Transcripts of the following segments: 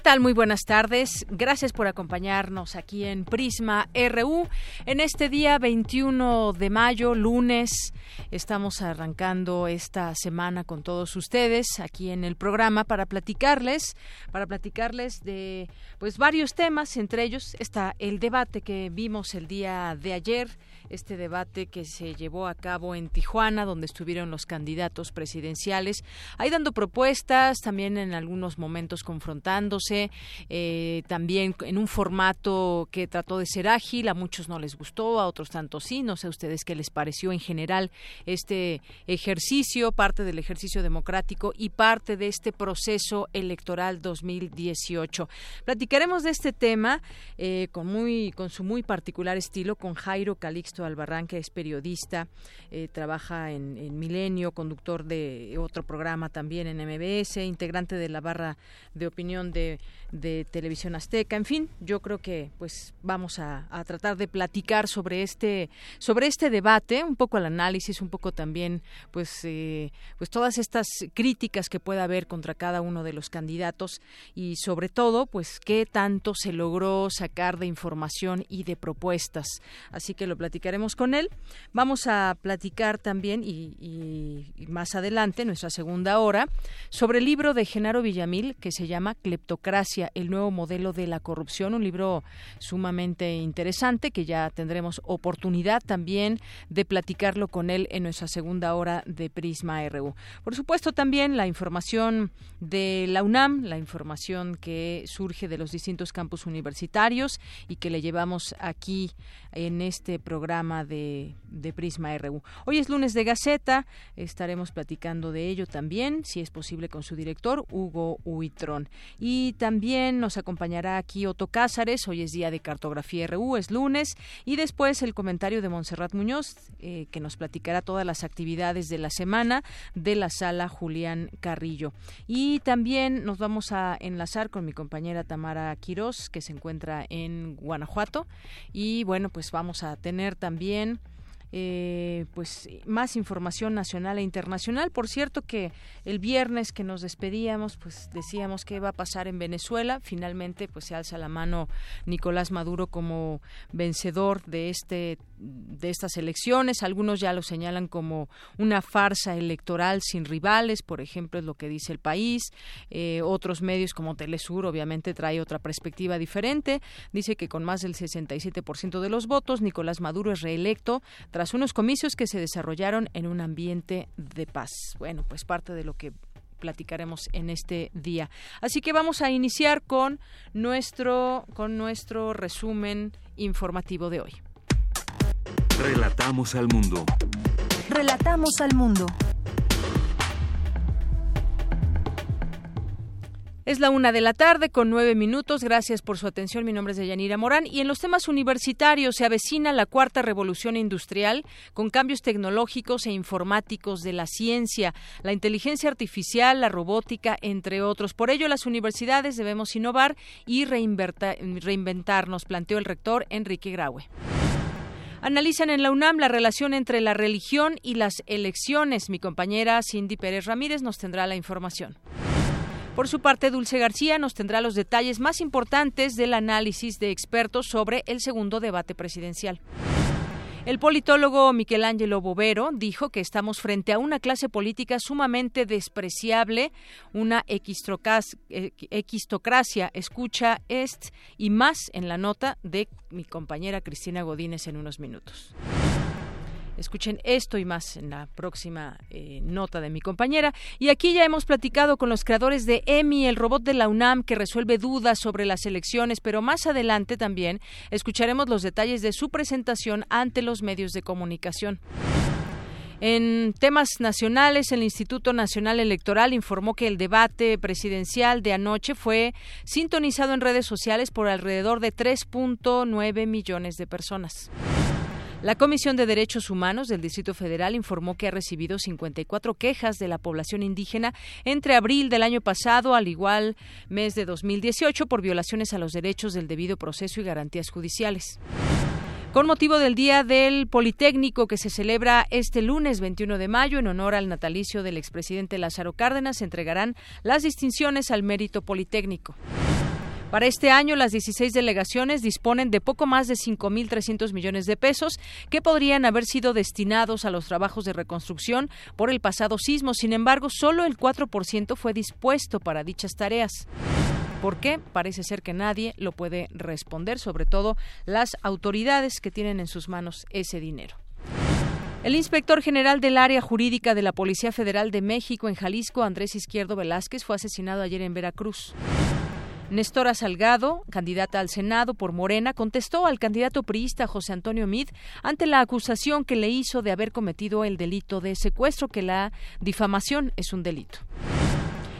Tal? Muy buenas tardes. Gracias por acompañarnos aquí en Prisma RU. En este día 21 de mayo, lunes, estamos arrancando esta semana con todos ustedes aquí en el programa para platicarles, para platicarles de pues varios temas, entre ellos está el debate que vimos el día de ayer este debate que se llevó a cabo en Tijuana, donde estuvieron los candidatos presidenciales, ahí dando propuestas, también en algunos momentos confrontándose, eh, también en un formato que trató de ser ágil, a muchos no les gustó, a otros tanto sí, no sé a ustedes qué les pareció en general este ejercicio, parte del ejercicio democrático y parte de este proceso electoral 2018. Platicaremos de este tema eh, con muy con su muy particular estilo con Jairo Calixto Albarranque es periodista, eh, trabaja en, Milenio, conductor de otro programa también en MBS, integrante de la barra de opinión de, Televisión Azteca. En fin, yo creo que pues vamos a, tratar de platicar sobre este sobre este debate, un poco el análisis, un poco también pues eh, pues todas estas críticas que pueda haber contra cada uno de los candidatos y sobre todo pues qué tanto se logró sacar de información y de propuestas. Así que lo con él. Vamos a platicar también y, más adelante, nuestra segunda hora, sobre el libro de Genaro Villamil que se llama Cleptocracia, el nuevo modelo de la corrupción, un libro sumamente interesante que ya tendremos oportunidad también de platicarlo con él en nuestra segunda hora de Prisma RU. Por supuesto también la información de la UNAM, la información que surge de los distintos campus universitarios y que le llevamos aquí en este programa de, Prisma RU. Hoy es lunes de Gaceta, estaremos platicando de ello también, si es posible, con su director, Hugo Huitrón. Y también nos acompañará aquí Otto Cázares, hoy es día de Cartografía RU, es lunes, y después el comentario de Montserrat Muñoz, eh, que nos platicará todas las actividades de la semana de la sala Julián Carrillo. Y también nos vamos a enlazar con mi compañera Tamara Quirós, que se encuentra en Guanajuato. Y bueno, pues pues vamos a tener también eh, pues más información nacional e internacional. Por cierto que el viernes que nos despedíamos, pues decíamos qué va a pasar en Venezuela. Finalmente, pues se alza la mano Nicolás Maduro como vencedor de este de estas elecciones. Algunos ya lo señalan como una farsa electoral sin rivales, por ejemplo, es lo que dice el país. Eh, otros medios como Telesur, obviamente, trae otra perspectiva diferente. Dice que con más del 67% de los votos, Nicolás Maduro es reelecto tras unos comicios que se desarrollaron en un ambiente de paz. Bueno, pues parte de lo que platicaremos en este día. Así que vamos a iniciar con nuestro con nuestro resumen informativo de hoy. Relatamos al mundo. Relatamos al mundo. Es la una de la tarde con nueve minutos. Gracias por su atención. Mi nombre es Deyanira Morán. Y en los temas universitarios se avecina la cuarta revolución industrial con cambios tecnológicos e informáticos de la ciencia, la inteligencia artificial, la robótica, entre otros. Por ello, las universidades debemos innovar y reinventarnos, planteó el rector Enrique Graue. Analizan en la UNAM la relación entre la religión y las elecciones. Mi compañera Cindy Pérez Ramírez nos tendrá la información. Por su parte, Dulce García nos tendrá los detalles más importantes del análisis de expertos sobre el segundo debate presidencial. El politólogo Michelangelo Bovero dijo que estamos frente a una clase política sumamente despreciable, una equistocracia. Escucha est y más en la nota de mi compañera Cristina Godínez en unos minutos. Escuchen esto y más en la próxima eh, nota de mi compañera. Y aquí ya hemos platicado con los creadores de EMI, el robot de la UNAM que resuelve dudas sobre las elecciones, pero más adelante también escucharemos los detalles de su presentación ante los medios de comunicación. En temas nacionales, el Instituto Nacional Electoral informó que el debate presidencial de anoche fue sintonizado en redes sociales por alrededor de 3.9 millones de personas. La Comisión de Derechos Humanos del Distrito Federal informó que ha recibido 54 quejas de la población indígena entre abril del año pasado al igual mes de 2018 por violaciones a los derechos del debido proceso y garantías judiciales. Con motivo del Día del Politécnico que se celebra este lunes 21 de mayo en honor al natalicio del expresidente Lázaro Cárdenas, se entregarán las distinciones al mérito politécnico. Para este año, las 16 delegaciones disponen de poco más de 5.300 millones de pesos que podrían haber sido destinados a los trabajos de reconstrucción por el pasado sismo. Sin embargo, solo el 4% fue dispuesto para dichas tareas. ¿Por qué? Parece ser que nadie lo puede responder, sobre todo las autoridades que tienen en sus manos ese dinero. El inspector general del área jurídica de la Policía Federal de México en Jalisco, Andrés Izquierdo Velázquez, fue asesinado ayer en Veracruz. Nestora Salgado, candidata al Senado por Morena, contestó al candidato priista José Antonio Mid ante la acusación que le hizo de haber cometido el delito de secuestro, que la difamación es un delito.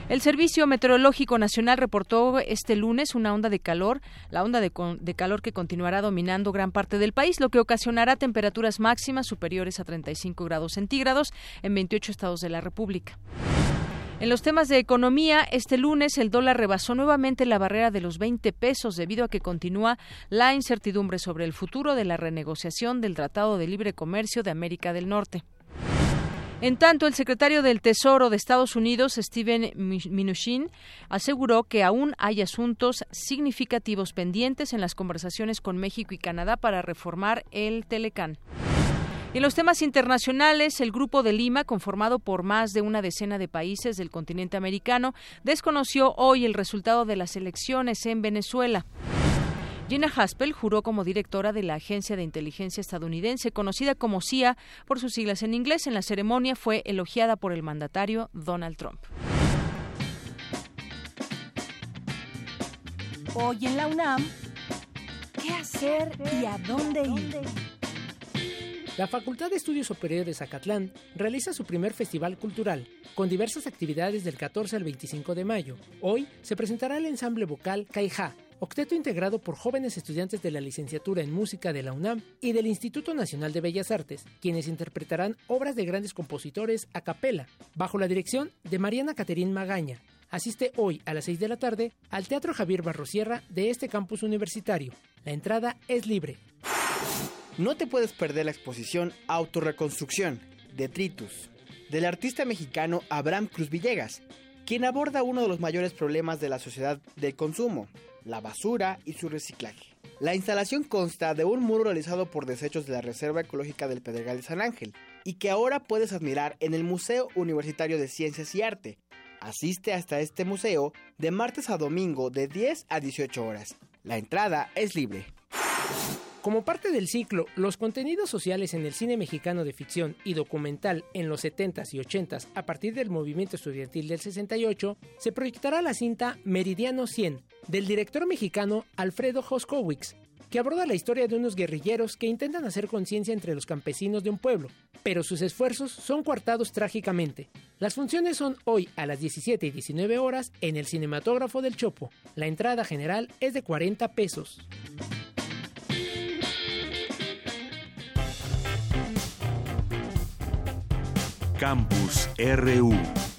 El Servicio Meteorológico Nacional reportó este lunes una onda de calor, la onda de, de, calor que continuará dominando gran parte del país, lo que ocasionará temperaturas máximas superiores a 35 grados centígrados en 28 estados de la República. En los temas de economía, este lunes el dólar rebasó nuevamente la barrera de los 20 pesos debido a que continúa la incertidumbre sobre el futuro de la renegociación del Tratado de Libre Comercio de América del Norte. En tanto, el secretario del Tesoro de Estados Unidos, Steven Mnuchin, aseguró que aún hay asuntos significativos pendientes en las conversaciones con México y Canadá para reformar el Telecán. En los temas internacionales, el Grupo de Lima, conformado por más de una decena de países del continente americano, desconoció hoy el resultado de las elecciones en Venezuela. Gina Haspel juró como directora de la Agencia de Inteligencia estadounidense, conocida como CIA por sus siglas en inglés. En la ceremonia fue elogiada por el mandatario Donald Trump. Hoy en la UNAM, ¿qué hacer y a dónde ir? La Facultad de Estudios Superiores de Zacatlán realiza su primer festival cultural, con diversas actividades del 14 al 25 de mayo. Hoy se presentará el ensamble vocal Caijá, octeto integrado por jóvenes estudiantes de la licenciatura en música de la UNAM y del Instituto Nacional de Bellas Artes, quienes interpretarán obras de grandes compositores a capela, bajo la dirección de Mariana Caterín Magaña. Asiste hoy a las 6 de la tarde al Teatro Javier Barrosierra de este campus universitario. La entrada es libre. No te puedes perder la exposición Autorreconstrucción, Detritus, del artista mexicano Abraham Cruz Villegas, quien aborda uno de los mayores problemas de la sociedad del consumo, la basura y su reciclaje. La instalación consta de un muro realizado por desechos de la Reserva Ecológica del Pedregal de San Ángel y que ahora puedes admirar en el Museo Universitario de Ciencias y Arte. Asiste hasta este museo de martes a domingo de 10 a 18 horas. La entrada es libre. Como parte del ciclo Los contenidos sociales en el cine mexicano de ficción y documental en los 70s y 80s a partir del movimiento estudiantil del 68, se proyectará la cinta Meridiano 100 del director mexicano Alfredo Hoskowitz, que aborda la historia de unos guerrilleros que intentan hacer conciencia entre los campesinos de un pueblo, pero sus esfuerzos son coartados trágicamente. Las funciones son hoy a las 17 y 19 horas en el Cinematógrafo del Chopo. La entrada general es de 40 pesos. Campus RU.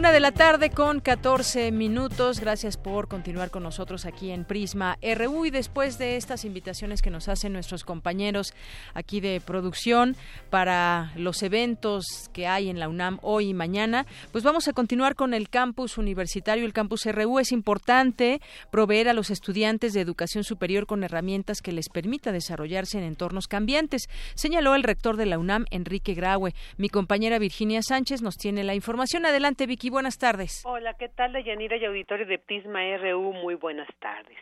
Una de la tarde con 14 minutos. Gracias por continuar con nosotros aquí en Prisma RU y después de estas invitaciones que nos hacen nuestros compañeros aquí de producción para los eventos que hay en la UNAM hoy y mañana, pues vamos a continuar con el campus universitario, el campus RU. Es importante proveer a los estudiantes de educación superior con herramientas que les permita desarrollarse en entornos cambiantes, señaló el rector de la UNAM, Enrique Graue. Mi compañera Virginia Sánchez nos tiene la información. Adelante, Vicky buenas tardes. Hola, ¿qué tal, Deyanira y auditorio de Prisma RU? Muy buenas tardes.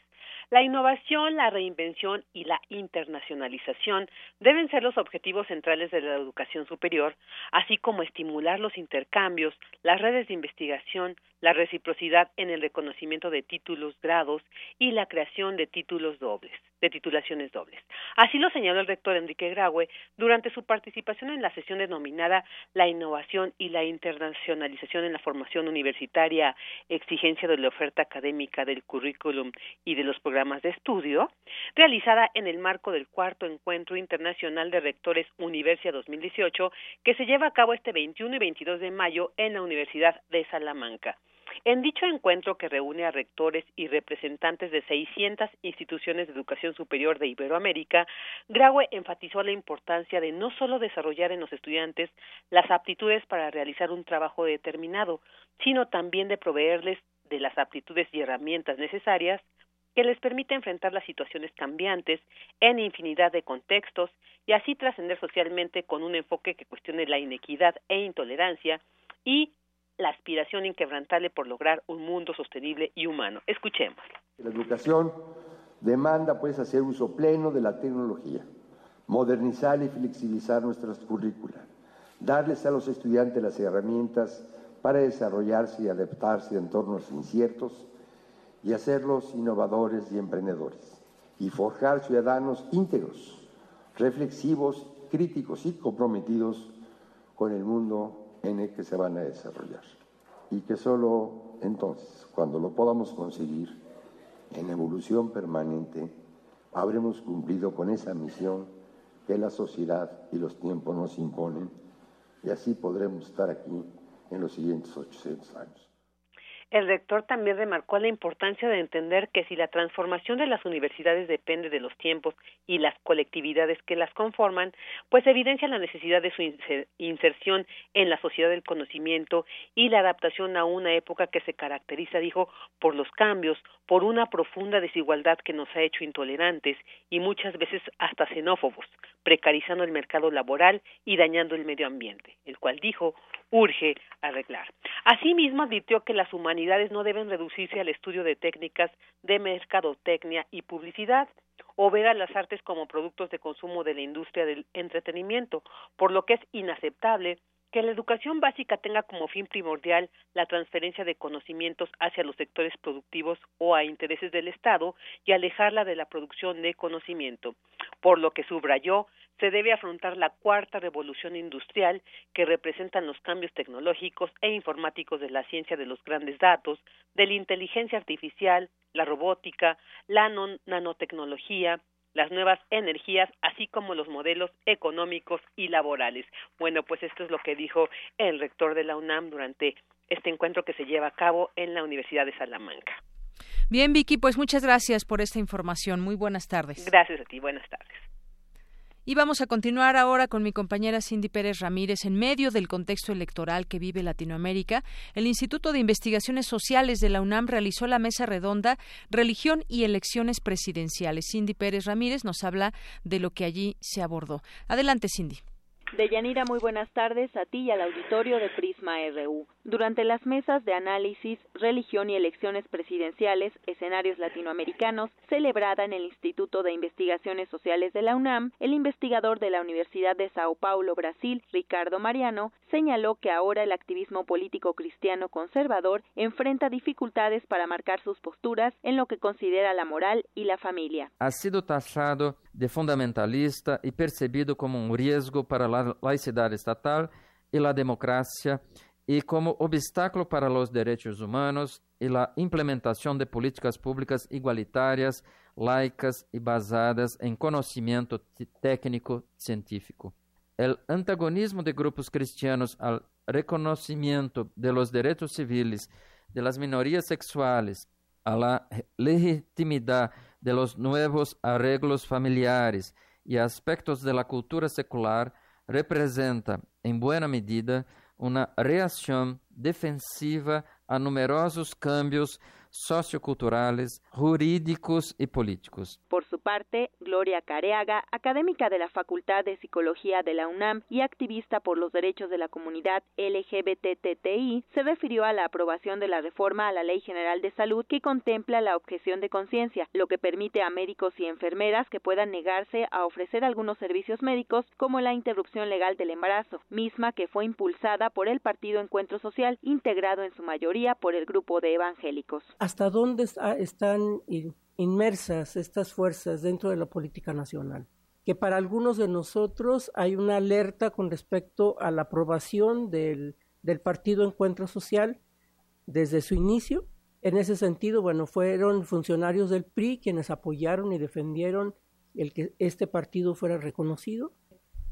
La innovación, la reinvención y la internacionalización deben ser los objetivos centrales de la educación superior, así como estimular los intercambios, las redes de investigación, la reciprocidad en el reconocimiento de títulos, grados y la creación de títulos dobles, de titulaciones dobles. Así lo señaló el rector Enrique Graue durante su participación en la sesión denominada La innovación y la internacionalización en la formación universitaria, exigencia de la oferta académica del currículum y de los programas de estudio, realizada en el marco del cuarto encuentro internacional de rectores Universia 2018 que se lleva a cabo este 21 y 22 de mayo en la Universidad de Salamanca. En dicho encuentro que reúne a rectores y representantes de 600 instituciones de educación superior de Iberoamérica, Graue enfatizó la importancia de no solo desarrollar en los estudiantes las aptitudes para realizar un trabajo determinado, sino también de proveerles de las aptitudes y herramientas necesarias que les permite enfrentar las situaciones cambiantes en infinidad de contextos y así trascender socialmente con un enfoque que cuestione la inequidad e intolerancia y la aspiración inquebrantable por lograr un mundo sostenible y humano. Escuchemos. La educación demanda pues hacer uso pleno de la tecnología, modernizar y flexibilizar nuestras currículas, darles a los estudiantes las herramientas para desarrollarse y adaptarse a entornos inciertos y hacerlos innovadores y emprendedores, y forjar ciudadanos íntegros, reflexivos, críticos y comprometidos con el mundo el que se van a desarrollar. Y que solo entonces, cuando lo podamos conseguir en evolución permanente, habremos cumplido con esa misión que la sociedad y los tiempos nos imponen y así podremos estar aquí en los siguientes 800 años. El rector también remarcó la importancia de entender que si la transformación de las universidades depende de los tiempos y las colectividades que las conforman, pues evidencia la necesidad de su inserción en la sociedad del conocimiento y la adaptación a una época que se caracteriza, dijo, por los cambios, por una profunda desigualdad que nos ha hecho intolerantes y muchas veces hasta xenófobos, precarizando el mercado laboral y dañando el medio ambiente, el cual dijo urge arreglar. Asimismo, advirtió que las humanidades no deben reducirse al estudio de técnicas de mercadotecnia y publicidad o ver a las artes como productos de consumo de la industria del entretenimiento, por lo que es inaceptable que la educación básica tenga como fin primordial la transferencia de conocimientos hacia los sectores productivos o a intereses del Estado y alejarla de la producción de conocimiento, por lo que subrayó se debe afrontar la cuarta revolución industrial que representan los cambios tecnológicos e informáticos de la ciencia de los grandes datos, de la inteligencia artificial, la robótica, la nanotecnología, las nuevas energías, así como los modelos económicos y laborales. Bueno, pues esto es lo que dijo el rector de la UNAM durante este encuentro que se lleva a cabo en la Universidad de Salamanca. Bien, Vicky, pues muchas gracias por esta información. Muy buenas tardes. Gracias a ti, buenas tardes. Y vamos a continuar ahora con mi compañera Cindy Pérez Ramírez. En medio del contexto electoral que vive Latinoamérica, el Instituto de Investigaciones Sociales de la UNAM realizó la mesa redonda Religión y Elecciones Presidenciales. Cindy Pérez Ramírez nos habla de lo que allí se abordó. Adelante, Cindy. Deyanira, muy buenas tardes a ti y al auditorio de Prisma RU. Durante las mesas de análisis, religión y elecciones presidenciales, escenarios latinoamericanos, celebrada en el Instituto de Investigaciones Sociales de la UNAM, el investigador de la Universidad de Sao Paulo, Brasil, Ricardo Mariano, señaló que ahora el activismo político cristiano conservador enfrenta dificultades para marcar sus posturas en lo que considera la moral y la familia. Ha sido tasado de fundamentalista y percibido como un riesgo para la laicidad estatal y la democracia y como obstáculo para los derechos humanos y la implementación de políticas públicas igualitarias, laicas y basadas en conocimiento técnico científico. El antagonismo de grupos cristianos al reconocimiento de los derechos civiles de las minorías sexuales, a la legitimidad de los nuevos arreglos familiares y aspectos de la cultura secular representa, en buena medida, uma reação defensiva a numerosos cambios socioculturales, jurídicos y políticos. Por su parte, Gloria Careaga, académica de la Facultad de Psicología de la UNAM y activista por los derechos de la comunidad LGBTTI, se refirió a la aprobación de la reforma a la Ley General de Salud que contempla la objeción de conciencia, lo que permite a médicos y enfermeras que puedan negarse a ofrecer algunos servicios médicos como la interrupción legal del embarazo, misma que fue impulsada por el Partido Encuentro Social, integrado en su mayoría por el grupo de evangélicos. ¿Hasta dónde están inmersas estas fuerzas dentro de la política nacional? que para algunos de nosotros hay una alerta con respecto a la aprobación del, del Partido Encuentro Social desde su inicio. En ese sentido, bueno, fueron funcionarios del PRI quienes apoyaron y defendieron el que este partido fuera reconocido.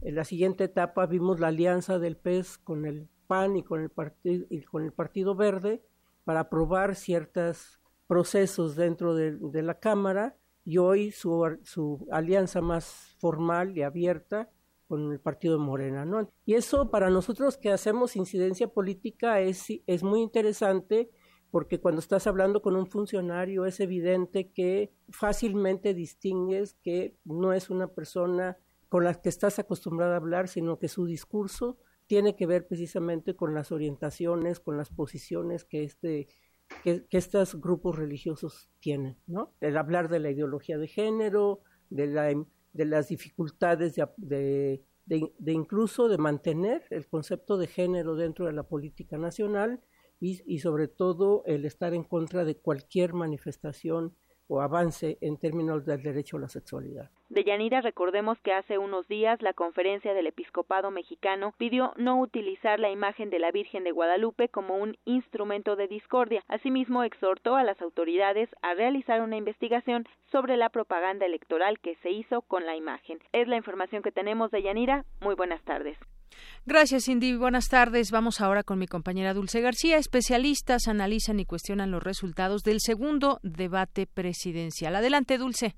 En la siguiente etapa vimos la alianza del PES con el PAN y con el, y con el Partido Verde para aprobar ciertos procesos dentro de, de la Cámara y hoy su, su, alianza más formal y abierta con el partido Morena, ¿no? Y eso para nosotros que hacemos incidencia política es, es muy interesante porque cuando estás hablando con un funcionario es evidente que fácilmente distingues que no es una persona con la que estás acostumbrada a hablar, sino que su discurso tiene que ver precisamente con las orientaciones, con las posiciones que este que, estos grupos religiosos tienen, ¿no? El hablar de la ideología de género, de, la, de las dificultades de, de, incluso de mantener el concepto de género dentro de la política nacional y sobre todo el estar en contra de cualquier manifestación o avance en términos del derecho a la sexualidad. De Yanira recordemos que hace unos días la conferencia del episcopado mexicano pidió no utilizar la imagen de la Virgen de Guadalupe como un instrumento de discordia. Asimismo, exhortó a las autoridades a realizar una investigación sobre la propaganda electoral que se hizo con la imagen. Es la información que tenemos de Yanira. Muy buenas tardes. Gracias, Cindy. Buenas tardes. Vamos ahora con mi compañera Dulce García. Especialistas analizan y cuestionan los resultados del segundo debate presidencial. Adelante, Dulce.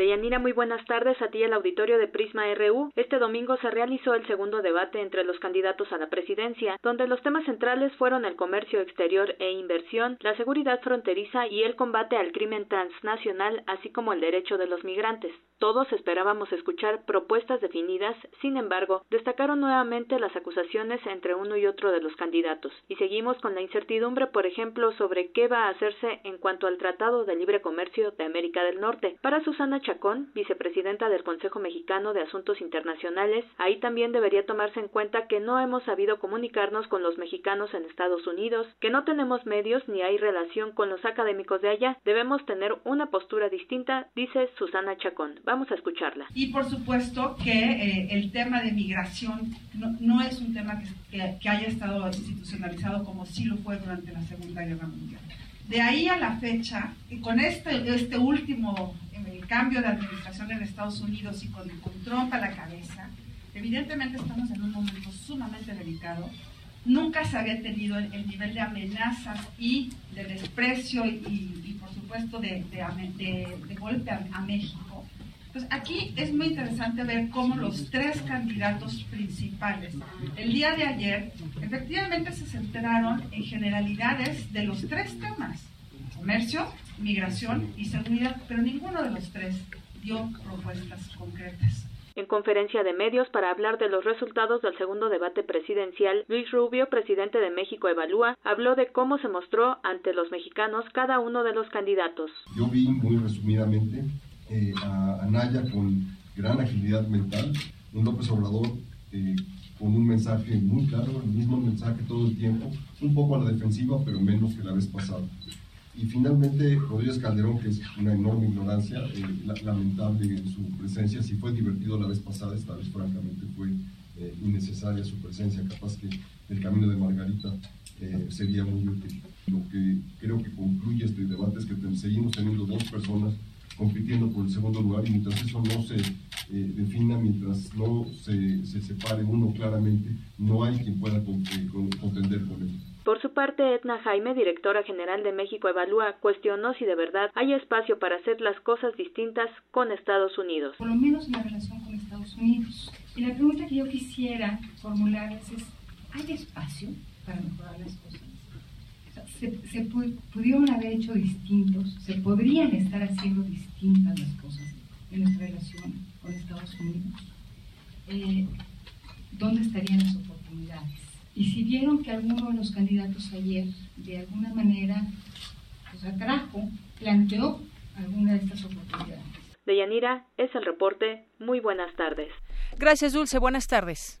Deyanira, muy buenas tardes a ti el auditorio de Prisma RU. Este domingo se realizó el segundo debate entre los candidatos a la presidencia, donde los temas centrales fueron el comercio exterior e inversión, la seguridad fronteriza y el combate al crimen transnacional, así como el derecho de los migrantes. Todos esperábamos escuchar propuestas definidas, sin embargo, destacaron nuevamente las acusaciones entre uno y otro de los candidatos, y seguimos con la incertidumbre, por ejemplo, sobre qué va a hacerse en cuanto al Tratado de Libre Comercio de América del Norte. Para Susana Chacón, vicepresidenta del Consejo Mexicano de Asuntos Internacionales, ahí también debería tomarse en cuenta que no hemos sabido comunicarnos con los mexicanos en Estados Unidos, que no tenemos medios ni hay relación con los académicos de allá, debemos tener una postura distinta, dice Susana Chacón. Vamos a escucharla. Y por supuesto que eh, el tema de migración no, es un tema que, que, haya estado institucionalizado como sí lo fue durante la Segunda Guerra Mundial. De ahí a la fecha, con este, este último el cambio de administración en Estados Unidos y con, Trump a la cabeza, evidentemente estamos en un momento sumamente delicado. Nunca se había tenido el, nivel de amenazas y de desprecio y, por supuesto de, de, golpe a México pues aquí es muy interesante ver cómo los tres candidatos principales el día de ayer efectivamente se centraron en generalidades de los tres temas, comercio, migración y seguridad, pero ninguno de los tres dio propuestas concretas. En conferencia de medios para hablar de los resultados del segundo debate presidencial, Luis Rubio, presidente de México Evalúa, habló de cómo se mostró ante los mexicanos cada uno de los candidatos. Yo vi muy resumidamente eh, a Anaya con gran agilidad mental, un López Obrador eh, con un mensaje muy claro, el mismo mensaje todo el tiempo, un poco a la defensiva, pero menos que la vez pasada. Y finalmente, Rodríguez Calderón, que es una enorme ignorancia, eh, lamentable en su presencia, si fue divertido la vez pasada, esta vez francamente fue innecesaria su presencia, capaz que el camino de Margarita sería muy útil. Lo que creo que concluye este debate es que seguimos teniendo dos personas compitiendo por el segundo lugar y mientras eso no se eh, defina, mientras no se, se, separe uno claramente, no hay quien pueda eh, contender con él. Por su parte, Edna Jaime, directora general de México Evalúa, cuestionó si de verdad hay espacio para hacer las cosas distintas con Estados Unidos. Por lo menos en la relación con Estados Unidos. Y la pregunta que yo quisiera formularles es, ¿hay espacio para mejorar las cosas? Se, pudieron haber hecho distintos, se podrían estar haciendo distintas las cosas en nuestra relación con Estados Unidos. Eh, ¿Dónde estarían las oportunidades? Y si vieron que alguno de los candidatos ayer, de alguna manera, pues atrajo, planteó alguna de estas oportunidades. De Yanira es el reporte. Muy buenas tardes. Gracias, Dulce. Buenas tardes.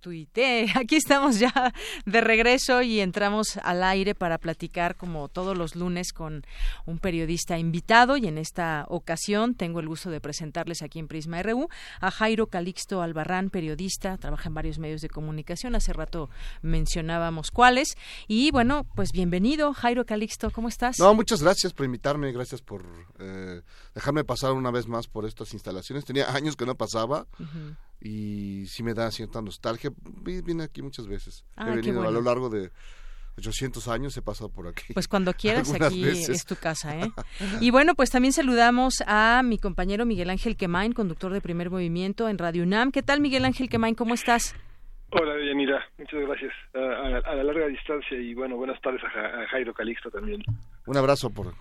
tuité. Aquí estamos ya de regreso y entramos al aire para platicar como todos los lunes con un periodista invitado y en esta ocasión tengo el gusto de presentarles aquí en Prisma RU a Jairo Calixto Albarrán, periodista, trabaja en varios medios de comunicación, hace rato mencionábamos cuáles y bueno, pues bienvenido Jairo Calixto, ¿cómo estás? No, muchas gracias por invitarme, gracias por eh, dejarme pasar una vez más por estas instalaciones, tenía años que no pasaba y sí me da cierta nostalgia. Vine aquí muchas veces. he venido a lo largo de 800 años, he pasado por aquí. Pues cuando quieras, aquí es tu casa. ¿eh? y bueno, pues también saludamos a mi compañero Miguel Ángel Quemain, conductor de Primer Movimiento en Radio UNAM. ¿Qué tal, Miguel Ángel Quemain? ¿Cómo estás? Hola, Yanira. Muchas gracias. A, la larga distancia y bueno, buenas tardes a, a Jairo Calixto también. Un abrazo por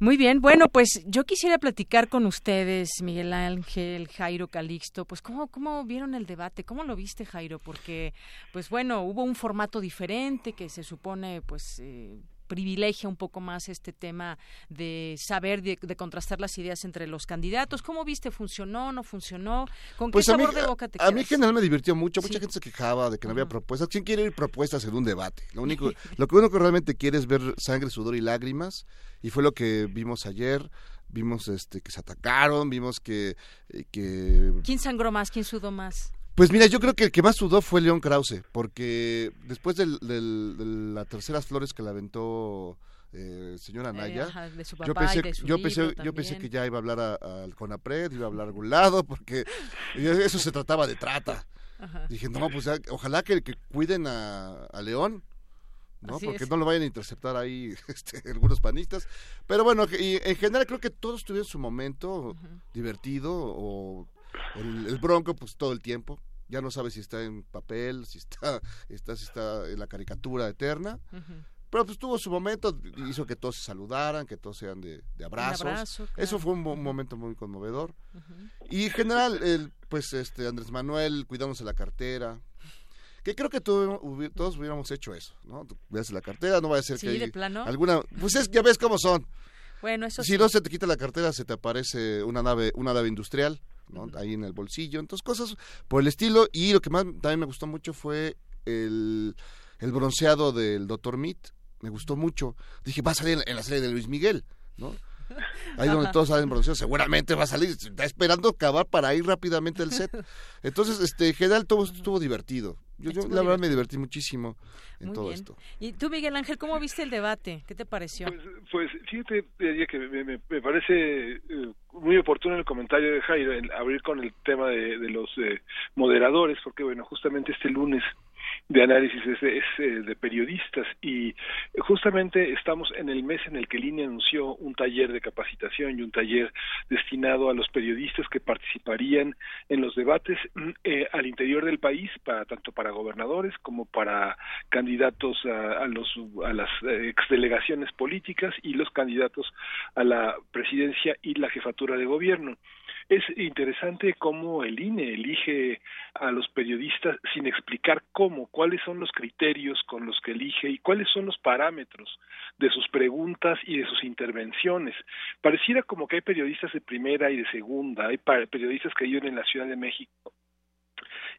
muy bien, bueno, pues yo quisiera platicar con ustedes, Miguel Ángel, Jairo Calixto, pues cómo, cómo vieron el debate, cómo lo viste, Jairo, porque, pues bueno, hubo un formato diferente que se supone, pues... Eh, privilegia un poco más este tema de saber, de, contrastar las ideas entre los candidatos. ¿Cómo viste? ¿Funcionó? ¿No funcionó? ¿Con qué pues sabor de boca te A mí en general me divirtió mucho. Mucha gente se quejaba de que no había propuestas. ¿Quién quiere ir propuestas en un debate? Lo único, lo que uno que realmente quiere es ver sangre, sudor y lágrimas. Y fue lo que vimos ayer vimos este que se atacaron, vimos que, eh, que... ¿Quién sangró más? ¿Quién sudó más? Pues mira, yo creo que el que más sudó fue León Krause, porque después de las terceras flores que le aventó eh, señora Naya, yo pensé, yo pensé, yo pensé que ya iba a hablar al Conapred, iba a hablar a algún lado, porque eso se trataba de trata. Dije, no, pues ojalá que, que cuiden a, León, ¿no? Porque no lo vayan a interceptar ahí este, algunos panistas. Pero bueno, y en general creo que todos tuvieron su momento divertido o el, el, bronco pues todo el tiempo ya no sabe si está en papel, si está, está, si está en la caricatura eterna. Pero pues tuvo su momento, hizo que todos se saludaran, que todos sean de, abrazos. Eso fue un, momento muy conmovedor. Y en general, el, pues este Andrés Manuel cuidándose la cartera. Que creo que todos hubiéramos hecho eso, ¿no? Ves la cartera, no va a ser que de plano? alguna, pues es ya ves cómo son. Bueno, eso si no se te quita la cartera, se te aparece una nave, una nave industrial ahí en el bolsillo, entonces cosas por el estilo. Y lo que más también me gustó mucho fue el, el bronceado del Dr. Meat, me gustó mucho. Dije, va a salir en la serie de Luis Miguel, ¿no? Ahí donde todos salen bronceados, seguramente va a salir, está esperando acabar para ir rápidamente al set. Entonces, este, en general todo estuvo divertido. Yo, la verdad me divertí muchísimo en todo esto. ¿Y tú, Miguel Ángel, cómo viste el debate? ¿Qué te pareció? Pues, pues fíjate, diría que me, parece eh, muy oportuno el comentario de Jairo, en abrir con el tema de, los eh, moderadores, porque bueno, justamente este lunes de análisis es, eh, de, periodistas. Y justamente estamos en el mes en el que Línea anunció un taller de capacitación y un taller destinado a los periodistas que participarían en los debates mm, eh, al interior del país para tanto para gobernadores como para candidatos a, a los a las eh, exdelegaciones políticas y los candidatos a la presidencia y la jefatura de gobierno es interesante cómo el INE elige a los periodistas sin explicar cómo, cuáles son los criterios con los que elige y cuáles son los parámetros de sus preguntas y de sus intervenciones. Pareciera como que hay periodistas de primera y de segunda, hay periodistas que viven en la Ciudad de México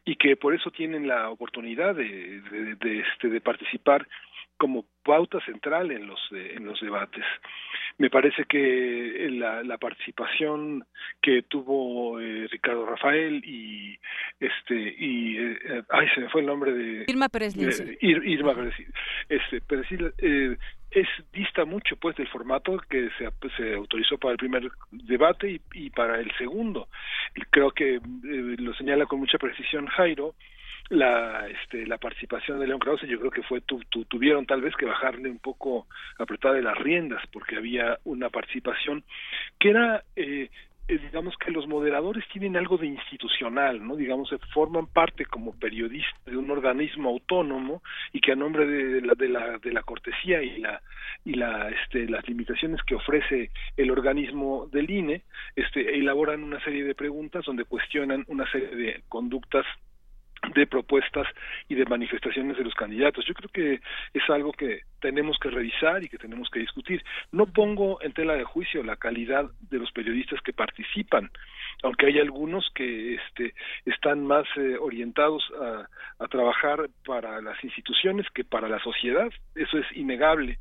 y que por eso tienen la oportunidad de, de, este, de participar como pauta central en los eh, en los debates. Me parece que la, la participación que tuvo eh, Ricardo Rafael y este y eh, ay se me fue el nombre de Irma Pérez Irma Pérez este Pérez, es dista mucho pues del formato que se, se autorizó para el primer debate y, y para el segundo. Creo que eh, lo señala con mucha precisión Jairo, la este, la participación de León Krause yo creo que fue tu, tuvieron tal vez que bajarle un poco apretar de las riendas porque había una participación que era eh, eh, digamos que los moderadores tienen algo de institucional, ¿no? Digamos, forman parte como periodistas de un organismo autónomo y que a nombre de, la, de la, de la cortesía y la y la este, las limitaciones que ofrece el organismo del INE, este elaboran una serie de preguntas donde cuestionan una serie de conductas de propuestas y de manifestaciones de los candidatos. Yo creo que es algo que tenemos que revisar y que tenemos que discutir. No pongo en tela de juicio la calidad de los periodistas que participan, aunque hay algunos que este, están más eh, orientados a, a trabajar para las instituciones que para la sociedad. Eso es innegable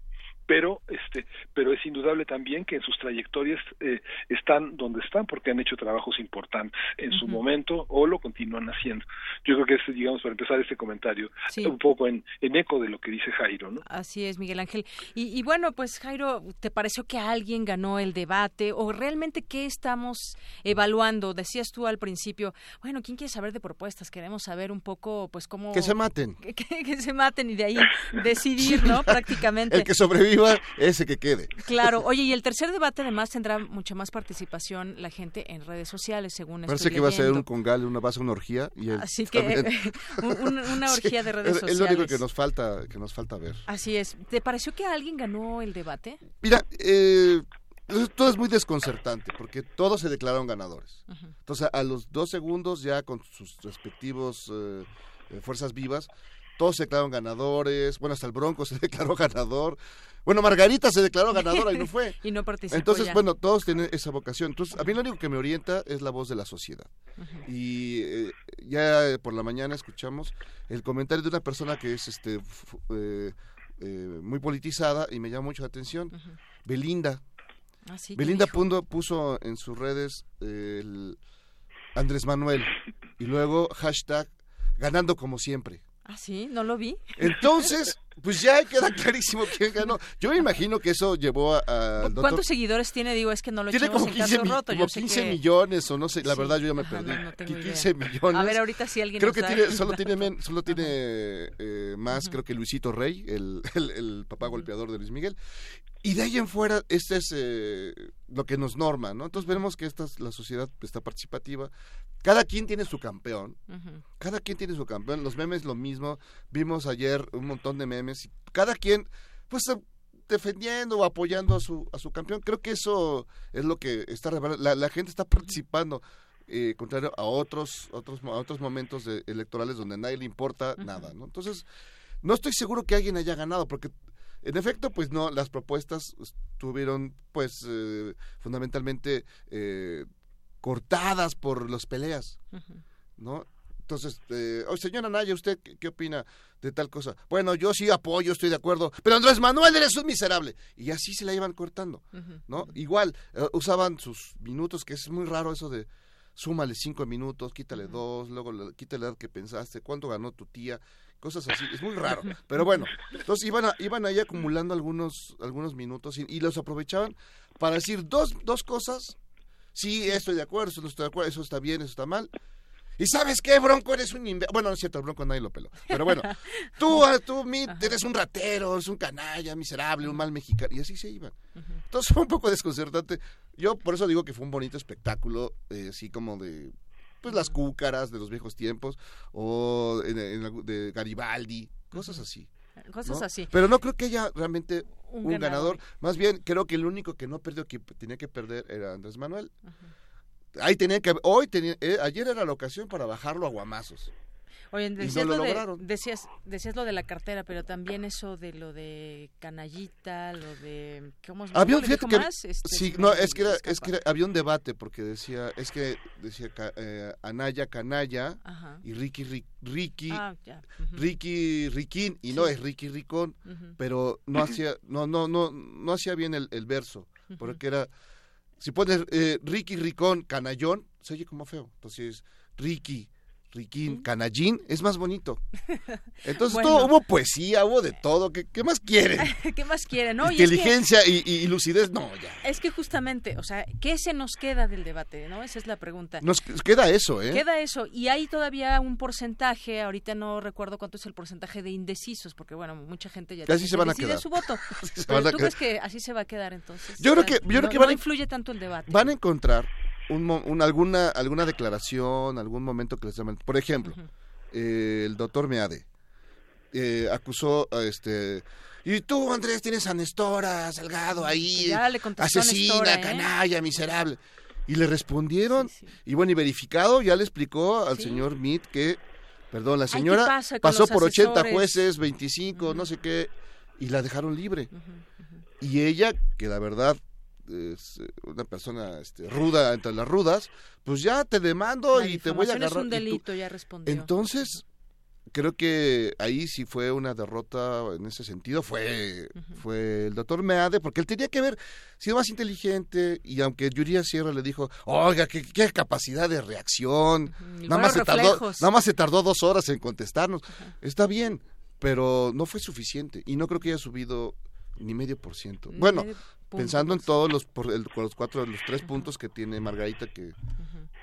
pero este pero es indudable también que en sus trayectorias eh, están donde están porque han hecho trabajos importantes en su momento o lo continúan haciendo. Yo creo que es digamos para empezar este comentario un poco en, en, eco de lo que dice Jairo no así es Miguel Ángel. Y, y, bueno pues Jairo te pareció que alguien ganó el debate o realmente qué estamos evaluando decías tú al principio bueno quién quiere saber de propuestas queremos saber un poco pues cómo que se maten. que, se maten y de ahí decidir no prácticamente. El que sobrevive ese que quede. Claro, oye, y el tercer debate además tendrá mucha más participación la gente en redes sociales, según Parece que va a ser un congal, una base, una orgía. Y Así que una orgía de redes sociales. Es lo único que nos falta, que nos falta ver. Así es. ¿Te pareció que alguien ganó el debate? Mira, eh, todo es muy desconcertante porque todos se declararon ganadores. Entonces, a los dos segundos, ya con sus respectivos eh, eh, fuerzas vivas, todos se declararon ganadores. Bueno, hasta el Bronco se declaró ganador. Bueno, Margarita se declaró ganadora y no fue. y no participó. Entonces, bueno, todos tienen esa vocación. Entonces, a mí lo único que me orienta es la voz de la sociedad. Y eh, ya por la mañana escuchamos el comentario de una persona que es este eh, eh, muy politizada y me llama mucho la atención, Belinda. Ah, Belinda puso en sus redes el Andrés Manuel y luego hashtag ganando como siempre. Ah, sí, no lo vi. Entonces, pues ya queda clarísimo quién ganó. Yo me imagino que eso llevó a... ¿Cuántos seguidores tiene? Digo, es que no lo Tiene como 15, roto. Como 15 millones o no sé, la verdad yo ya me perdí. 15 millones. A ver, ahorita si alguien Creo que tiene, solo tiene, solo tiene eh, más, creo que Luisito Rey, el, el, el papá golpeador de Luis Miguel. Y de ahí en fuera, este es eh, lo que nos norma, ¿no? Entonces vemos que esta la sociedad está participativa. Cada quien tiene su campeón. Cada quien tiene su campeón. Los memes lo mismo. Vimos ayer un montón de memes. Cada quien, pues defendiendo o apoyando a su, a su campeón. Creo que eso es lo que está la, la gente está participando. Eh, contrario a otros otros a otros momentos electorales donde a nadie le importa nada, ¿no? Entonces, no estoy seguro que alguien haya ganado, porque en efecto, pues no, las propuestas estuvieron pues eh, fundamentalmente eh, cortadas por las peleas, ¿no? Entonces, eh, oh, señora Naya, ¿usted qué, opina de tal cosa? Bueno, yo sí apoyo, estoy de acuerdo, pero Andrés Manuel eres un miserable. Y así se la iban cortando, ¿no? Igual, eh, usaban sus minutos, que es muy raro eso de súmale cinco minutos, quítale dos, luego quítale la que pensaste, cuánto ganó tu tía cosas así, es muy raro, pero bueno, entonces iban, iban ahí acumulando algunos, algunos minutos y, los aprovechaban para decir dos, dos cosas, sí, estoy de acuerdo, eso no estoy de acuerdo, eso está bien, eso está mal, y sabes qué, Bronco, eres un Bueno, no es cierto, Bronco nadie lo peló. Pero bueno, tú, ah, tú eres un ratero, eres un canalla, miserable, un mal mexicano. Y así se iban. Entonces fue un poco desconcertante. Yo por eso digo que fue un bonito espectáculo, eh, así como de pues las cúcaras de los viejos tiempos o de Garibaldi, cosas así. Cosas así. Pero no creo que haya realmente un, ganador. Más bien, creo que el único que no perdió, que tenía que perder, era Andrés Manuel. Ahí tenía que, hoy tenía, eh, ayer era la ocasión para bajarlo a guamazos. Oye, decías, lo, de, decías, decías lo de la cartera, pero también eso de lo de canallita, lo de ¿cómo había un fíjate que este, sí, no, es que era, es que había un debate porque decía, es que decía eh, Anaya canalla y Ricky Ricky ah, Ricky Riquín y no es Ricky Ricón, pero no hacía no no no no hacía bien el, el verso, porque era si pones eh, Ricky Ricón canallón, se oye como feo. Entonces, Ricky Riquín, Canallín, es más bonito. Entonces hubo poesía, hubo de todo. ¿Qué, qué más quieren? ¿Qué más quieren? Inteligencia y, lucidez, no, ya. Es que justamente, o sea, ¿qué se nos queda del debate? ¿no? Esa es la pregunta. Nos queda eso, ¿eh? Queda eso. Y hay todavía un porcentaje, ahorita no recuerdo cuánto es el porcentaje de indecisos, porque bueno, mucha gente ya así se van a quedar. su voto. Pero tú crees que así se va a quedar entonces. Yo creo que, yo creo que van no influye tanto el debate. Van a encontrar un, alguna, alguna declaración, algún momento que les llamen. Por ejemplo, eh, el doctor Meade eh, acusó a este. Y tú, Andrés, tienes a Nestora Salgado ahí, asesina, ¿eh? canalla, miserable. Y le respondieron, y bueno, y verificado, ya le explicó al señor Meade que, perdón, la señora pasó por 80 jueces, 25, no sé qué, y la dejaron libre. Y ella, que la verdad es eh, una persona este, ruda entre las rudas, pues ya te demando y te voy a agarrar. es un delito, ya respondió. Entonces, creo que ahí sí fue una derrota en ese sentido, fue, fue el doctor Meade, porque él tenía que haber sido más inteligente y aunque Yuria Sierra le dijo, oiga, qué, qué capacidad de reacción, nada más, se tardó, nada más se tardó dos horas en contestarnos, está bien, pero no fue suficiente y no creo que haya subido ni medio por ciento. Bueno, pensando en todos los, por el, los cuatro, los tres puntos que tiene Margarita que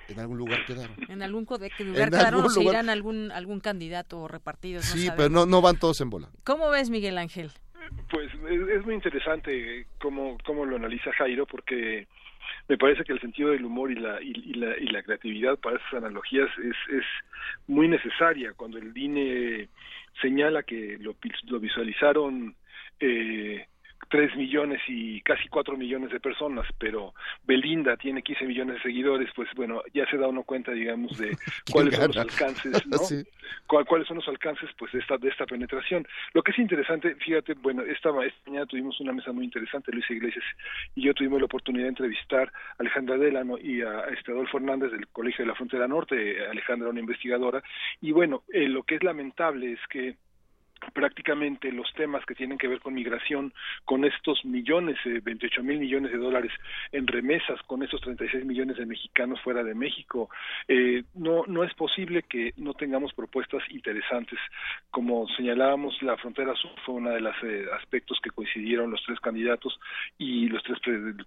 en algún lugar quedaron. En algún lugar quedaron o se irán algún, algún candidato o repartidos. sí, pero no, no van todos en bola. ¿Cómo ves, Miguel Ángel? Pues es, muy interesante cómo, cómo lo analiza Jairo, porque me parece que el sentido del humor y la, y, la, y la creatividad para esas analogías es, es muy necesaria. Cuando el DINE señala que lo, lo visualizaron eh, tres millones y casi cuatro millones de personas, pero Belinda tiene 15 millones de seguidores, pues bueno, ya se da uno cuenta, digamos, de cuáles son los alcances, ¿no? cuáles son los alcances, pues, de esta, de esta penetración. Lo que es interesante, fíjate, bueno, esta, mañana tuvimos una mesa muy interesante, Luis Iglesias y yo tuvimos la oportunidad de entrevistar a Alejandra Delano y a, este Adolfo Hernández del Colegio de la Frontera Norte, Alejandra, una investigadora, y bueno, eh, lo que es lamentable es que prácticamente los temas que tienen que ver con migración, con estos millones, eh, 28 mil millones de dólares en remesas, con estos 36 millones de mexicanos fuera de México, eh, no, no es posible que no tengamos propuestas interesantes. Como señalábamos, la frontera sur fue uno de los eh, aspectos que coincidieron los tres candidatos y los tres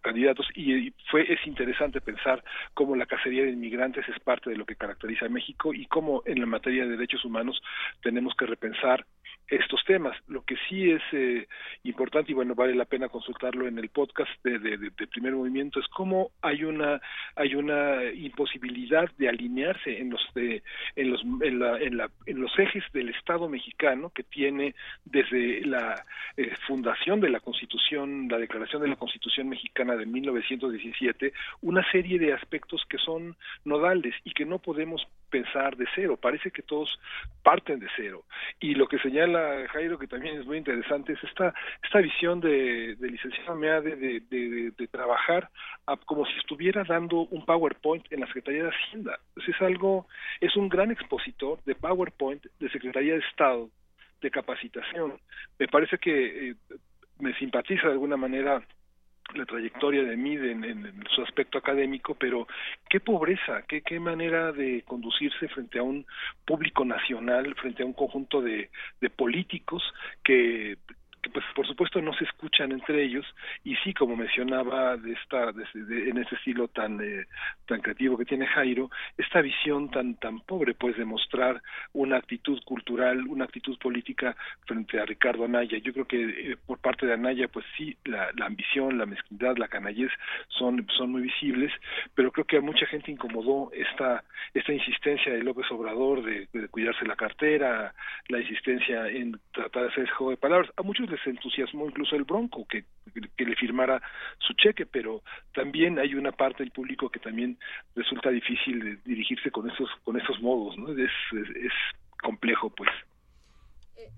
candidatos y fue es interesante pensar cómo la cacería de inmigrantes es parte de lo que caracteriza a México y cómo en la materia de derechos humanos tenemos que repensar estos temas. Lo que sí es eh, importante y bueno vale la pena consultarlo en el podcast de, de, primer movimiento es cómo hay una hay una imposibilidad de alinearse en los de, en los en, la, en, la, en los ejes del Estado mexicano que tiene desde la eh, fundación de la Constitución la Declaración de la Constitución mexicana de 1917 una serie de aspectos que son nodales y que no podemos pensar de cero parece que todos parten de cero y lo que señala Jairo, que también es muy interesante, es esta, esta visión de, de licenciado Meade de, de, trabajar como si estuviera dando un PowerPoint en la Secretaría de Hacienda. es algo, es un gran expositor de PowerPoint de Secretaría de Estado, de capacitación. Me parece que eh, me simpatiza de alguna manera la trayectoria de Mid en, su aspecto académico, pero qué pobreza, qué, qué manera de conducirse frente a un público nacional, frente a un conjunto de, de políticos que que pues por supuesto no se escuchan entre ellos. Y sí como mencionaba de esta en este estilo tan eh, tan creativo que tiene Jairo esta visión tan tan pobre pues de mostrar una actitud cultural una actitud política frente a Ricardo Anaya. Yo creo que eh, por parte de Anaya pues sí la, ambición la mezquindad la canallez son son muy visibles. Pero creo que a mucha gente incomodó esta esta insistencia de López Obrador de, de cuidarse la cartera la insistencia en tratar de hacer juego de palabras. A muchos les entusiasmó incluso el Bronco que, que, le firmara su cheque, pero también hay una parte del público que también resulta difícil de dirigirse con esos con esos modos, ¿no? Es, es, complejo, pues.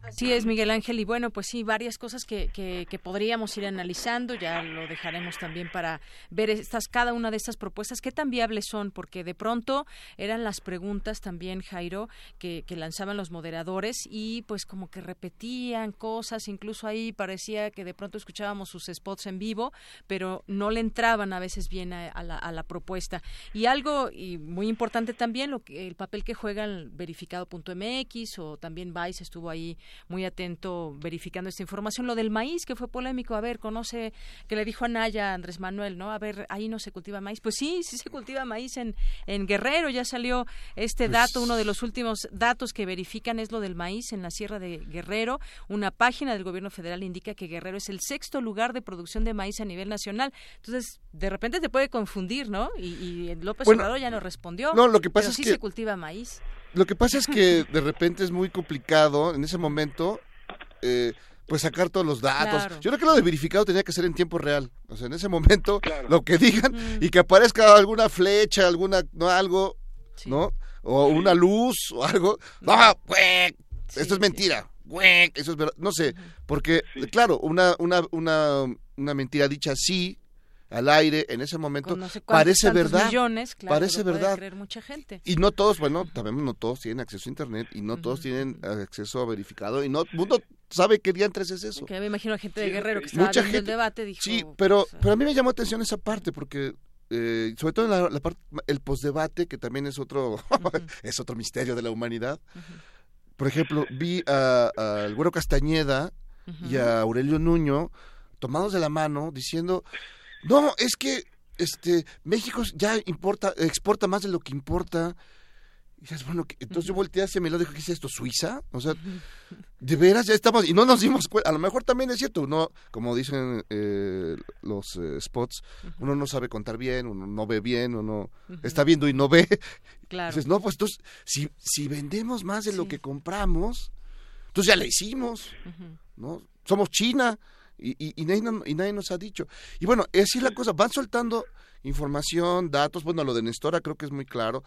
Así es, Miguel Ángel. Y bueno, pues sí, varias cosas que, que, podríamos ir analizando. Ya lo dejaremos también para ver estas, cada una de estas propuestas. ¿Qué tan viables son? Porque de pronto eran las preguntas también, Jairo, que, que lanzaban los moderadores y pues como que repetían cosas. Incluso ahí parecía que de pronto escuchábamos sus spots en vivo, pero no le entraban a veces bien a, la, a la, propuesta. Y algo y muy importante también, lo que, el papel que juega el verificado.mx o también Vice estuvo ahí muy atento verificando esta información. Lo del maíz, que fue polémico, a ver, conoce, que le dijo a Naya Andrés Manuel, ¿no? A ver, ahí no se cultiva maíz. Pues sí, sí se cultiva maíz en, en Guerrero, ya salió este pues dato, uno de los últimos datos que verifican es lo del maíz en la Sierra de Guerrero. Una página del gobierno federal indica que Guerrero es el sexto lugar de producción de maíz a nivel nacional. Entonces, de repente te puede confundir, ¿no? Y, López Obrador ya no respondió. No, lo que pasa pero sí se cultiva maíz. Lo que pasa es que de repente es muy complicado en ese momento. Eh, pues sacar todos los datos. Yo creo que lo de verificado tenía que ser en tiempo real. O sea, en ese momento, lo que digan y que aparezca alguna flecha, alguna, no, algo, ¿no? O una luz o algo. No, esto es mentira. eso es verdad. No sé, porque, claro, una, una, una, una mentira dicha sí al aire en ese momento parece verdad millones, parece verdad. creer mucha gente. Y no todos bueno también no todos tienen acceso a internet y no todos tienen acceso a verificado y no el mundo sabe qué diantres es eso. Que me imagino gente de Guerrero que estaba mucha el debate dijo sí pero pero a mí me llamó atención esa parte porque eh, sobre todo en la, parte el postdebate que también es otro es otro misterio de la humanidad. Por ejemplo vi al a, Güero Castañeda y a Aurelio Nuño tomados de la mano diciendo no, es que este México ya importa, exporta más de lo que importa. Y dices, bueno, entonces yo volteé hacia me lo dijo, ¿qué es esto? ¿Suiza? O sea, de veras ya estamos, y no nos dimos cuenta, a lo mejor también es cierto, uno, como dicen eh, los eh, spots, uno no sabe contar bien, uno no ve bien, uno está viendo y no ve. Claro. Dices, no, pues entonces, si, si vendemos más de lo que compramos, entonces ya le hicimos, ¿no? Somos China, y, y, nadie, nos ha dicho. Y bueno, así es la cosa, van soltando información, datos, bueno, lo de Nestora creo que es muy claro,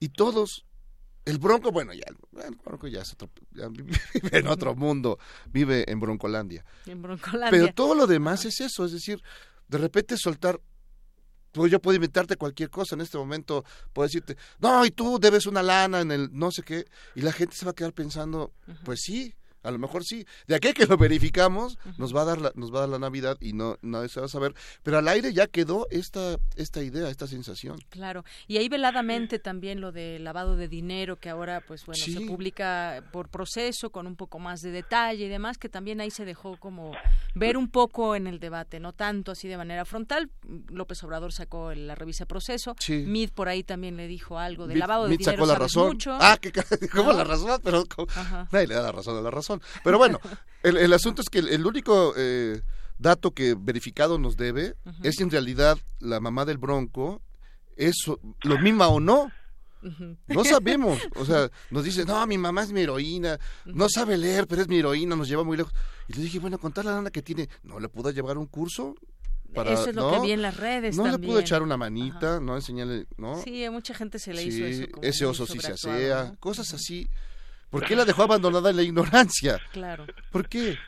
y todos, el Bronco, bueno, ya, el Bronco ya es otro, vive en otro mundo, vive en Broncolandia. En Broncolandia. Pero todo lo demás es eso, es decir, de repente soltar pues yo puedo inventarte cualquier cosa en este momento, puedo decirte, no, y tú debes una lana en el no sé qué, y la gente se va a quedar pensando, pues sí, a lo mejor sí. De aquí que lo verificamos, nos va a dar la, nos va a dar la Navidad y no nadie se va a saber. Pero al aire ya quedó esta, esta idea, esta sensación. Claro. Y ahí veladamente también lo de lavado de dinero, que ahora pues bueno, se publica por proceso, con un poco más de detalle y demás, que también ahí se dejó como ver un poco en el debate, no tanto así de manera frontal. López Obrador sacó la revista Proceso. Mid por ahí también le dijo algo de lavado de dinero. Sacó la razón. Mucho. Ah, que, ¿cómo la razón? Pero nadie le da la razón a la razón. Pero bueno, el, asunto es que el, único eh, dato que verificado nos debe es si en realidad la mamá del Bronco es lo misma o no. No sabemos, o sea, nos dice, no, mi mamá es mi heroína, no sabe leer, pero es mi heroína, nos lleva muy lejos. Y le dije, bueno, contar la lana que tiene, ¿no le pudo llevar un curso? Para, Eso es lo que vi en las redes. No le pudo echar una manita, no enseñarle, ¿no? Sí, a mucha gente se le hizo eso. ese oso sí se asea, cosas así. ¿Por qué la dejó abandonada en la ignorancia? Claro. ¿Por qué?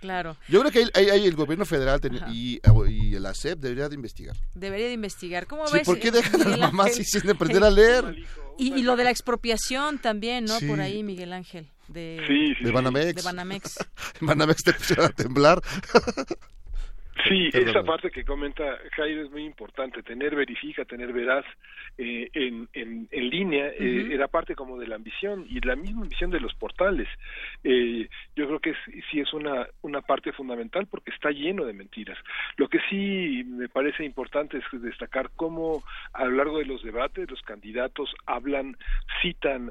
Claro. Yo creo que ahí, el gobierno federal y, y, el ASEP debería de investigar. Debería de investigar. ¿Cómo sí, ves? ¿Por qué dejan a la mamá sin aprender a leer? Y, lo de la expropiación también, ¿no? Por ahí, Miguel Ángel. De, sí, de Banamex. De Banamex. Banamex te pusieron a temblar. Sí, esa parte que comenta Jairo es muy importante, tener verifica, tener veraz eh, en, en, en, línea, eh, era parte como de la ambición y la misma ambición de los portales. Eh, yo creo que sí es una, una parte fundamental porque está lleno de mentiras. Lo que sí me parece importante es destacar cómo a lo largo de los debates los candidatos hablan, citan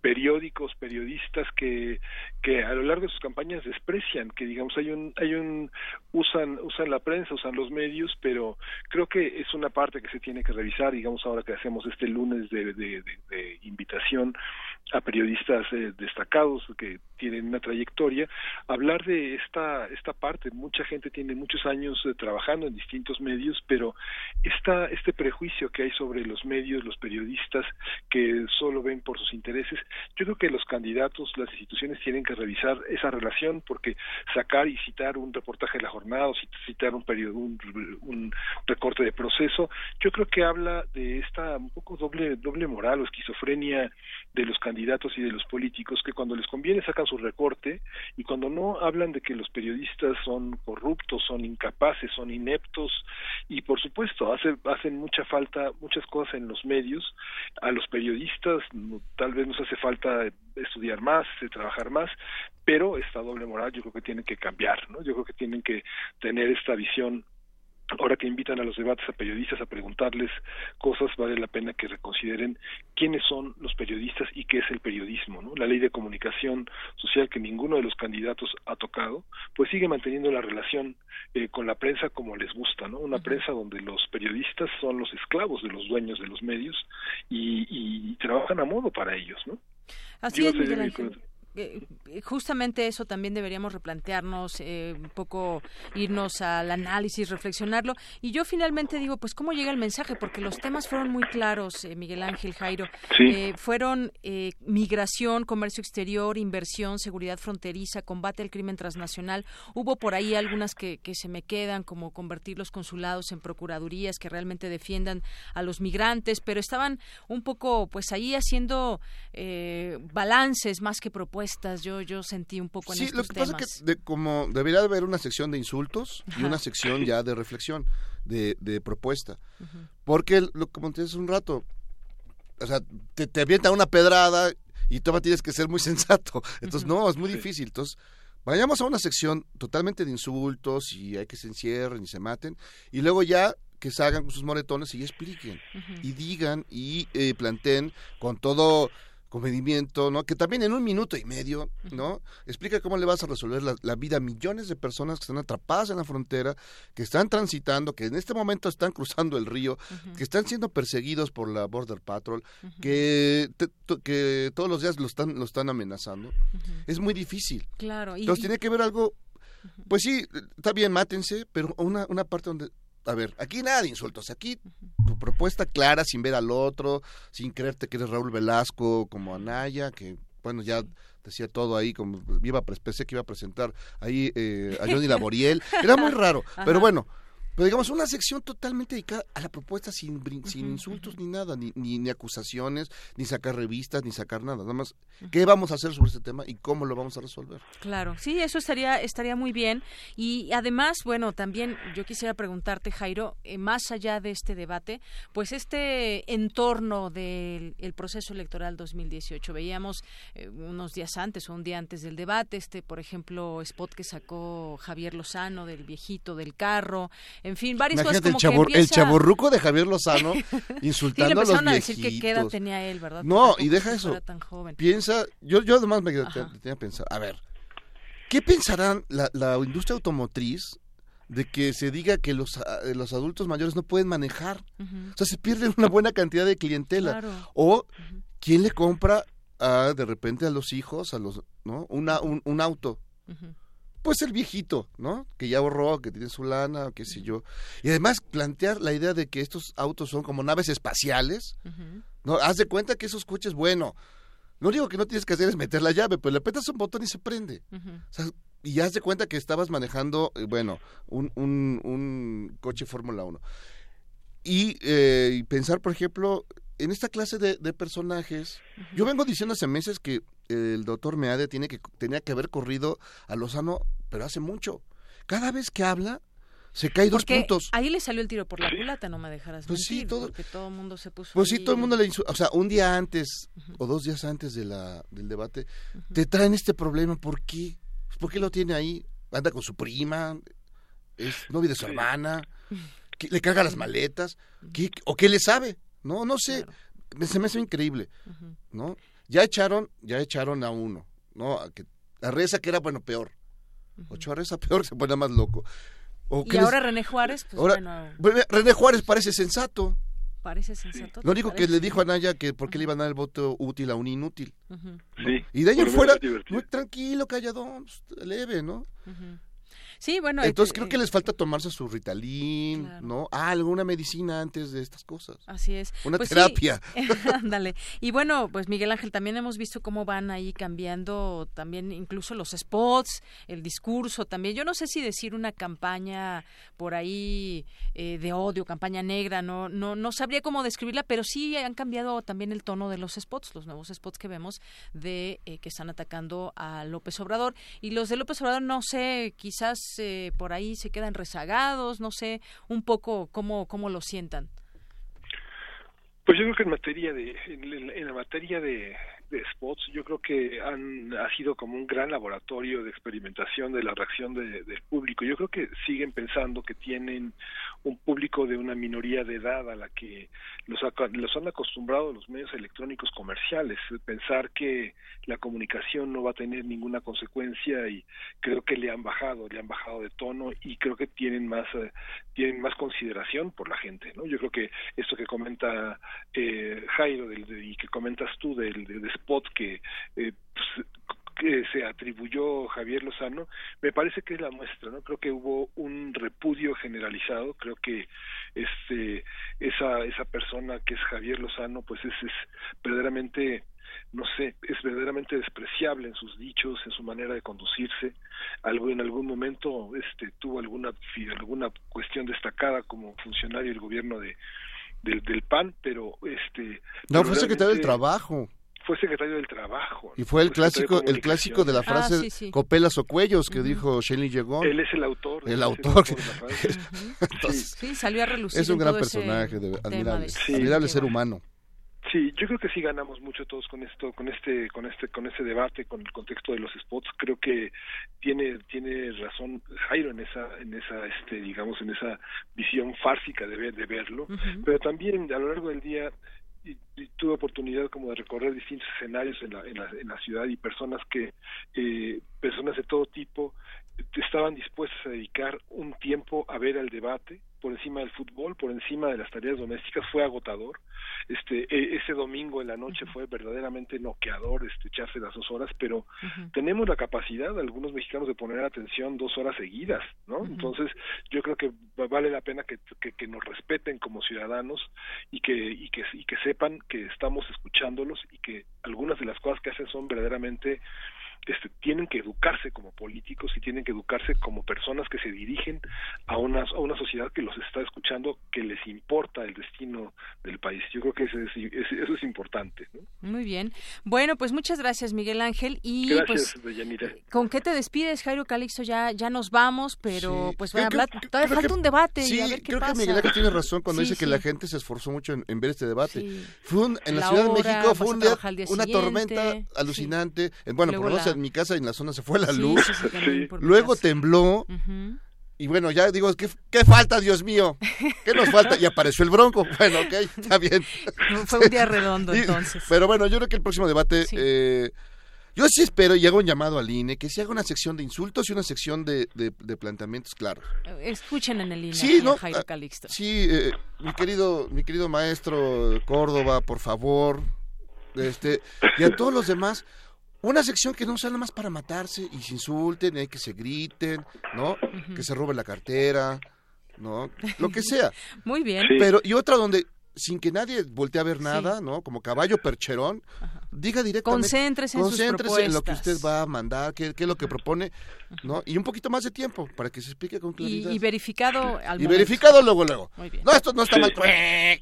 periódicos, periodistas que, que a lo largo de sus campañas desprecian, que digamos hay un, hay un, usan usan la prensa, usan los medios, pero creo que es una parte que se tiene que revisar, digamos ahora que hacemos este lunes de, de, invitación a periodistas eh, destacados que tienen una trayectoria, hablar de esta, esta parte. Mucha gente tiene muchos años eh, trabajando en distintos medios, pero esta, este prejuicio que hay sobre los medios, los periodistas, que solo ven por sus intereses, yo creo que los candidatos, las instituciones tienen que revisar esa relación, porque sacar y citar un reportaje de la jornada o citar un periodo, un, un recorte de proceso, yo creo que habla de esta un poco doble, doble moral o esquizofrenia de los candidatos y de los políticos que cuando les conviene sacan su recorte y cuando no hablan de que los periodistas son corruptos, son incapaces, son ineptos y por supuesto hace, hacen mucha falta muchas cosas en los medios. A los periodistas tal vez nos hace falta estudiar más, trabajar más, pero esta doble moral yo creo que tiene que cambiar, ¿no? Yo creo que tienen que tener esta visión ahora que invitan a los debates a periodistas a preguntarles cosas, vale la pena que reconsideren quiénes son los periodistas y qué es el periodismo. ¿no? La ley de comunicación social que ninguno de los candidatos ha tocado, pues sigue manteniendo la relación eh, con la prensa como les gusta, ¿no? Una prensa donde los periodistas son los esclavos de los dueños de los medios y, trabajan a modo para ellos, ¿no? Así es, Miguel eh, justamente eso también deberíamos replantearnos, eh, un poco irnos al análisis, reflexionarlo. Y yo finalmente digo, pues, ¿cómo llega el mensaje? Porque los temas fueron muy claros, eh, Miguel Ángel Jairo. fueron migración, comercio exterior, inversión, seguridad fronteriza, combate al crimen transnacional. Hubo por ahí algunas que, que se me quedan, como convertir los consulados en procuradurías que realmente defiendan a los migrantes, pero estaban un poco, pues, ahí haciendo balances más que propuestas yo, yo sentí un poco en sí, lo que pasa es que como debería haber una sección de insultos y una sección ya de reflexión, de, de propuesta. Porque, lo, como te hace un rato, o sea, te, te avienta una pedrada y tú tienes que ser muy sensato. Entonces, no, es muy difícil. Entonces, vayamos a una sección totalmente de insultos y hay que se encierren y se maten. Y luego ya que salgan con sus moretones y expliquen. Y digan y eh, planteen con todo comedimiento, ¿no? Que también en un minuto y medio, ¿no? Explica cómo le vas a resolver la, vida a millones de personas que están atrapadas en la frontera, que están transitando, que en este momento están cruzando el río, que están siendo perseguidos por la Border Patrol, que, que todos los días lo están, lo están amenazando. Es muy difícil. Claro. Entonces tiene que ver algo, pues sí, está bien, mátense, pero una, una parte donde a ver, aquí nada de insultos, aquí tu propuesta clara, sin ver al otro, sin creerte que eres Raúl Velasco como Anaya, que bueno, ya decía todo ahí, como iba, pensé que iba a presentar ahí eh, a Johnny Laboriel, era muy raro, pero bueno, pero digamos, una sección totalmente dedicada a la propuesta sin, sin insultos ni nada, ni, ni, acusaciones, ni sacar revistas, ni sacar nada. Nada más, ¿qué vamos a hacer sobre este tema y cómo lo vamos a resolver? Claro, sí, eso estaría, estaría muy bien. Y además, bueno, también yo quisiera preguntarte, Jairo, eh, más allá de este debate, pues este entorno del proceso electoral 2018, veíamos eh, unos días antes o un día antes del debate, este, por ejemplo, spot que sacó Javier Lozano del viejito del carro, en fin, varias cosas como el, que el chaborruco de Javier Lozano insultando a los a decir que qué edad tenía él, ¿verdad? No, y deja eso. Piensa, yo, yo además me tenía que pensar, a ver, ¿qué pensarán la, la industria automotriz de que se diga que los, los adultos mayores no pueden manejar. O sea, se pierde una buena cantidad de clientela. O quién le compra a, de repente a los hijos, a los, ¿no? Una, un, un auto pues el viejito, ¿no? Que ya ahorró, que tiene su lana, qué sé yo. Y además plantear la idea de que estos autos son como naves espaciales, ¿no? Haz de cuenta que esos coches, bueno, lo único que no tienes que hacer es meter la llave, pero le apretas un botón y se prende. o sea, y haz de cuenta que estabas manejando, eh, bueno, un, un, un coche Fórmula 1. Y, eh, y, pensar, por ejemplo, en esta clase de, de personajes, yo vengo diciendo hace meses que el doctor Meade tiene que, tenía que haber corrido a Lozano, pero hace mucho. Cada vez que habla, se cae dos puntos. Ahí le salió el tiro por la culata, no me dejarás pues sí, todo, porque todo el mundo se puso. Pues sí, todo el mundo le O sea, un día antes o dos días antes de la, del debate, te traen este problema. ¿Por qué? ¿Por qué lo tiene ahí? Anda con su prima, es novia de su hermana, le carga las maletas, ¿o qué le sabe? No, no sé. Se me hace increíble, ¿no? Ya echaron, ya echaron a uno, ¿no? A, que, a Reza que era, bueno, peor. Ocho a Reza peor, se pone más loco. y ahora René Juárez, pues bueno... René Juárez parece sensato. Parece sensato. Lo único que le dijo a Naya que por qué le iban a dar el voto útil a un inútil. Y de ahí en fuera, muy tranquilo, callado, pues, leve, ¿no? Sí, bueno. Entonces creo que les falta tomarse su Ritalin, ¿no? Ah, alguna medicina antes de estas cosas. Así es. Una pues terapia. Ándale. y bueno, pues Miguel Ángel, también hemos visto cómo van ahí cambiando también incluso los spots, el discurso también. Yo no sé si decir una campaña por ahí eh, de odio, campaña negra, no, no, no sabría cómo describirla, pero sí han cambiado también el tono de los spots, los nuevos spots que vemos de eh, que están atacando a López Obrador. Y los de López Obrador, no sé, eh, por ahí se quedan rezagados, no sé, un poco cómo, cómo lo sientan. Pues yo creo que en materia de, en, la materia de, de, spots, yo creo que han ha sido como un gran laboratorio de experimentación de la reacción del público. Yo creo que siguen pensando que tienen un público de una minoría de edad a la que los, los han acostumbrado los medios electrónicos comerciales, pensar que la comunicación no va a tener ninguna consecuencia y creo que le han bajado, le han bajado de tono y creo que tienen más eh, tienen más consideración por la gente, ¿no? Yo creo que esto que comenta eh, Jairo del, y que comentas tú del, del spot que eh, pues, que se atribuyó Javier Lozano, me parece que es la muestra, ¿no? Creo que hubo un repudio generalizado, creo que este esa esa persona que es Javier Lozano pues es, es verdaderamente no sé, es verdaderamente despreciable en sus dichos, en su manera de conducirse. Algo en algún momento este tuvo alguna alguna cuestión destacada como funcionario del gobierno de del, del PAN, pero este No, fue secretario del Trabajo fue secretario del Trabajo. Y fue el clásico el clásico de la ah, frase copelas o cuellos que dijo Shelley llegó. Él es el autor. El autor. sí, salió a relucir. Es un gran personaje, admirable, admirable ser humano. Sí, yo creo que sí ganamos mucho todos con esto, con este, con este, con este debate, con el contexto de los spots. Creo que tiene, tiene razón Jairo en esa, en esa, este, digamos, en esa visión fársica de ver, de verlo. Pero también a lo largo del día y, tuve oportunidad como de recorrer distintos escenarios en la, en la, en la ciudad y personas que eh, personas de todo tipo estaban dispuestas a dedicar un tiempo a ver el debate por encima del fútbol, por encima de las tareas domésticas, fue agotador. Este, e, ese domingo en la noche fue verdaderamente noqueador, este, echarse las dos horas, pero tenemos la capacidad, algunos mexicanos, de poner atención dos horas seguidas, ¿no? Entonces, yo creo que vale la pena que, que, nos respeten como ciudadanos y que, y que, y que sepan que estamos escuchándolos y que algunas de las cosas que hacen son verdaderamente este, tienen que educarse como políticos y tienen que educarse como personas que se dirigen a una, a una sociedad que los está escuchando, que les importa el destino del país. Yo creo que eso es, eso es importante. Muy bien. Bueno, pues muchas gracias, Miguel Ángel. Y gracias, pues, ¿con qué te despides, Jairo Calixto? Ya, ya nos vamos, pero pues voy a hablar. todavía falta un debate sí, y a ver qué creo que Miguel Ángel tiene razón cuando dice que la gente se esforzó mucho en, ver este debate. Fue en la, Ciudad de México fue una tormenta alucinante. Bueno, por lo en mi casa y en la zona se fue la luz. Luego tembló. Y bueno, ya digo, ¿qué, ¿qué, falta, Dios mío? ¿Qué nos falta? Y apareció el bronco. Bueno, ok, está bien. Fue un día redondo, entonces. Pero bueno, yo creo que el próximo debate... Eh, yo sí espero y hago un llamado al INE que se haga una sección de insultos y una sección de, de, planteamientos claros. Escuchen en el INE sí, ¿no? Jairo ah, Calixto. Sí, eh, mi querido mi querido maestro Córdoba, por favor, este y a todos los demás, una sección que no sea nada más para matarse y se insulten, hay que se griten, ¿no? Que se roben la cartera, ¿no? Lo que sea. Muy bien. Pero y otra donde sin que nadie voltee a ver nada, ¿no? Como caballo percherón, diga directamente. Concéntrese, en, sus en lo que usted va a mandar, qué, qué, es lo que propone, ¿no? Y un poquito más de tiempo para que se explique con claridad. Y, verificado al Y verificado luego, luego. Muy bien. No, esto no está mal.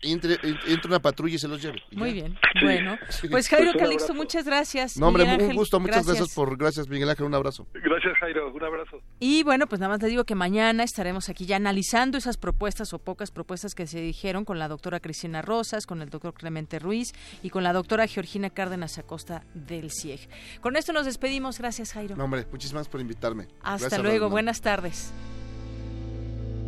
Y entre, una patrulla y se los lleve. Muy bien. Bueno, pues Jairo pues Calixto, muchas gracias. No, hombre, un gusto. Muchas gracias. por, gracias Miguel Ángel, un abrazo. Gracias Jairo, un abrazo. Y bueno, pues nada más te digo que mañana estaremos aquí ya analizando esas propuestas o pocas propuestas que se dijeron con la doctora Cristina Rosas, con el doctor Clemente Ruiz y con la doctora Georgina Cárdenas Acosta del CIEG. Con esto nos despedimos. Gracias, Jairo. No, hombre, muchísimas por invitarme. Hasta luego. Buenas tardes.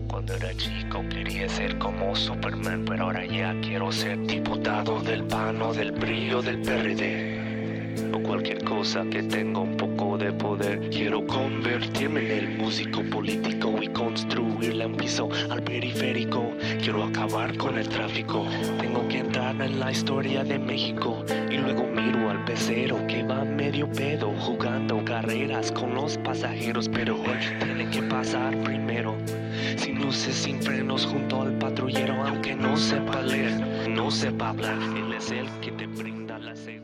Cuando era chico quería ser como Superman, pero ahora ya quiero ser diputado del PAN o del brillo del PRD. O cualquier cosa que tenga un poco de poder. Quiero convertirme en el músico político y construirle un piso al periférico. Quiero acabar con el tráfico. Tengo que entrar en la historia de México y luego miro al pecero que va medio pedo jugando carreras con los pasajeros, pero él tiene que pasar primero. Sin luces, sin frenos, junto al patrullero, aunque no sepa leer, no sepa hablar, él es el que te brinda la seguridad.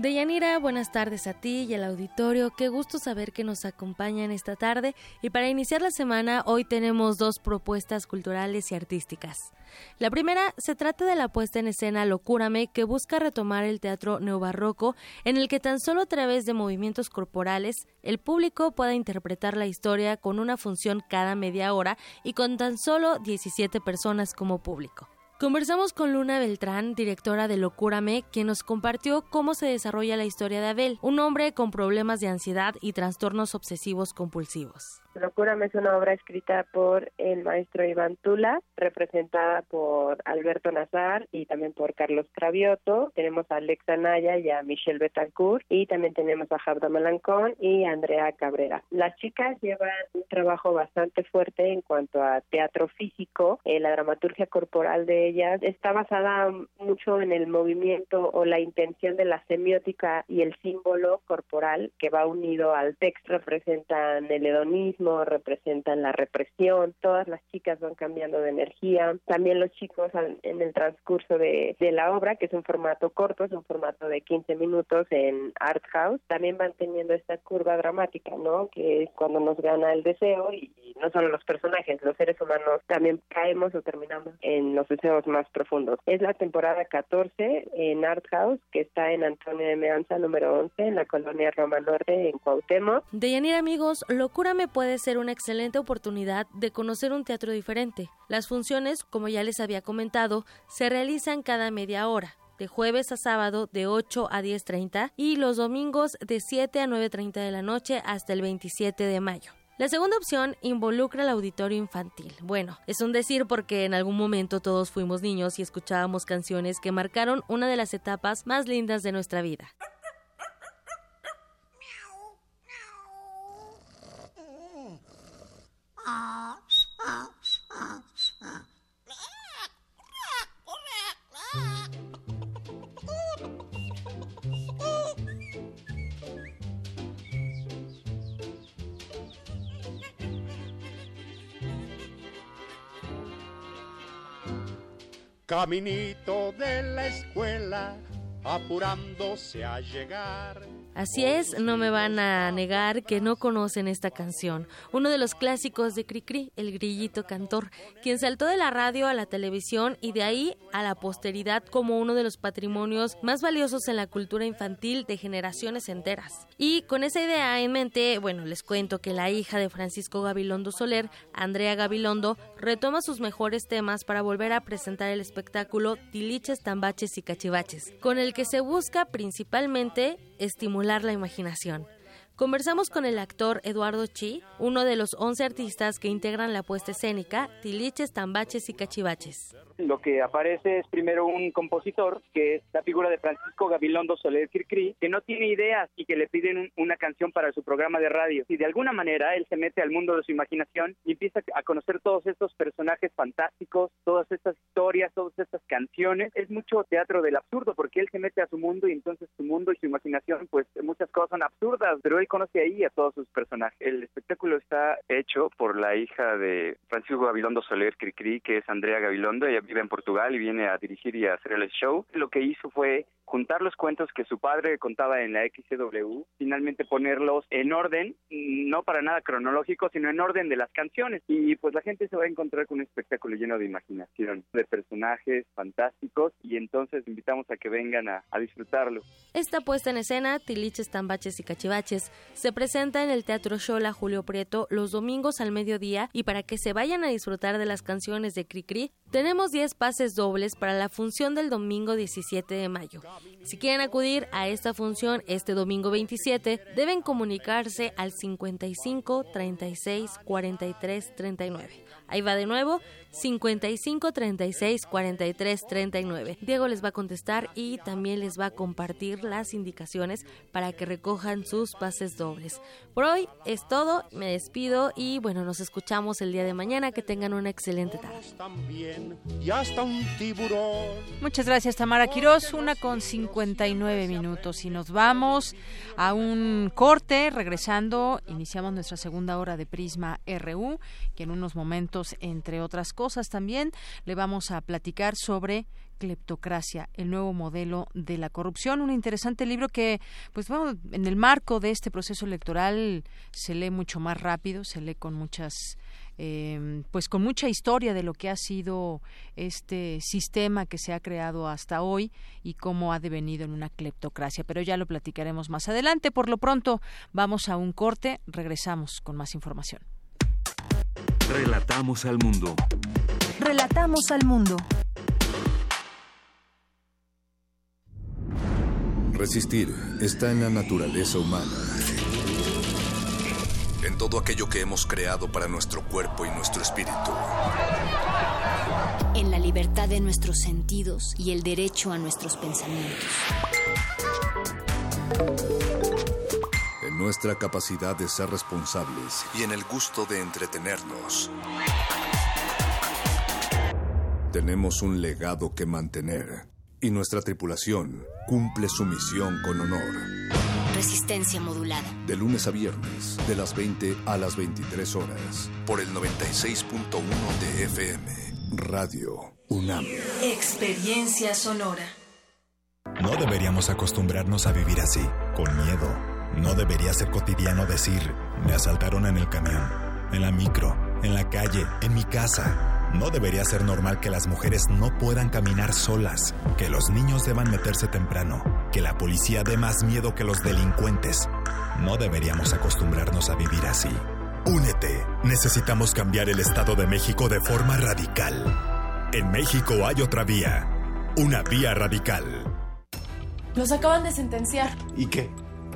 Deyanira, buenas tardes a ti y al auditorio. Qué gusto saber que nos acompañan esta tarde. Y para iniciar la semana, hoy tenemos dos propuestas culturales y artísticas. La primera se trata de la puesta en escena Locúrame, que busca retomar el teatro neobarroco, en el que tan solo a través de movimientos corporales el público pueda interpretar la historia con una función cada media hora y con tan solo 17 personas como público. Conversamos con Luna Beltrán, directora de Locúrame, quien nos compartió cómo se desarrolla la historia de Abel, un hombre con problemas de ansiedad y trastornos obsesivos compulsivos. Locúrame es una obra escrita por el maestro Iván Tula, representada por Alberto Nazar y también por Carlos Travioto. Tenemos a Alexa Naya y a Michelle Betancourt y también tenemos a Jabda Malancón y a Andrea Cabrera. Las chicas llevan un trabajo bastante fuerte en cuanto a teatro físico. Eh, la dramaturgia corporal de ellas está basada mucho en el movimiento o la intención de la semiótica y el símbolo corporal que va unido al texto. Representan el hedonismo representan la represión, todas las chicas van cambiando de energía, también los chicos en el transcurso de, la obra, que es un formato corto, es un formato de 15 minutos en Art House, también van teniendo esta curva dramática, ¿no? Que es cuando nos gana el deseo y, no solo los personajes, los seres humanos también caemos o terminamos en los deseos más profundos. Es la temporada 14 en Art House, que está en Antonio de Meanza, número 11, en la colonia Roma Norte, en Cuauhtémoc. De Yanir, amigos, Locura me puede ser una excelente oportunidad de conocer un teatro diferente. Las funciones, como ya les había comentado, se realizan cada media hora de jueves a sábado de 8 a 10.30 y los domingos de 7 a 9.30 de la noche hasta el 27 de mayo. La segunda opción involucra al auditorio infantil. Bueno, es un decir porque en algún momento todos fuimos niños y escuchábamos canciones que marcaron una de las etapas más lindas de nuestra vida. Caminito de la escuela, apurándose a llegar Así es, no me van a negar que no conocen esta canción, uno de los clásicos de Cricri, el grillito cantor, quien saltó de la radio a la televisión y de ahí a la posteridad como uno de los patrimonios más valiosos en la cultura infantil de generaciones enteras. Y con esa idea en mente, bueno, les cuento que la hija de Francisco Gabilondo Soler, Andrea Gabilondo, retoma sus mejores temas para volver a presentar el espectáculo Tiliches, Tambaches y Cachivaches, con el que se busca principalmente estimular la imaginación. Conversamos con el actor Eduardo Chi, uno de los 11 artistas que integran la puesta escénica Tiliches, Tambaches y Cachivaches. Lo que aparece es primero un compositor, que es la figura de Francisco Gabilondo Soler Kirkri, que no tiene ideas y que le piden una canción para su programa de radio. Y de alguna manera él se mete al mundo de su imaginación y empieza a conocer todos estos personajes fantásticos, todas estas historias, todas estas canciones. Es mucho teatro del absurdo porque él se mete a su mundo y entonces su mundo y su imaginación, pues muchas cosas son absurdas, pero él conoce ahí a todos sus personajes. El espectáculo está hecho por la hija de Francisco Gabilondo Soler Cricri, que es Andrea Gabilondo. Vive en Portugal y viene a dirigir y a hacer el show. Lo que hizo fue juntar los cuentos que su padre contaba en la XCW, finalmente ponerlos en orden, no para nada cronológico, sino en orden de las canciones. Y pues la gente se va a encontrar con un espectáculo lleno de imaginación, de personajes fantásticos y entonces invitamos a que vengan a, a disfrutarlo. Esta puesta en escena, Tiliches, Tambaches y Cachivaches, se presenta en el Teatro Shola Julio Prieto los domingos al mediodía y para que se vayan a disfrutar de las canciones de Cricri, tenemos 10 pases dobles para la función del domingo 17 de mayo. Si quieren acudir a esta función este domingo 27, deben comunicarse al 55 36 43 39. Ahí va de nuevo, 55 36 43 39. Diego les va a contestar y también les va a compartir las indicaciones para que recojan sus pases dobles. Por hoy es todo, me despido y bueno, nos escuchamos el día de mañana. Que tengan una excelente tarde. Muchas gracias Tamara Quiroz, una con 59 minutos y nos vamos a un corte. Regresando, iniciamos nuestra segunda hora de Prisma RU, que en unos momentos entre otras cosas también, le vamos a platicar sobre cleptocracia, el nuevo modelo de la corrupción, un interesante libro que, pues bueno, en el marco de este proceso electoral se lee mucho más rápido, se lee con muchas em, pues con mucha historia de lo que ha sido este sistema que se ha creado hasta hoy y cómo ha devenido en una cleptocracia. Pero ya lo platicaremos más adelante. Por lo pronto, vamos a un corte, regresamos con más información. Relatamos al mundo. Relatamos al mundo. Resistir está en la naturaleza humana. En todo aquello que hemos creado para nuestro cuerpo y nuestro espíritu. En la libertad de nuestros sentidos y el derecho a nuestros pensamientos nuestra capacidad de ser responsables y en el gusto de entretenernos. Tenemos un legado que mantener y nuestra tripulación cumple su misión con honor. Resistencia modulada. De lunes a viernes, de las 20 a las 23 horas, por el 96.1 de FM, Radio UNAM. Experiencia sonora. No deberíamos acostumbrarnos a vivir así, con miedo no debería ser cotidiano decir, me asaltaron en el camión, en la micro, en la calle, en mi casa. No debería ser normal que las mujeres no puedan caminar solas, que los niños deban meterse temprano, que la policía dé más miedo que los delincuentes. No deberíamos acostumbrarnos a vivir así. Únete. Necesitamos cambiar el Estado de México de forma radical. En México hay otra vía. Una vía radical. Los acaban de sentenciar. ¿Y qué?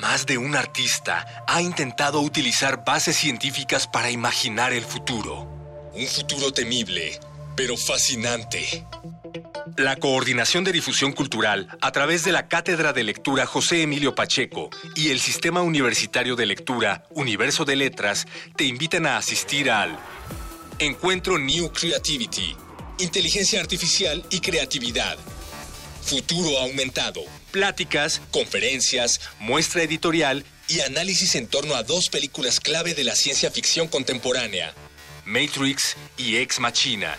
Más de un artista ha intentado utilizar bases científicas para imaginar el futuro. Un futuro temible, pero fascinante. La Coordinación de Difusión Cultural, a través de la Cátedra de Lectura José Emilio Pacheco y el Sistema Universitario de Lectura Universo de Letras, te invitan a asistir al Encuentro New Creativity, Inteligencia Artificial y Creatividad, Futuro Aumentado pláticas, conferencias, muestra editorial y análisis en torno a dos películas clave de la ciencia ficción contemporánea, Matrix y Ex Machina.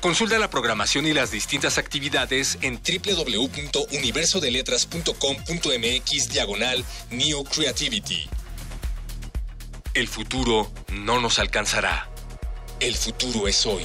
Consulta la programación y las distintas actividades en www.universodeletras.com.mx diagonal Neo Creativity. El futuro no nos alcanzará. El futuro es hoy.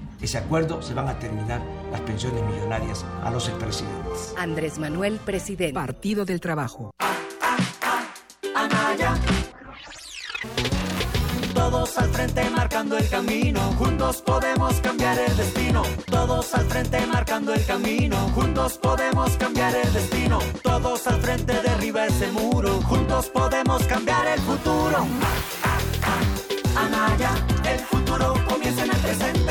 ese acuerdo se van a terminar las pensiones millonarias a los expresidentes. Andrés Manuel, presidente. Partido del Trabajo. Anaya. Todos al frente marcando el camino, juntos podemos cambiar el destino. Todos al frente marcando el camino, juntos podemos cambiar el destino. Todos al frente derriba ese muro, juntos podemos cambiar el futuro. Anaya, el futuro comienza en el presente.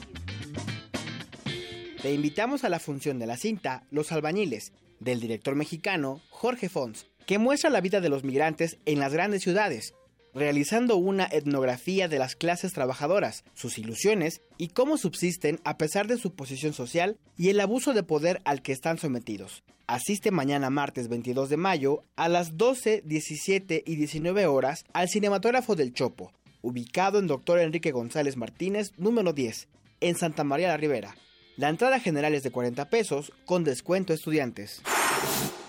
Te invitamos a la función de la cinta Los albañiles, del director mexicano Jorge Fons, que muestra la vida de los migrantes en las grandes ciudades, realizando una etnografía de las clases trabajadoras, sus ilusiones y cómo subsisten a pesar de su posición social y el abuso de poder al que están sometidos. Asiste mañana martes 22 de mayo a las 12, 17 y 19 horas al Cinematógrafo del Chopo, ubicado en Dr. Enrique González Martínez, número 10, en Santa María la Ribera. La entrada general es de 40 pesos con descuento estudiantes.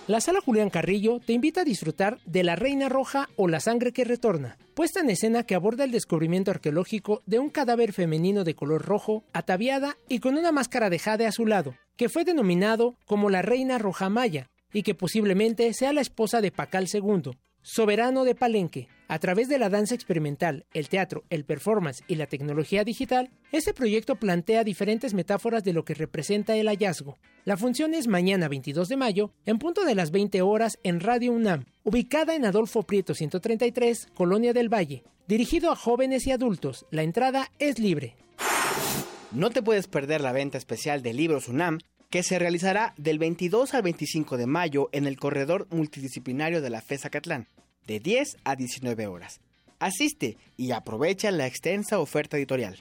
La sala Julián Carrillo te invita a disfrutar de La Reina Roja o La Sangre que Retorna, puesta en escena que aborda el descubrimiento arqueológico de un cadáver femenino de color rojo, ataviada y con una máscara de jade a su lado, que fue denominado como la Reina Roja Maya, y que posiblemente sea la esposa de Pacal II, soberano de Palenque, a través de la danza experimental, el teatro, el performance y la tecnología digital, este proyecto plantea diferentes metáforas de lo que representa el hallazgo. La función es mañana 22 de mayo, en punto de las 20 horas en Radio UNAM, ubicada en Adolfo Prieto 133, Colonia del Valle. Dirigido a jóvenes y adultos, la entrada es libre. No te puedes perder la venta especial de libros UNAM que se realizará del 22 al 25 de mayo en el corredor multidisciplinario de la FESA Catlán, de 10 a 19 horas. Asiste y aprovecha la extensa oferta editorial.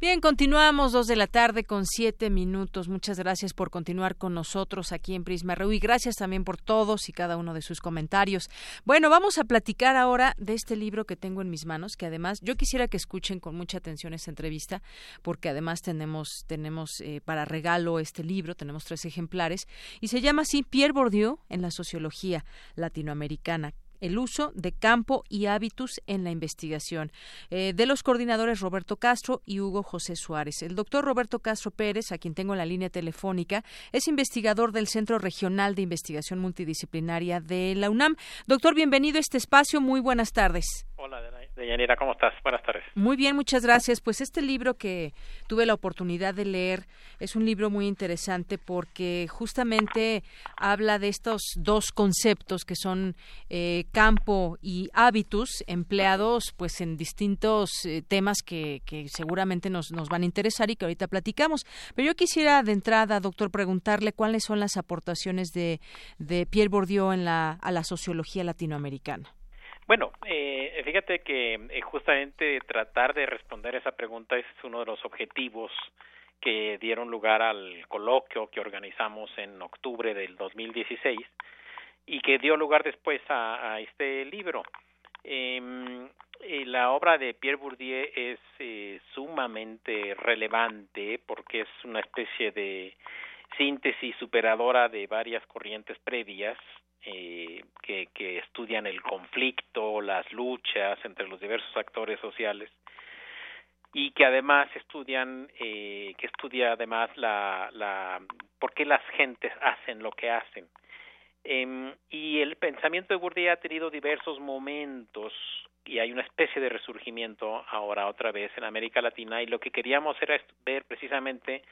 Bien, continuamos dos de la tarde con siete minutos. Muchas gracias por continuar con nosotros aquí en Prisma RU y gracias también por todos y cada uno de sus comentarios. Bueno, vamos a platicar ahora de este libro que tengo en mis manos, que además yo quisiera que escuchen con mucha atención esta entrevista, porque además tenemos tenemos eh, para regalo este libro, tenemos tres ejemplares y se llama así Pierre Bourdieu en la sociología latinoamericana el uso de campo y hábitus en la investigación, eh, de los coordinadores Roberto Castro y Hugo José Suárez. El doctor Roberto Castro Pérez, a quien tengo en la línea telefónica, es investigador del Centro Regional de Investigación Multidisciplinaria de la UNAM. Doctor, bienvenido a este espacio. Muy buenas tardes. Hola, Deyanira, ¿cómo estás? Buenas tardes. Muy bien, muchas gracias. Pues este libro que tuve la oportunidad de leer es un libro muy interesante porque justamente habla de estos dos conceptos que son eh, campo y hábitus empleados pues en distintos eh, temas que, seguramente nos, nos van a interesar y que ahorita platicamos. Pero yo quisiera de entrada, doctor, preguntarle cuáles son las aportaciones de, de Pierre Bourdieu en a la sociología latinoamericana. Bueno, eh, fíjate que eh, justamente tratar de responder esa pregunta es uno de los objetivos que dieron lugar al coloquio que organizamos en octubre del 2016 y que dio lugar después a, este libro. Eh, la obra de Pierre Bourdieu es eh, sumamente relevante porque es una especie de síntesis superadora de varias corrientes previas eh, que, que estudian el conflicto, las luchas entre los diversos actores sociales y que además estudian eh, que estudia además la, la por qué las gentes hacen lo que hacen eh, y el pensamiento de Bourdieu ha tenido diversos momentos y hay una especie de resurgimiento ahora otra vez en América Latina y lo que queríamos era ver precisamente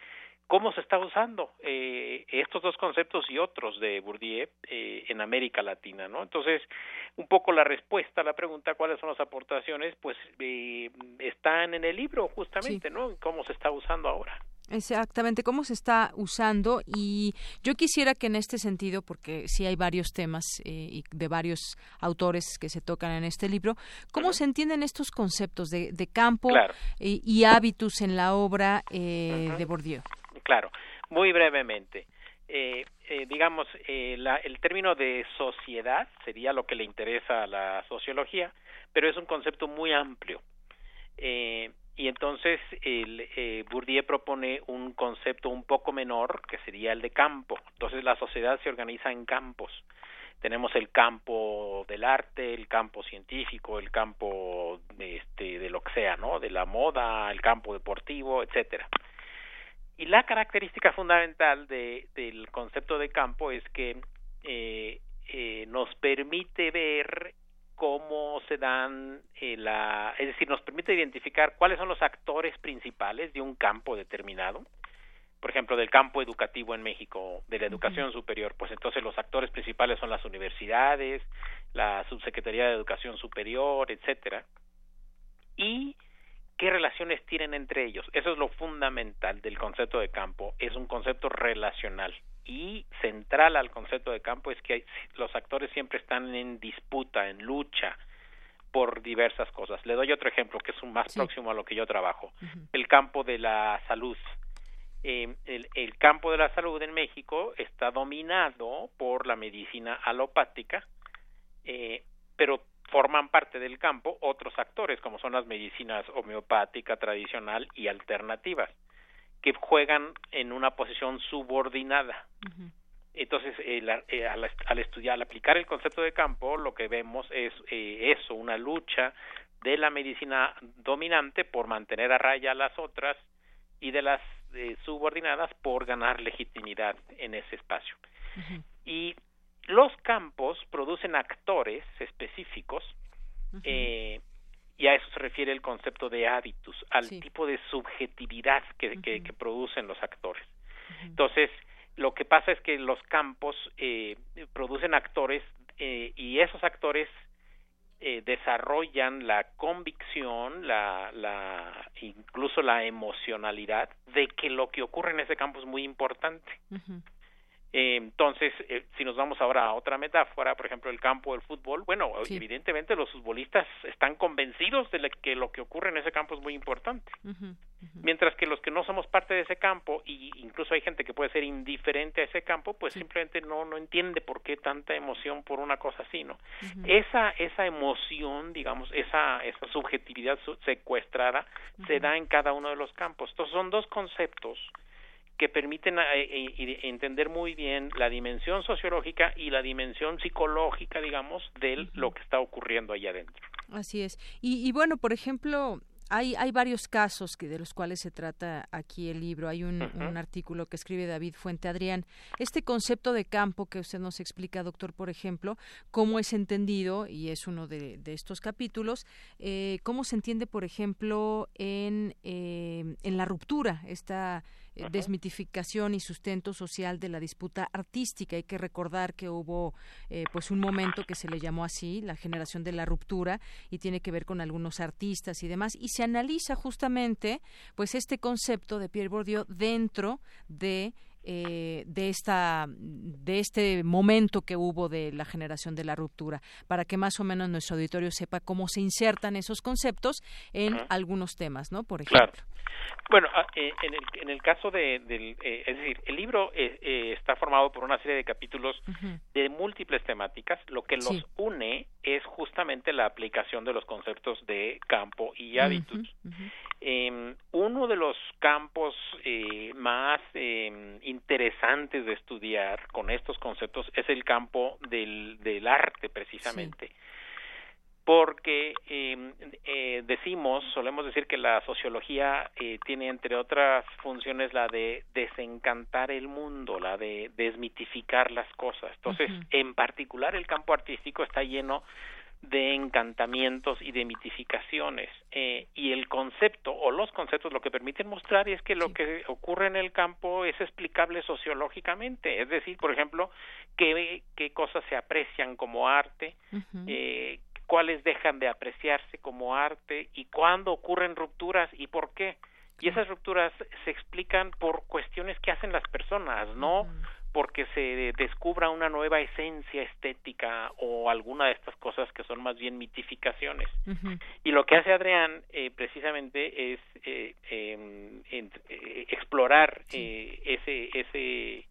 cómo se está usando eh, estos dos conceptos y otros de Bourdieu eh, en América Latina, ¿no? Entonces, un poco la respuesta a la pregunta cuáles son las aportaciones, pues eh, están en el libro justamente, ¿no? Cómo se está usando ahora. Exactamente, cómo se está usando y yo quisiera que en este sentido, porque sí hay varios temas eh, y de varios autores que se tocan en este libro, ¿cómo se entienden estos conceptos de, de campo y, y, hábitus en la obra eh, de Bourdieu? Claro, muy brevemente. Eh, eh, digamos, eh, la, el término de sociedad sería lo que le interesa a la sociología, pero es un concepto muy amplio. Eh, y entonces el, eh, Bourdieu propone un concepto un poco menor que sería el de campo. Entonces la sociedad se organiza en campos. Tenemos el campo del arte, el campo científico, el campo de, este, de lo que sea, ¿no? De la moda, el campo deportivo, etcétera. Y la característica fundamental de, del concepto de campo es que eh, eh, nos permite ver cómo se dan eh, la es decir nos permite identificar cuáles son los actores principales de un campo determinado. Por ejemplo del campo educativo en México de la educación uh -huh. superior pues entonces los actores principales son las universidades la subsecretaría de educación superior etcétera. Y qué relaciones tienen entre ellos. Eso es lo fundamental del concepto de campo es un concepto relacional y central al concepto de campo es que hay, los actores siempre están en disputa, en lucha por diversas cosas. Le doy otro ejemplo que es un más sí. próximo a lo que yo trabajo. Uh -huh. El campo de la salud. Eh, el, el, campo de la salud en México está dominado por la medicina alopática, eh, pero forman parte del campo otros actores como son las medicinas homeopática, tradicional y alternativas que juegan en una posición subordinada. Uh -huh. Entonces, eh, la, eh, al, al, estudiar, al aplicar el concepto de campo, lo que vemos es eh, eso, una lucha de la medicina dominante por mantener a raya a las otras y de las eh, subordinadas por ganar legitimidad en ese espacio. Uh -huh. Y los campos producen actores específicos uh -huh y a eso se refiere el concepto de hábitus, al sí. tipo de subjetividad que, uh -huh. que, que, producen los actores. Uh -huh. Entonces, lo que pasa es que los campos eh, producen actores eh, y esos actores eh, desarrollan la convicción, la, la, incluso la emocionalidad de que lo que ocurre en ese campo es muy importante. Uh -huh. Eh, entonces, eh, si nos vamos ahora a otra metáfora, por ejemplo, el campo del fútbol, bueno, sí. evidentemente los futbolistas están convencidos de que lo que ocurre en ese campo es muy importante. Uh -huh, uh -huh. Mientras que los que no somos parte de ese campo, y incluso hay gente que puede ser indiferente a ese campo, pues sí. simplemente no, no entiende por qué tanta emoción por una cosa así, ¿no? Uh -huh. Esa, esa emoción, digamos, esa, esa subjetividad secuestrada se da en cada uno de los campos. Estos son dos conceptos que permiten eh, eh, entender muy bien la dimensión sociológica y la dimensión psicológica, digamos, de lo que está ocurriendo allá adentro. Así es. Y, y bueno, por ejemplo, hay, hay varios casos que de los cuales se trata aquí el libro. Hay un, uh -huh. un, artículo que escribe David Fuente Adrián. Este concepto de campo que usted nos explica, doctor, por ejemplo, cómo es entendido, y es uno de, de estos capítulos, eh, cómo se entiende, por ejemplo, en, eh, en la ruptura, esta eh, desmitificación y sustento social de la disputa artística. Hay que recordar que hubo eh, pues un momento que se le llamó así, la generación de la ruptura, y tiene que ver con algunos artistas y demás, y se analiza justamente pues este concepto de Pierre Bourdieu dentro de eh, de esta de este momento que hubo de la generación de la ruptura para que más o menos nuestro auditorio sepa cómo se insertan esos conceptos en algunos temas no por ejemplo. Bueno, ah, eh, en, el, en el caso de, del, eh, es decir, el libro eh, está formado por una serie de capítulos de múltiples temáticas. Lo que los une es justamente la aplicación de los conceptos de campo y hábitos. Em, uno de los campos más em, interesantes de estudiar con estos conceptos es el campo del, del arte, precisamente porque em, eh, decimos, solemos decir que la sociología eh, tiene entre otras funciones la de desencantar el mundo, la de desmitificar las cosas. Entonces, en particular el campo artístico está lleno de encantamientos y de mitificaciones. Eh, y el concepto o los conceptos lo que permiten mostrar es que lo que ocurre en el campo es explicable sociológicamente. Es decir por ejemplo qué, qué cosas se aprecian como arte eh, cuáles dejan de apreciarse como arte y cuándo ocurren rupturas y por qué. Y esas rupturas se explican por cuestiones que hacen las personas, no porque se descubra una nueva esencia estética o alguna de estas cosas que son más bien mitificaciones. Y lo que hace Adrián eh, precisamente es eh, em, eh, explorar ese ese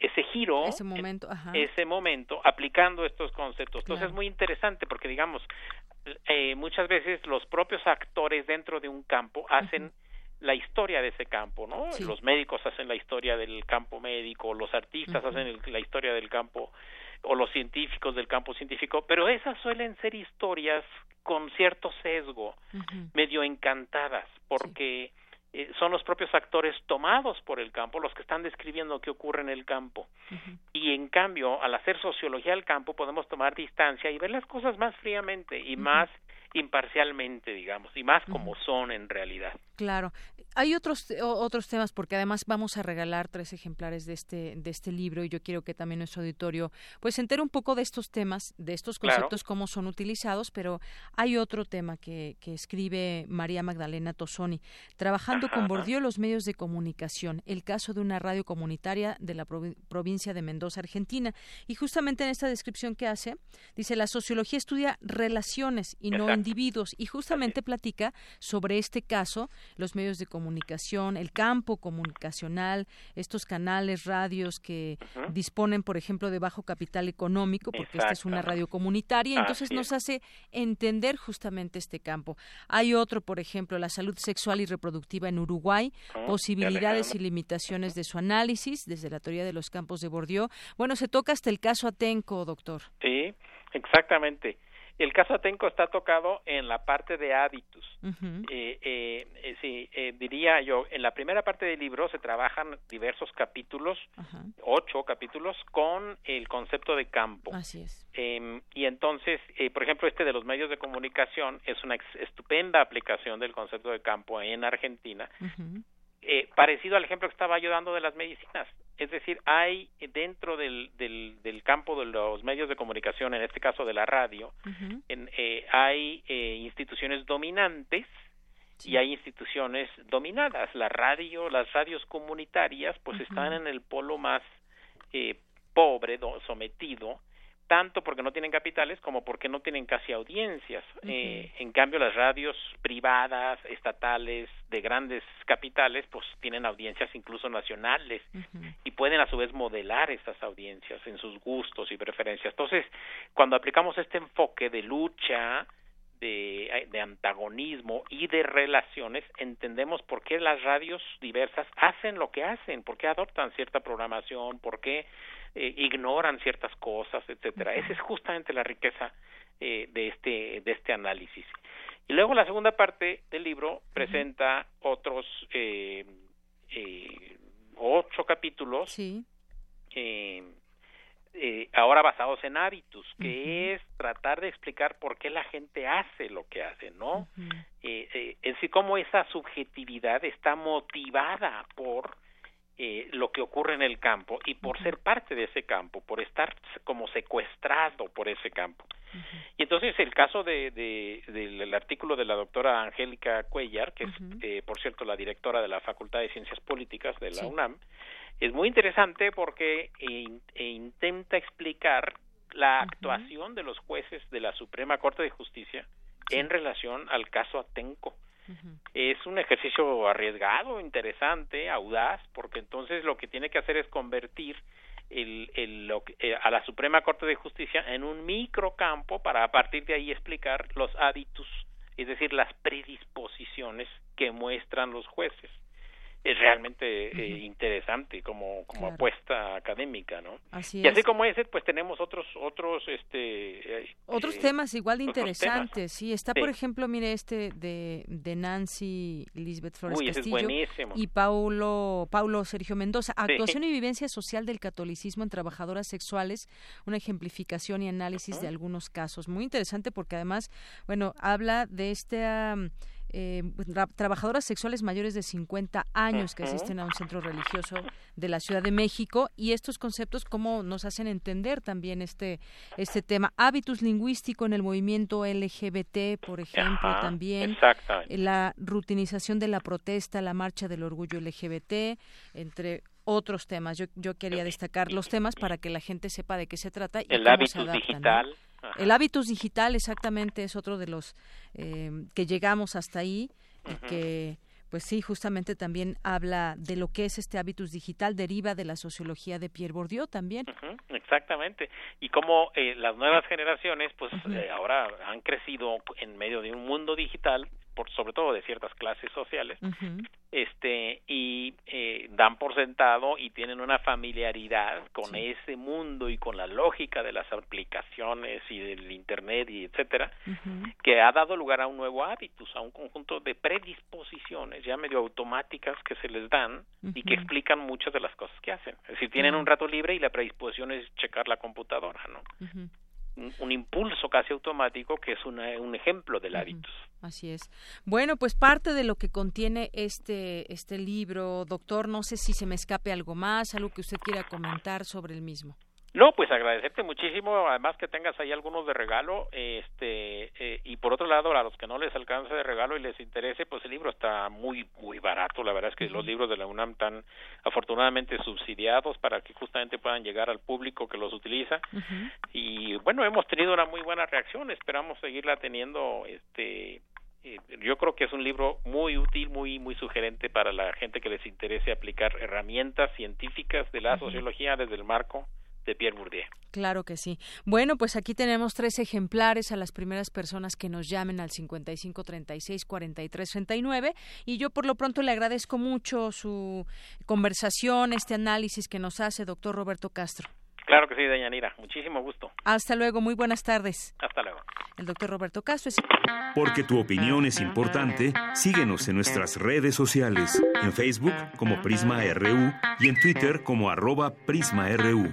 ese giro, ese momento, ese momento aplicando estos conceptos. Entonces es muy interesante porque, digamos, eh, muchas veces los propios actores dentro de un campo hacen la historia de ese campo, ¿no? Los médicos hacen la historia del campo médico, los artistas hacen la historia del campo o los científicos del campo científico, pero esas suelen ser historias con cierto sesgo, medio encantadas, porque eh, son los propios actores tomados por el campo los que están describiendo qué ocurre en el campo. Y en cambio, al hacer sociología del campo, podemos tomar distancia y ver las cosas más fríamente y más imparcialmente, digamos, y más como son en realidad. Claro. Hay otros otros temas porque además vamos a regalar tres ejemplares de este de este libro y yo quiero que también nuestro auditorio pues se entere un poco de estos temas, de estos conceptos cómo son utilizados, pero hay otro tema que, que escribe María Magdalena Tosoni, trabajando con Bordió los medios de comunicación, el caso de una radio comunitaria de la provincia de Mendoza, Argentina, y justamente en esta descripción que hace dice la sociología estudia relaciones y no individuos y justamente platica sobre este caso, los medios de comunicación, el campo comunicacional, estos canales, radios que disponen, por ejemplo, de bajo capital económico, porque esta es una radio comunitaria, entonces nos hace entender justamente este campo. Hay otro, por ejemplo, la salud sexual y reproductiva en Uruguay, posibilidades y limitaciones de su análisis desde la teoría de los campos de Bordió. Bueno, se toca hasta el caso Atenco, doctor. Sí, exactamente. El caso Atenco está tocado en la parte de hábitos. eh, eh, eh, sí, eh, diría yo, en la primera parte del libro se trabajan diversos capítulos, ocho capítulos, con el concepto de campo. Así es. Em, y entonces, eh, por ejemplo, este de los medios de comunicación es una estupenda aplicación del concepto de campo en Argentina. Eh, parecido al ejemplo que estaba yo dando de las medicinas. Es decir, hay dentro del, del, del campo de los medios de comunicación, en este caso de la radio, en, eh, hay eh, instituciones dominantes y hay instituciones dominadas. La radio, las radios comunitarias, pues están en el polo más eh, pobre, sometido, tanto porque no tienen capitales como porque no tienen casi audiencias. eh, en cambio, las radios privadas, estatales, de grandes capitales, pues tienen audiencias incluso nacionales y pueden a su vez modelar estas audiencias en sus gustos y preferencias. Entonces, cuando aplicamos este enfoque de lucha, de, de, antagonismo y de relaciones, entendemos por qué las radios diversas hacen lo que hacen, por qué adoptan cierta programación, por qué eh, ignoran ciertas cosas, etcétera. Esa es justamente la riqueza eh, de este de este análisis. Y luego la segunda parte del libro presenta otros eh, eh, ocho capítulos. Sí. Eh, ahora basados en hábitos, que es tratar de explicar por qué la gente hace lo que hace, ¿no? eh, eh, es decir, cómo esa subjetividad está motivada por eh, lo que ocurre en el campo y por ser parte de ese campo, por estar como secuestrado por ese campo. Y entonces el caso de, del artículo de la doctora Angélica Cuellar, que es, eh, por cierto, la directora de la Facultad de Ciencias Políticas de la UNAM, es muy interesante porque e intenta explicar la actuación de los jueces de la Suprema Corte de Justicia en relación al caso Atenco. Es un ejercicio arriesgado, interesante, audaz, porque entonces lo que tiene que hacer es convertir el, el, eh, a la Suprema Corte de Justicia en un microcampo para a partir de ahí explicar los hábitos, es decir, las predisposiciones que muestran los jueces es realmente eh, interesante como como apuesta académica no así y así como ese pues tenemos otros otros este eh, otros temas igual de interesantes sí está por ejemplo mire este de, de Nancy Lisbeth Flores Castillo y Paulo Paulo Sergio Mendoza. Actuación y vivencia social del catolicismo en trabajadoras sexuales una ejemplificación y análisis de algunos casos. Muy interesante porque además bueno habla de este eh, trabajadoras sexuales mayores de 50 años que asisten a un centro religioso de la Ciudad de México y estos conceptos cómo nos hacen entender también este este tema hábitus lingüístico en el movimiento LGBT por ejemplo también la rutinización de la protesta la marcha del orgullo LGBT entre otros temas. Yo, yo quería destacar los temas para que la gente sepa de qué se trata y el hábitus digital. El hábitus digital exactamente es otro de los eh, que llegamos hasta ahí y que pues sí, justamente también habla de lo que es este hábitus digital, deriva de la sociología de Pierre Bourdieu también. exactamente. Y como eh, las nuevas generaciones, pues eh, ahora han crecido en medio de un mundo digital, por sobre todo de ciertas clases sociales, este y eh, dan por sentado y tienen una familiaridad con ese mundo y con la lógica de las aplicaciones y del internet y etcétera, que ha dado lugar a un nuevo hábitus, a un conjunto de predisposiciones ya medio automáticas que se les dan y que explican muchas de las cosas que hacen. Es decir, tienen un rato libre y la predisposición es checar la computadora, ¿no? Un, impulso casi automático que es un ejemplo del hábitos. Así es. Bueno, pues parte de lo que contiene este este libro, doctor, no sé si se me escape algo más, algo que usted quiera comentar sobre el mismo. No, pues agradecerte muchísimo, además que tengas ahí algunos de regalo, este, eh, y por otro lado, a los que no les alcance de regalo y les interese, pues el libro está muy, muy barato, la verdad es que los libros de la UNAM están afortunadamente subsidiados para que justamente puedan llegar al público que los utiliza, y bueno, hemos tenido una muy buena reacción, esperamos seguirla teniendo, este, eh, yo creo que es un libro muy útil, muy muy sugerente para la gente que les interese aplicar herramientas científicas de la sociología desde el marco de Pierre Bourdieu. Claro que sí. Bueno, pues aquí tenemos tres ejemplares a las primeras personas que nos llamen al 55 36 43 39 y yo por lo pronto le agradezco mucho su conversación, este análisis que nos hace doctor Roberto Castro. Claro que sí, Dayanira. Muchísimo gusto. Hasta luego. Muy buenas tardes. Hasta luego. El doctor Roberto Castro es... Porque tu opinión es importante, síguenos en nuestras redes sociales, en Facebook como Prisma RU y en Twitter como arroba PrismaRU.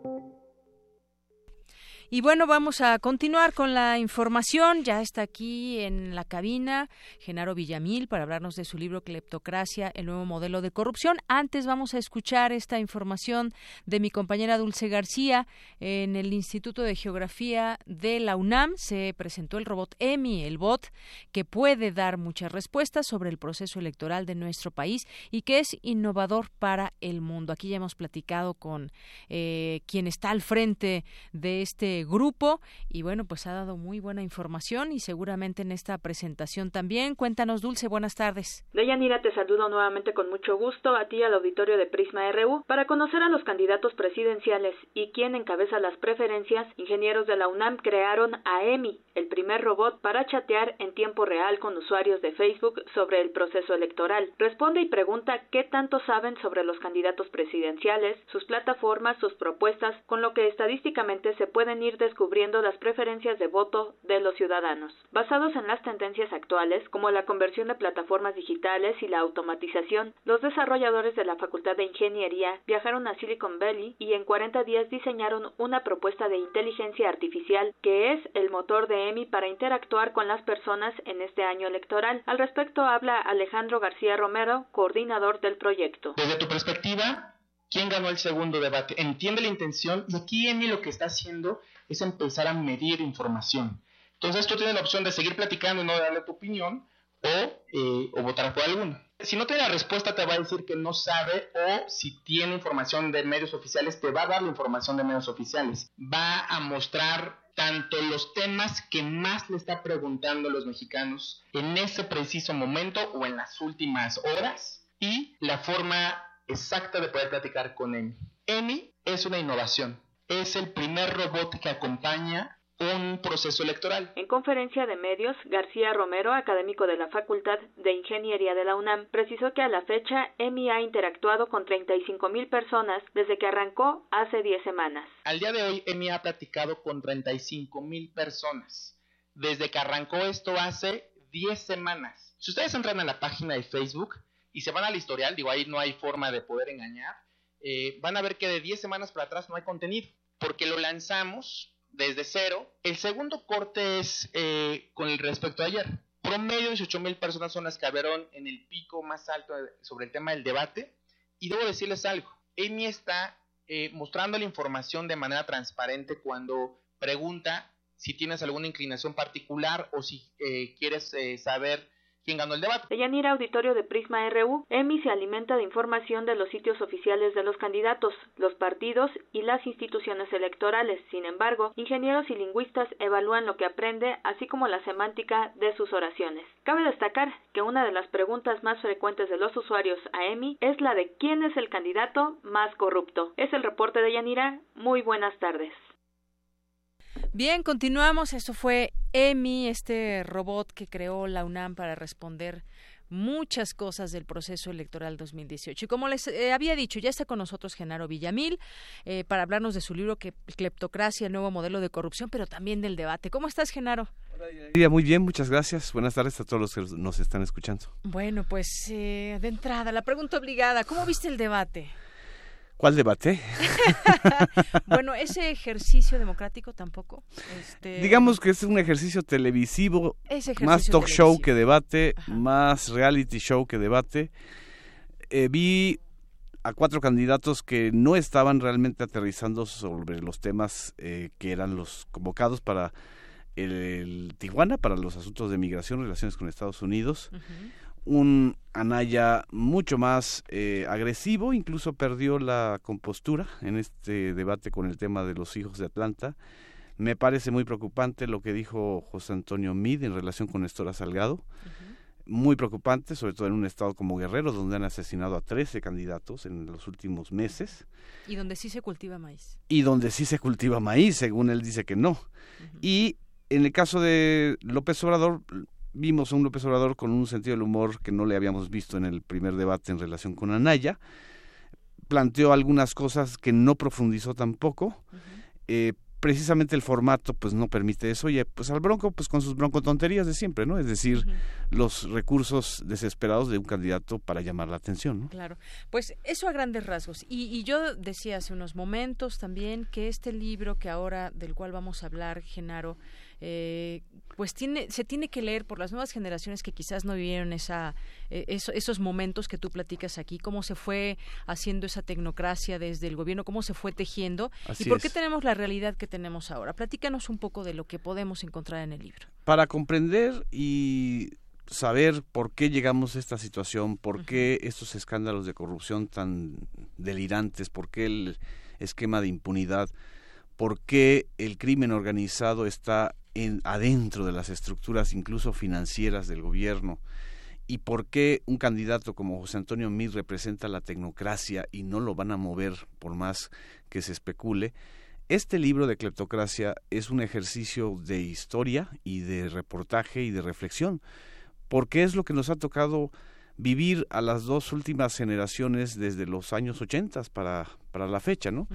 Y bueno, vamos a continuar con la información. Ya está aquí en la cabina Genaro Villamil para hablarnos de su libro Cleptocracia, el nuevo modelo de corrupción. Antes vamos a escuchar esta información de mi compañera Dulce García. En el Instituto de Geografía de la UNAM se presentó el robot EMI, el bot que puede dar muchas respuestas sobre el proceso electoral de nuestro país y que es innovador para el mundo. Aquí ya hemos platicado con eh, quien está al frente de este grupo y bueno, pues ha dado muy buena información y seguramente en esta presentación también. Cuéntanos, Dulce, buenas tardes. Deyanira, te saludo nuevamente con mucho gusto a ti y al auditorio de Prisma RU para conocer a los candidatos presidenciales y quién encabeza las preferencias. Ingenieros de la UNAM crearon a EMI, el primer robot para chatear en tiempo real con usuarios de Facebook sobre el proceso electoral. Responde y pregunta qué tanto saben sobre los candidatos presidenciales, sus plataformas, sus propuestas, con lo que estadísticamente se pueden ir descubriendo las preferencias de voto de los ciudadanos. Basados en las tendencias actuales, como la conversión de plataformas digitales y la automatización, los desarrolladores de la Facultad de Ingeniería viajaron a Silicon Valley y en 40 días diseñaron una propuesta de inteligencia artificial que es el motor de EMI para interactuar con las personas en este año electoral. Al respecto habla Alejandro García Romero, coordinador del proyecto. Desde tu perspectiva, ¿quién ganó el segundo debate? Entiende la intención y aquí EMI lo que está haciendo es empezar a medir información. Entonces tú tienes la opción de seguir platicando y no darle tu opinión o, eh, o votar por alguno. Si no tiene la respuesta te va a decir que no sabe o si tiene información de medios oficiales te va a dar la información de medios oficiales. Va a mostrar tanto los temas que más le está preguntando a los mexicanos en ese preciso momento o en las últimas horas y la forma exacta de poder platicar con Emi. Emi es una innovación. Es el primer robot que acompaña un proceso electoral. En conferencia de medios, García Romero, académico de la Facultad de Ingeniería de la UNAM, precisó que a la fecha EMI ha interactuado con 35 mil personas desde que arrancó hace 10 semanas. Al día de hoy, EMI ha platicado con 35 mil personas desde que arrancó esto hace 10 semanas. Si ustedes entran a la página de Facebook y se van al historial, digo, ahí no hay forma de poder engañar, eh, van a ver que de 10 semanas para atrás no hay contenido, porque lo lanzamos desde cero. El segundo corte es eh, con el respecto a ayer. Promedio 18 mil personas son las que hablaron en el pico más alto sobre el tema del debate. Y debo decirles algo, Amy está eh, mostrando la información de manera transparente cuando pregunta si tienes alguna inclinación particular o si eh, quieres saber quién ganó el Auditorio de Prisma RU, EMI se alimenta de información de los sitios oficiales de los candidatos, los partidos y las instituciones electorales. Sin embargo, ingenieros y lingüistas evalúan lo que aprende, así como la semántica de sus oraciones. Cabe destacar que una de las preguntas más frecuentes de los usuarios a EMI es la de quién es el candidato más corrupto. Es el reporte de Yanira. Muy buenas tardes. Bien, continuamos. Eso fue EMI, este robot que creó la UNAM para responder muchas cosas del proceso electoral 2018. Y como les eh, había dicho, ya está con nosotros Genaro Villamil eh, para hablarnos de su libro que Cleptocracia, el nuevo modelo de corrupción, pero también del debate. ¿Cómo estás, Genaro? Hola, muy bien, muchas gracias. Buenas tardes a todos los que nos están escuchando. Bueno, pues eh, de entrada, la pregunta obligada, ¿cómo viste el debate? ¿Cuál debate? bueno, ese ejercicio democrático tampoco. Este... Digamos que es un ejercicio televisivo, más talk show que debate, más reality show que debate. Eh, vi a cuatro candidatos que no estaban realmente aterrizando sobre los temas eh, que eran los convocados para el, Tijuana, para los asuntos de migración, relaciones con Estados Unidos un Anaya mucho más eh, agresivo, incluso perdió la compostura en este debate con el tema de los hijos de Atlanta. Me parece muy preocupante lo que dijo José Antonio Mid en relación con Estora Salgado. Muy preocupante, sobre todo en un estado como Guerrero, donde han asesinado a 13 candidatos en los últimos meses. Y donde sí se cultiva maíz. Y donde sí se cultiva maíz, según él dice que no. Y en el caso de López Obrador, vimos a un López Obrador con un sentido del humor que no le habíamos visto en el primer debate en relación con Anaya. Planteó algunas cosas que no profundizó tampoco. Eh, precisamente el formato pues no permite eso y pues al bronco pues con sus broncotonterías de siempre no es decir los recursos desesperados de un candidato para llamar la atención ¿no? claro pues eso a grandes rasgos y, y, yo decía hace unos momentos también que este libro que ahora del cual vamos a hablar Genaro eh, pues tiene, se tiene que leer por las nuevas generaciones que quizás no vivieron esa, eh, esos momentos que tú platicas aquí, cómo se fue haciendo esa tecnocracia desde el gobierno, cómo se fue tejiendo y por qué tenemos la realidad que tenemos ahora. Platícanos un poco de lo que podemos encontrar en el libro. Para comprender y saber por qué llegamos a esta situación, por qué estos escándalos de corrupción tan delirantes, por qué el esquema de impunidad, por qué el crimen organizado está en, adentro de las estructuras incluso financieras del gobierno y por qué un candidato como José Antonio Mir representa la tecnocracia y no lo van a mover por más que se especule. Este libro de Cleptocracia es un ejercicio de historia y de reportaje y de reflexión, porque es lo que nos ha tocado vivir a las dos últimas generaciones desde los años 80 para, para la fecha, ¿no?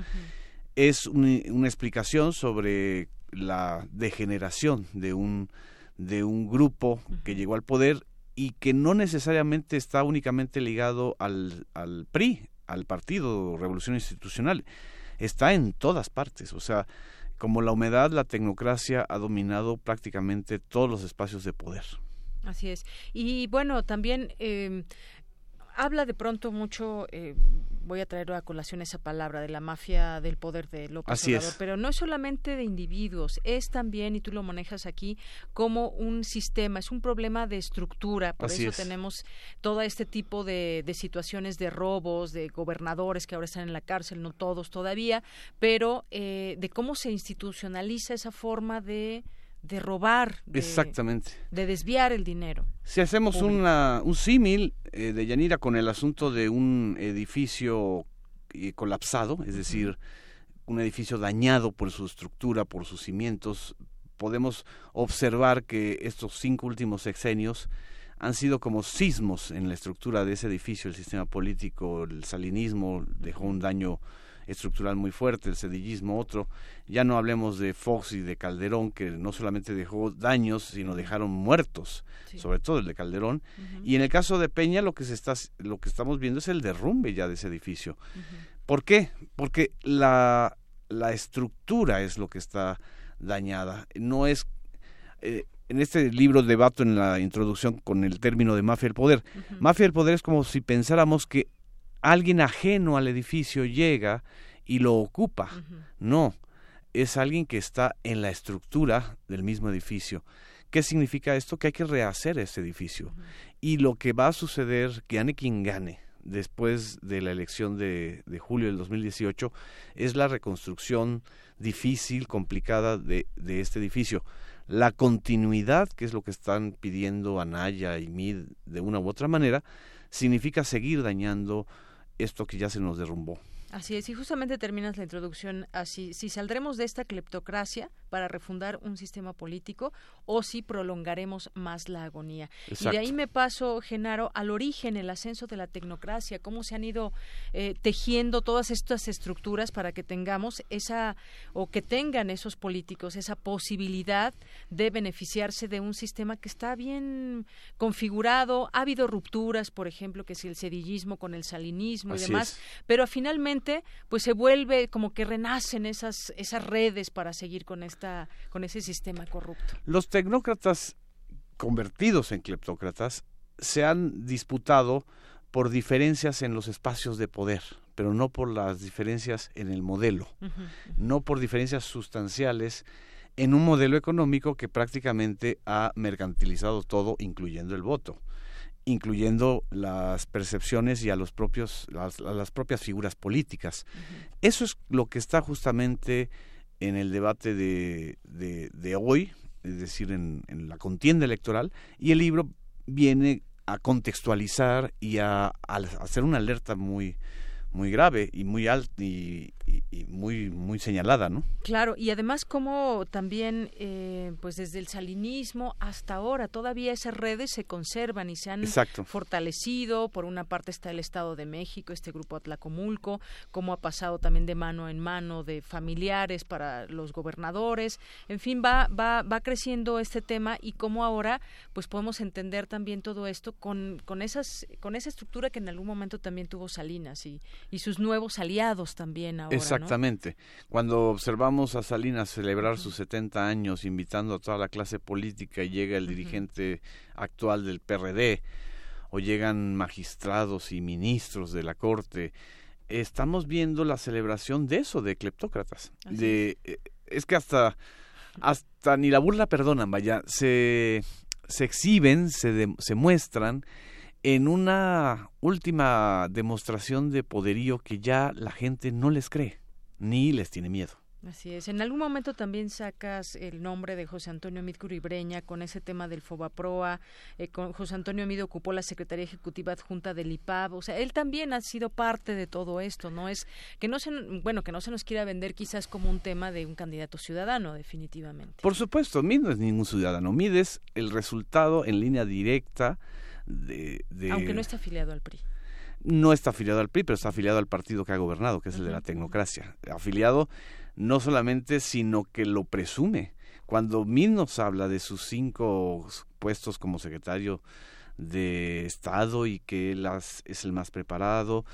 Es una explicación sobre la degeneración de un, de un grupo que llegó al poder y que no necesariamente está únicamente ligado al, al PRI, al Partido Revolución Institucional, está en todas partes, o sea, como la humedad, la tecnocracia ha dominado prácticamente todos los espacios de poder. Así es. Y bueno, también eh, habla de pronto mucho, eh, voy a traer a colación esa palabra, de la mafia del poder de López Así Obrador, pero no es solamente de individuos, es también, y tú lo manejas aquí, como un sistema, es un problema de estructura, por eso tenemos todo este tipo de, de situaciones de robos, de gobernadores que ahora están en la cárcel, no todos todavía, pero eh, de cómo se institucionaliza esa forma de de robar, de, Exactamente. de desviar el dinero. Si hacemos una, un símil eh, de Yanira con el asunto de un edificio eh, colapsado, es decir, un edificio dañado por su estructura, por sus cimientos, podemos observar que estos cinco últimos sexenios han sido como sismos en la estructura de ese edificio, el sistema político, el salinismo dejó un daño estructural muy fuerte, el sedillismo otro. Ya no hablemos de Fox y de Calderón, que no solamente dejó daños, sino dejaron muertos, sobre todo el de Calderón. Y en el caso de Peña, lo que, se está, lo que estamos viendo es el derrumbe ya de ese edificio. ¿Por qué? Porque la, la estructura es lo que está dañada. No es... Eh, en este libro debato en la introducción con el término de mafia del poder. Mafia del poder es como si pensáramos que alguien ajeno al edificio llega y lo ocupa. No, es alguien que está en la estructura del mismo edificio. ¿Qué significa esto? Que hay que rehacer ese edificio. Y lo que va a suceder, que gane quien gane, después de la elección de, de, julio del 2018 es la reconstrucción difícil, complicada de, de, este edificio. La continuidad, que es lo que están pidiendo Anaya y Mid de una u otra manera, significa seguir dañando esto que ya se nos derrumbó. Así es, y justamente terminas la introducción así, si saldremos de esta cleptocracia para refundar un sistema político o si prolongaremos más la agonía. Y de ahí me paso, Genaro, al origen, el ascenso de la tecnocracia, cómo se han ido eh, tejiendo todas estas estructuras para que tengamos esa, o que tengan esos políticos esa posibilidad de beneficiarse de un sistema que está bien configurado. Ha habido rupturas, por ejemplo, que si el sedillismo con el salinismo y demás, pero finalmente pues se vuelve como que renacen esas esas redes para seguir con esta con ese sistema corrupto. Los tecnócratas convertidos en cleptócratas se han disputado por diferencias en los espacios de poder, pero no por las diferencias en el modelo, no por diferencias sustanciales en un modelo económico que prácticamente ha mercantilizado todo, incluyendo el voto incluyendo las percepciones y a los propios las, las propias figuras políticas. Eso es lo que está justamente en el debate de, de, hoy, es decir, en, en, la contienda electoral, y el libro viene a contextualizar y a, a hacer una alerta muy muy grave y muy alta y, muy muy señalada, ¿no? Claro, y además como también, eh, pues desde el salinismo hasta ahora, todavía esas redes se conservan y se han fortalecido. Por una parte está el Estado de México, este grupo Atlacomulco, como ha pasado también de mano en mano de familiares para los gobernadores. En fin, va va va creciendo este tema y cómo ahora, pues podemos entender también todo esto con con esas con esa estructura que en algún momento también tuvo Salinas y y sus nuevos aliados también ahora. Exactamente. Cuando observamos a Salinas celebrar sus 70 años invitando a toda la clase política y llega el dirigente actual del PRD o llegan magistrados y ministros de la Corte, estamos viendo la celebración de eso, de cleptócratas. de, es. Eh, es que hasta, hasta ni la burla perdonan, vaya, se, se exhiben, se, se muestran en una última demostración de poderío que ya la gente no les cree ni les tiene miedo. Así es. En algún momento también sacas el nombre de José Antonio Mid Curibreña con ese tema del Fobaproa. Eh, con José Antonio Mid ocupó la Secretaría Ejecutiva Adjunta del IPAB. O sea, él también ha sido parte de todo esto. No es que no se, bueno, que no se nos quiera vender quizás como un tema de un candidato ciudadano, definitivamente. Por supuesto, Mid no es ningún ciudadano. Mid es el resultado en línea directa aunque no está afiliado al PRI. no está afiliado al PRI, pero está afiliado al partido que ha gobernado, que es el de la tecnocracia. Afiliado no solamente, sino que lo presume. Cuando Mid nos habla de sus cinco puestos como secretario de Estado y que él es el más preparado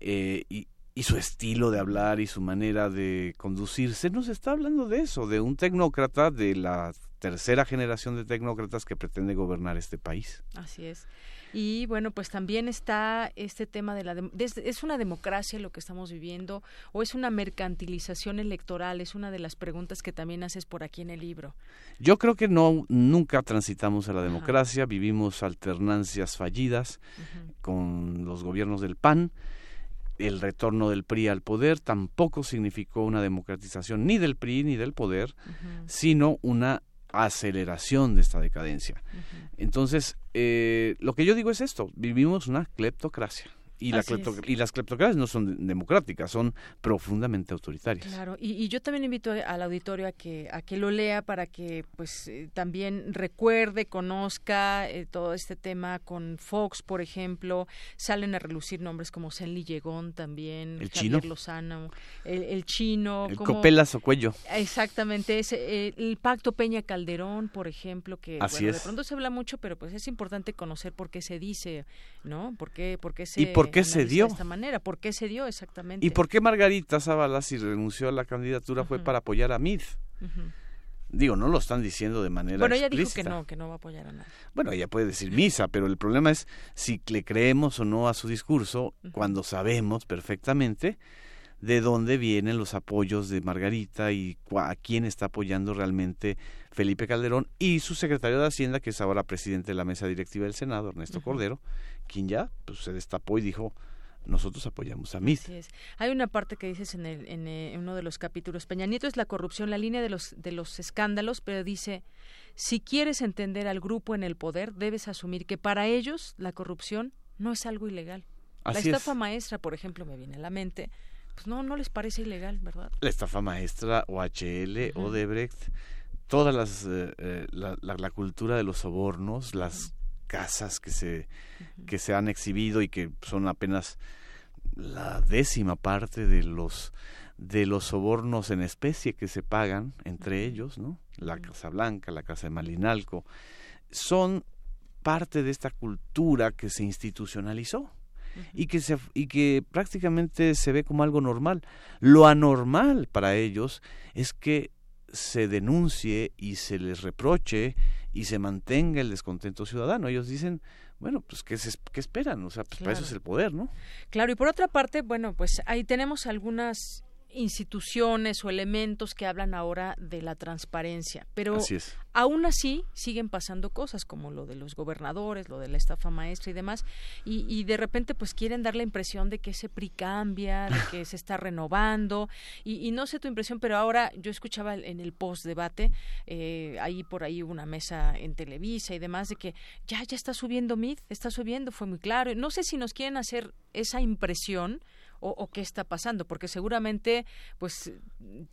eh, y, y su estilo de hablar y su manera de conducirse, nos está hablando de eso, de un tecnócrata, de la tercera generación de tecnócratas que pretende gobernar este país. Así es. Y bueno, pues también está este tema de la... ¿Es una democracia lo que estamos viviendo o es una mercantilización electoral? Es una de las preguntas que también haces por aquí en el libro. Yo creo que no, nunca transitamos a la democracia, vivimos alternancias fallidas con los gobiernos del PAN el retorno del PRI al poder tampoco significó una democratización ni del PRI ni del poder, sino una aceleración de esta decadencia. Entonces, eh, lo que yo digo es esto, vivimos una cleptocracia. Y, la y, las cleptocracias no son democráticas, son profundamente autoritarias. Claro, y, yo también invito al auditorio a que a que lo lea para que pues eh, también recuerde, conozca eh, todo este tema con Fox, por ejemplo, salen a relucir nombres como Senli Llegón también, el Javier chino, Lozano, el, chino, el Copelas o Cuello. Exactamente, ese, el pacto Peña Calderón, por ejemplo, que Así de pronto se habla mucho, pero pues es importante conocer por qué se dice, ¿no? ¿Por qué, por qué se por qué se dio? De esta manera, ¿por qué se dio exactamente? ¿Y por qué Margarita Zavala, si renunció a la candidatura, fue para apoyar a Mid? Digo, no lo están diciendo de manera Bueno, ella dijo que no, que no va a apoyar a nadie. Bueno, ella puede decir misa, pero el problema es si le creemos o no a su discurso cuando sabemos perfectamente de dónde vienen los apoyos de Margarita y a quién está apoyando realmente Felipe Calderón y su secretario de Hacienda, que es ahora presidente de la mesa directiva del Senado, Ernesto Cordero, quien ya pues, se destapó y dijo nosotros apoyamos a MIT. Hay una parte que dices en, el, eh, en, uno de los capítulos. Peña Nieto es la corrupción, la línea de los, de los escándalos, pero dice, si quieres entender al grupo en el poder, debes asumir que para ellos la corrupción no es algo ilegal. la estafa maestra, por ejemplo, me viene a la mente, pues no, no les parece ilegal, ¿verdad? La estafa maestra, OHL, Odebrecht, todas las, eh, eh, la, la, cultura de los sobornos, las casas que se, que se han exhibido y que son apenas la décima parte de los de los sobornos en especie que se pagan entre ellos, ¿no? La Casa Blanca, la Casa de Malinalco, son parte de esta cultura que se institucionalizó y que se y que prácticamente se ve como algo normal. Lo anormal para ellos es que se denuncie y se les reproche y se mantenga el descontento ciudadano. Ellos dicen, bueno, pues ¿qué, qué esperan? O sea, pues para eso es el poder, ¿no? Claro, y por otra parte, bueno, pues ahí tenemos algunas instituciones o elementos que hablan ahora de la transparencia, pero aún así siguen pasando cosas como lo de los gobernadores, lo de la estafa maestra y demás, y, de repente pues quieren dar la impresión de que ese PRI cambia, de que se está renovando, y, no sé tu impresión, pero ahora yo escuchaba en el post debate, eh, ahí por ahí una mesa en Televisa y demás, de que ya, ya está subiendo MID, está subiendo, fue muy claro, no sé si nos quieren hacer esa impresión, o, qué está pasando, porque seguramente, pues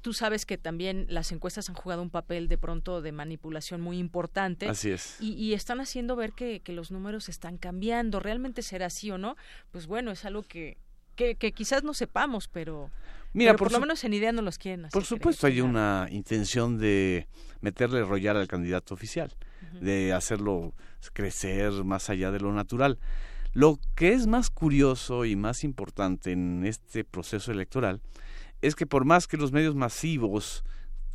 tú sabes que también las encuestas han jugado un papel de pronto de manipulación muy importante. Así es. Y, están haciendo ver que, los números están cambiando. ¿Realmente será así o no? Pues bueno, es algo que, que, quizás no sepamos, pero... Mira, por, lo menos en idea no los quieren hacer. Por supuesto, hay una intención de meterle rollar al candidato oficial, de hacerlo crecer más allá de lo natural. Lo que es más curioso y más importante en este proceso electoral es que por más que los medios masivos,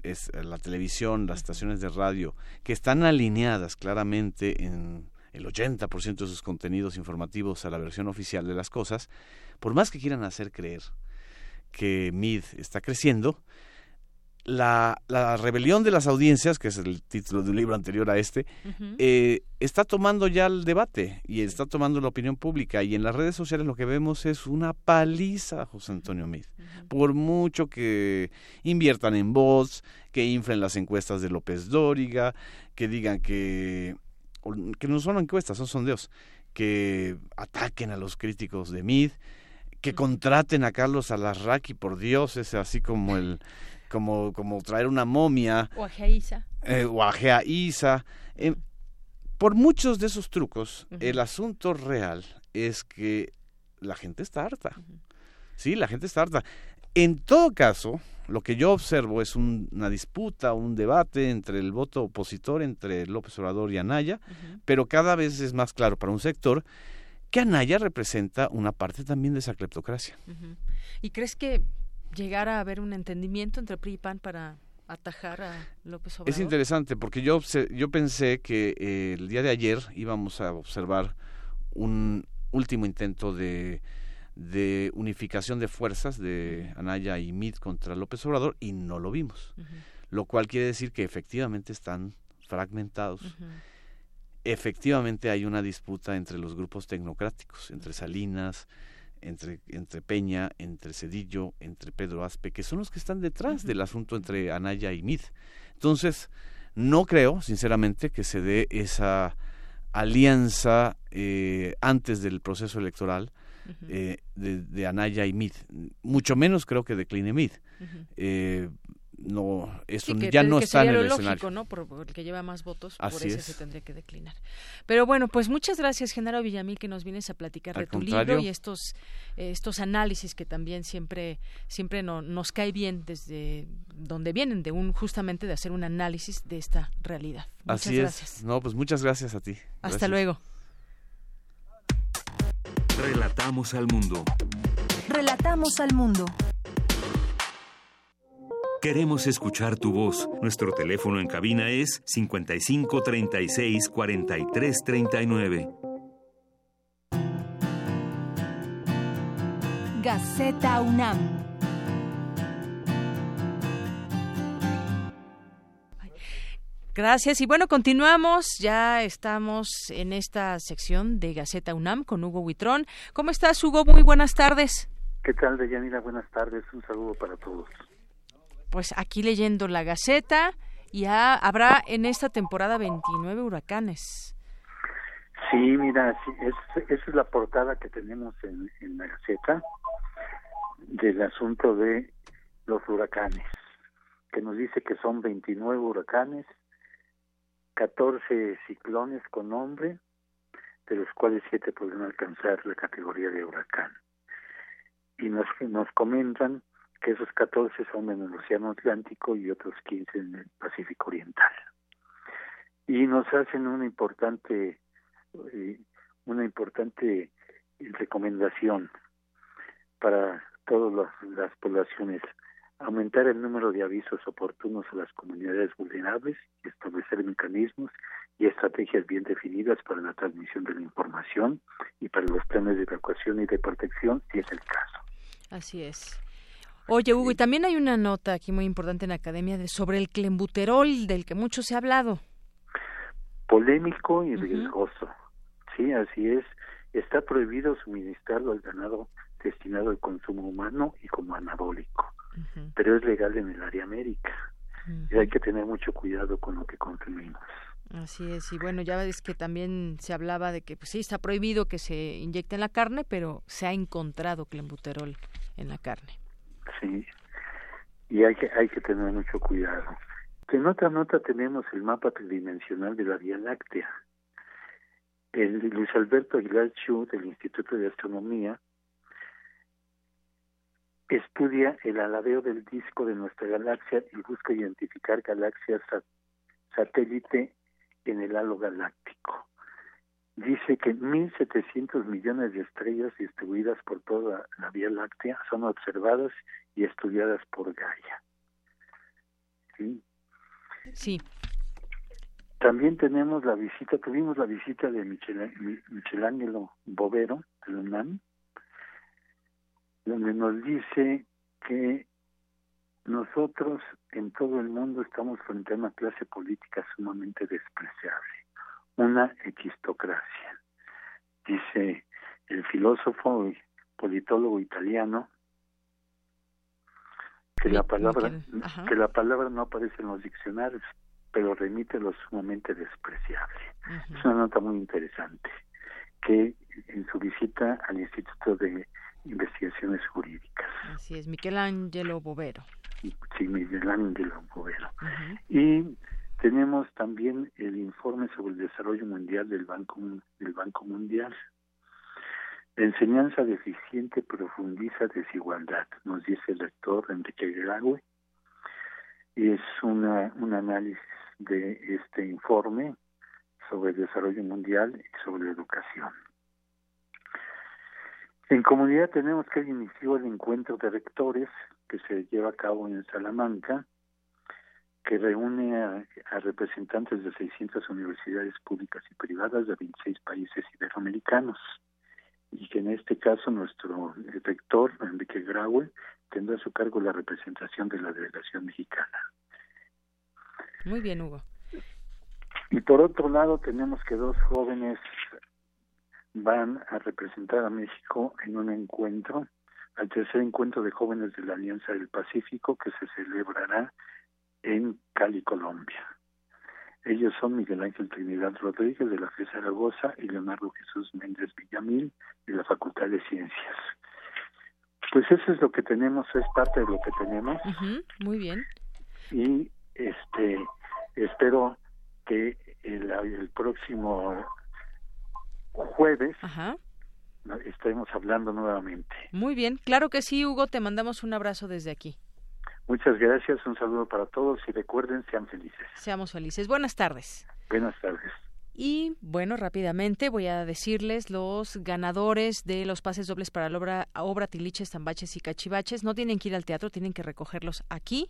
es la televisión, las estaciones de radio, que están alineadas claramente en el 80% de sus contenidos informativos a la versión oficial de las cosas, por más que quieran hacer creer que MID está creciendo, la, la, rebelión de las audiencias, que es el título de un libro anterior a este, eh, está tomando ya el debate y está tomando la opinión pública. Y en las redes sociales lo que vemos es una paliza José Antonio Meade. Por mucho que inviertan en bots, que inflen las encuestas de López Dóriga, que digan que, que no son encuestas, son sondeos, que ataquen a los críticos de Meade, que contraten a Carlos Alarraqui, por Dios, es así como el como, como traer una momia. O Isa. Eh, o Isa. Eh, por muchos de esos trucos, el asunto real es que la gente está harta. Sí, la gente está harta. En todo caso, lo que yo observo es una disputa, un debate entre el voto opositor, entre López Obrador y Anaya, pero cada vez es más claro para un sector que Anaya representa una parte también de esa cleptocracia. ¿Y crees que llegara a haber un entendimiento entre PRI y PAN para atajar a López Obrador? Es interesante porque yo, yo pensé que eh, el día de ayer íbamos a observar un último intento de, de unificación de fuerzas de Anaya y Mid contra López Obrador y no lo vimos. Lo cual quiere decir que efectivamente están fragmentados efectivamente hay una disputa entre los grupos tecnocráticos, entre Salinas, entre, entre Peña, entre Cedillo, entre Pedro Aspe, que son los que están detrás del asunto entre Anaya y Mid. Entonces, no creo, sinceramente, que se dé esa alianza eh, antes del proceso electoral eh, de, Anaya y Mid. Mucho menos creo que decline Mid no eso ya no está en el lógico, ¿no? Por, el que lleva más votos, por eso se tendría que declinar. Pero bueno, pues muchas gracias, Genaro Villamil, que nos vienes a platicar de tu libro y estos eh, estos análisis que también siempre siempre no, nos cae bien desde donde vienen de un justamente de hacer un análisis de esta realidad. Muchas Así gracias. No, pues muchas gracias a ti. Hasta luego. Relatamos al mundo. Relatamos al mundo. Queremos escuchar tu voz. Nuestro teléfono en cabina es 55 36 43 39. Gaceta UNAM. Gracias. Y bueno, continuamos. Ya estamos en esta sección de Gaceta UNAM con Hugo Huitrón. ¿Cómo estás, Hugo? Muy buenas tardes. ¿Qué tal, Deyanira? Buenas tardes. Un saludo para todos pues aquí leyendo la Gaceta, ya habrá en esta temporada 29 huracanes. Sí, mira, esa es la portada que tenemos en, la Gaceta del asunto de los huracanes, que nos dice que son 29 huracanes, 14 ciclones con nombre, de los cuales 7 podrán alcanzar la categoría de huracán. Y nos, nos comentan que esos 14 son en el Océano Atlántico y otros 15 en el Pacífico Oriental. Y nos hacen una importante eh, una importante recomendación para todas las, poblaciones aumentar el número de avisos oportunos a las comunidades vulnerables, establecer mecanismos y estrategias bien definidas para la transmisión de la información y para los planes de evacuación y de protección, si es el caso. Así es. Oye, Hugo, y también hay una nota aquí muy importante en la academia de, sobre el clembuterol, del que mucho se ha hablado. Polémico y riesgoso. Sí, así es. Está prohibido suministrarlo al ganado destinado al consumo humano y como anabólico, pero es legal en el área América. Y hay que tener mucho cuidado con lo que consumimos. Así es, y bueno, ya ves que también se hablaba de que pues sí, está prohibido que se inyecte en la carne, pero se ha encontrado clembuterol en la carne. Sí, y hay que, hay que tener mucho cuidado. En otra nota tenemos el mapa tridimensional de la Vía Láctea. El Luis Alberto Aguilar Chu del Instituto de Astronomía estudia el aladeo del disco de nuestra galaxia y busca identificar galaxias satélite en el halo galáctico dice que 1.700 millones de estrellas distribuidas por toda la Vía Láctea son observadas y estudiadas por Gaia. ¿Sí? Sí. También tenemos la visita, tuvimos la visita de Michel, Michelangelo Bovero, de UNAM, donde nos dice que nosotros en todo el mundo estamos frente a una clase política sumamente despreciable una equistocracia. Dice el filósofo y politólogo italiano que la palabra que la palabra no aparece en los diccionarios, pero remite lo sumamente despreciable. Es una nota muy interesante que en su visita al Instituto de Investigaciones Jurídicas. Así es, Michelangelo Bovero. Sí, Michelangelo Bovero. Y tenemos también el informe sobre el desarrollo mundial del Banco del Banco Mundial. La enseñanza deficiente profundiza desigualdad, nos dice el lector Enrique Graue, es una, un análisis de este informe sobre el desarrollo mundial y sobre la educación. En comunidad tenemos que inició el encuentro de rectores que se lleva a cabo en Salamanca, que reúne a, representantes de 600 universidades públicas y privadas de 26 países iberoamericanos y que en este caso nuestro rector, Enrique Graue, tendrá a su cargo la representación de la delegación mexicana. Muy bien, Hugo. Y por otro lado tenemos que dos jóvenes van a representar a México en un encuentro, al tercer encuentro de jóvenes de la Alianza del Pacífico que se celebrará en Cali, Colombia. Ellos son Miguel Ángel Trinidad Rodríguez de la FE Zaragoza y Leonardo Jesús Méndez Villamil de la Facultad de Ciencias. Pues eso es lo que tenemos, es parte de lo que tenemos. muy bien. Y este espero que el, el próximo jueves estemos hablando nuevamente. Muy bien, claro que sí, Hugo, te mandamos un abrazo desde aquí. Muchas gracias, un saludo para todos y recuerden, sean felices. Seamos felices. Buenas tardes. Buenas tardes. Y bueno, rápidamente voy a decirles los ganadores de los pases dobles para la obra, obra Tiliches, Tambaches y Cachivaches. No tienen que ir al teatro, tienen que recogerlos aquí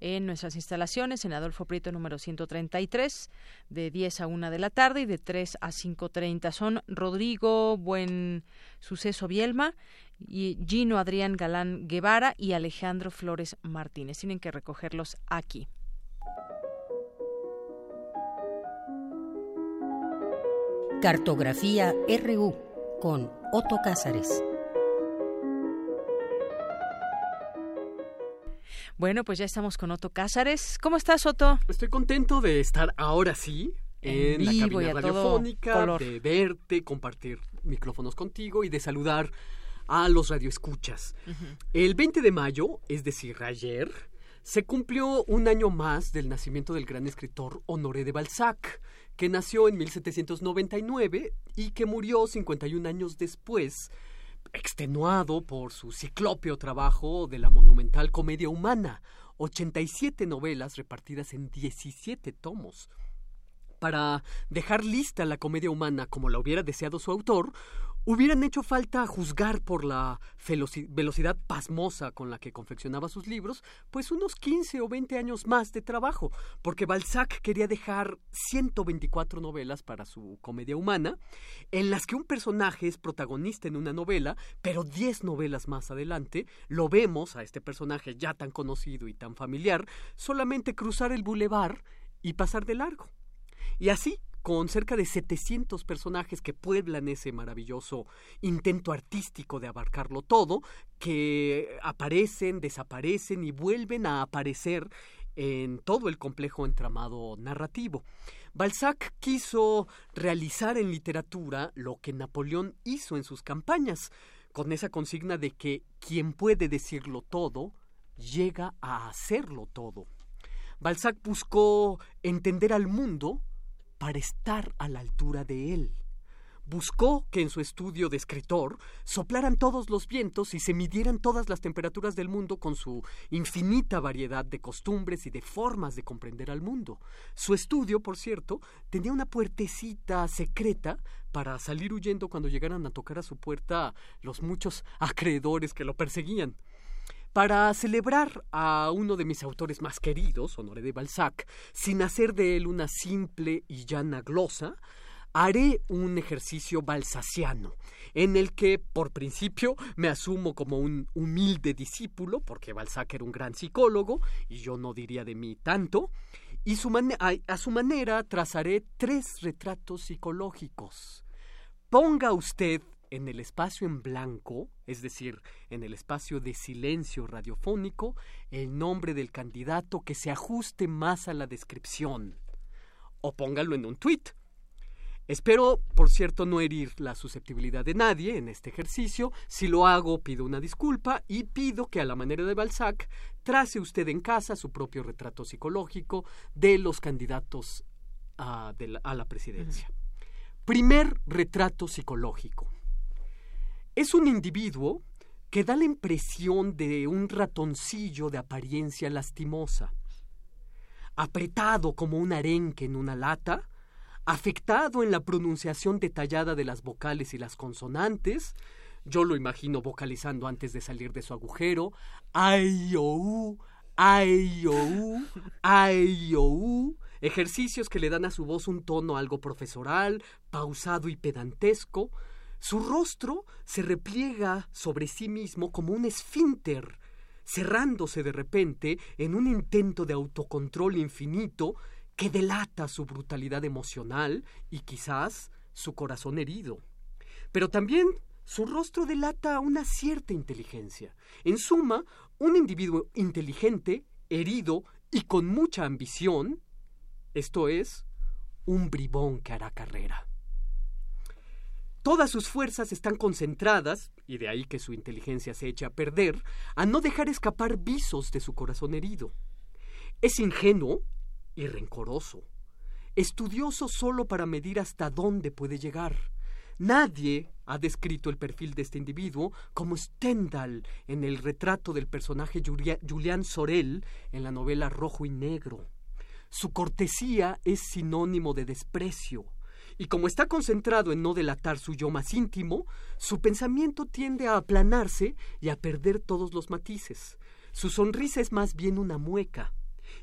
en nuestras instalaciones en Adolfo Prieto número 133 de 10 a 1 de la tarde y de 3 a 5.30. Son Rodrigo Buen Suceso Bielma y Gino Adrián Galán Guevara y Alejandro Flores Martínez. Tienen que recogerlos aquí. Cartografía RU con Otto Cázares. Bueno, pues ya estamos con Otto Cázares. ¿Cómo estás, Otto? Estoy contento de estar ahora sí en, la cabina radiofónica, de verte, compartir micrófonos contigo y de saludar a los radioescuchas. El 20 de mayo, es decir, ayer, se cumplió un año más del nacimiento del gran escritor Honoré de Balzac que nació en 1799 y que murió 51 años después, extenuado por su ciclópeo trabajo de la monumental comedia humana, 87 novelas repartidas en 17 tomos. Para dejar lista la comedia humana como la hubiera deseado su autor, hubieran hecho falta juzgar por la velocidad pasmosa con la que confeccionaba sus libros, pues unos 15 o 20 años más de trabajo, porque Balzac quería dejar 124 novelas para su comedia humana, en las que un personaje es protagonista en una novela, pero 10 novelas más adelante lo vemos a este personaje ya tan conocido y tan familiar, solamente cruzar el bulevar y pasar de largo. Y así, con cerca de 700 personajes que pueblan ese maravilloso intento artístico de abarcarlo todo, que aparecen, desaparecen y vuelven a aparecer en todo el complejo entramado narrativo. Balzac quiso realizar en literatura lo que Napoleón hizo en sus campañas, con esa consigna de que quien puede decirlo todo, llega a hacerlo todo. Balzac buscó entender al mundo para estar a la altura de él. Buscó que en su estudio de escritor soplaran todos los vientos y se midieran todas las temperaturas del mundo con su infinita variedad de costumbres y de formas de comprender al mundo. Su estudio, por cierto, tenía una puertecita secreta para salir huyendo cuando llegaran a tocar a su puerta los muchos acreedores que lo perseguían. Para celebrar a uno de mis autores más queridos, Honoré de Balzac, sin hacer de él una simple y llana glosa, haré un ejercicio balsaciano, en el que, por principio, me asumo como un humilde discípulo, porque Balzac era un gran psicólogo, y yo no diría de mí tanto, y a su manera trazaré tres retratos psicológicos. Ponga usted en el espacio en blanco, es decir, en el espacio de silencio radiofónico, el nombre del candidato que se ajuste más a la descripción. O póngalo en un tuit. Espero, por cierto, no herir la susceptibilidad de nadie en este ejercicio. Si lo hago, pido una disculpa y pido que a la manera de Balzac trace usted en casa su propio retrato psicológico de los candidatos a, la, presidencia. Primer retrato psicológico Es un individuo que da la impresión de un ratoncillo de apariencia lastimosa, apretado como un arenque en una lata, afectado en la pronunciación detallada de las vocales y las consonantes, yo lo imagino vocalizando antes de salir de su agujero, ay o ay o ay o ejercicios que le dan a su voz un tono algo profesoral, pausado y pedantesco, su rostro se repliega sobre sí mismo como un esfínter, cerrándose de repente en un intento de autocontrol infinito que delata su brutalidad emocional y quizás su corazón herido. Pero también su rostro delata una cierta inteligencia. En suma, un individuo inteligente, herido y con mucha ambición, esto es, un bribón que hará carrera. Todas sus fuerzas están concentradas, y de ahí que su inteligencia se eche a perder, a no dejar escapar visos de su corazón herido. Es ingenuo y rencoroso, estudioso solo para medir hasta dónde puede llegar. Nadie ha descrito el perfil de este individuo como Stendhal en el retrato del personaje Julián Sorel en la novela Rojo y Negro. Su cortesía es sinónimo de desprecio, y como está concentrado en no delatar su yo más íntimo, su pensamiento tiende a aplanarse y a perder todos los matices. Su sonrisa es más bien una mueca,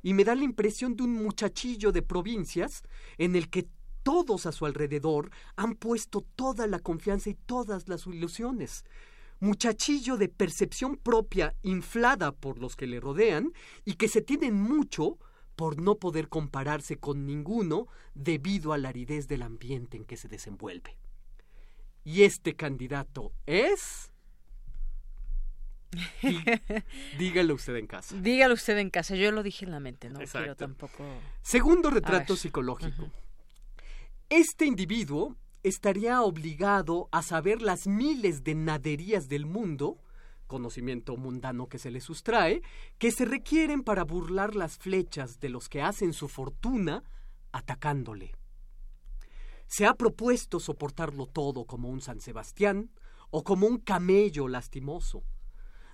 y me da la impresión de un muchachillo de provincias en el que todos a su alrededor han puesto toda la confianza y todas las ilusiones. Muchachillo de percepción propia inflada por los que le rodean y que se tienen mucho por no poder compararse con ninguno debido a la aridez del ambiente en que se desenvuelve. Y este candidato es... dígalo usted en casa. Dígalo usted en casa. Yo lo dije en la mente, no quiero tampoco. Segundo retrato psicológico. Este individuo estaría obligado a saber las miles de naderías del mundo conocimiento mundano que se le sustrae, que se requieren para burlar las flechas de los que hacen su fortuna atacándole. Se ha propuesto soportarlo todo como un San Sebastián o como un camello lastimoso.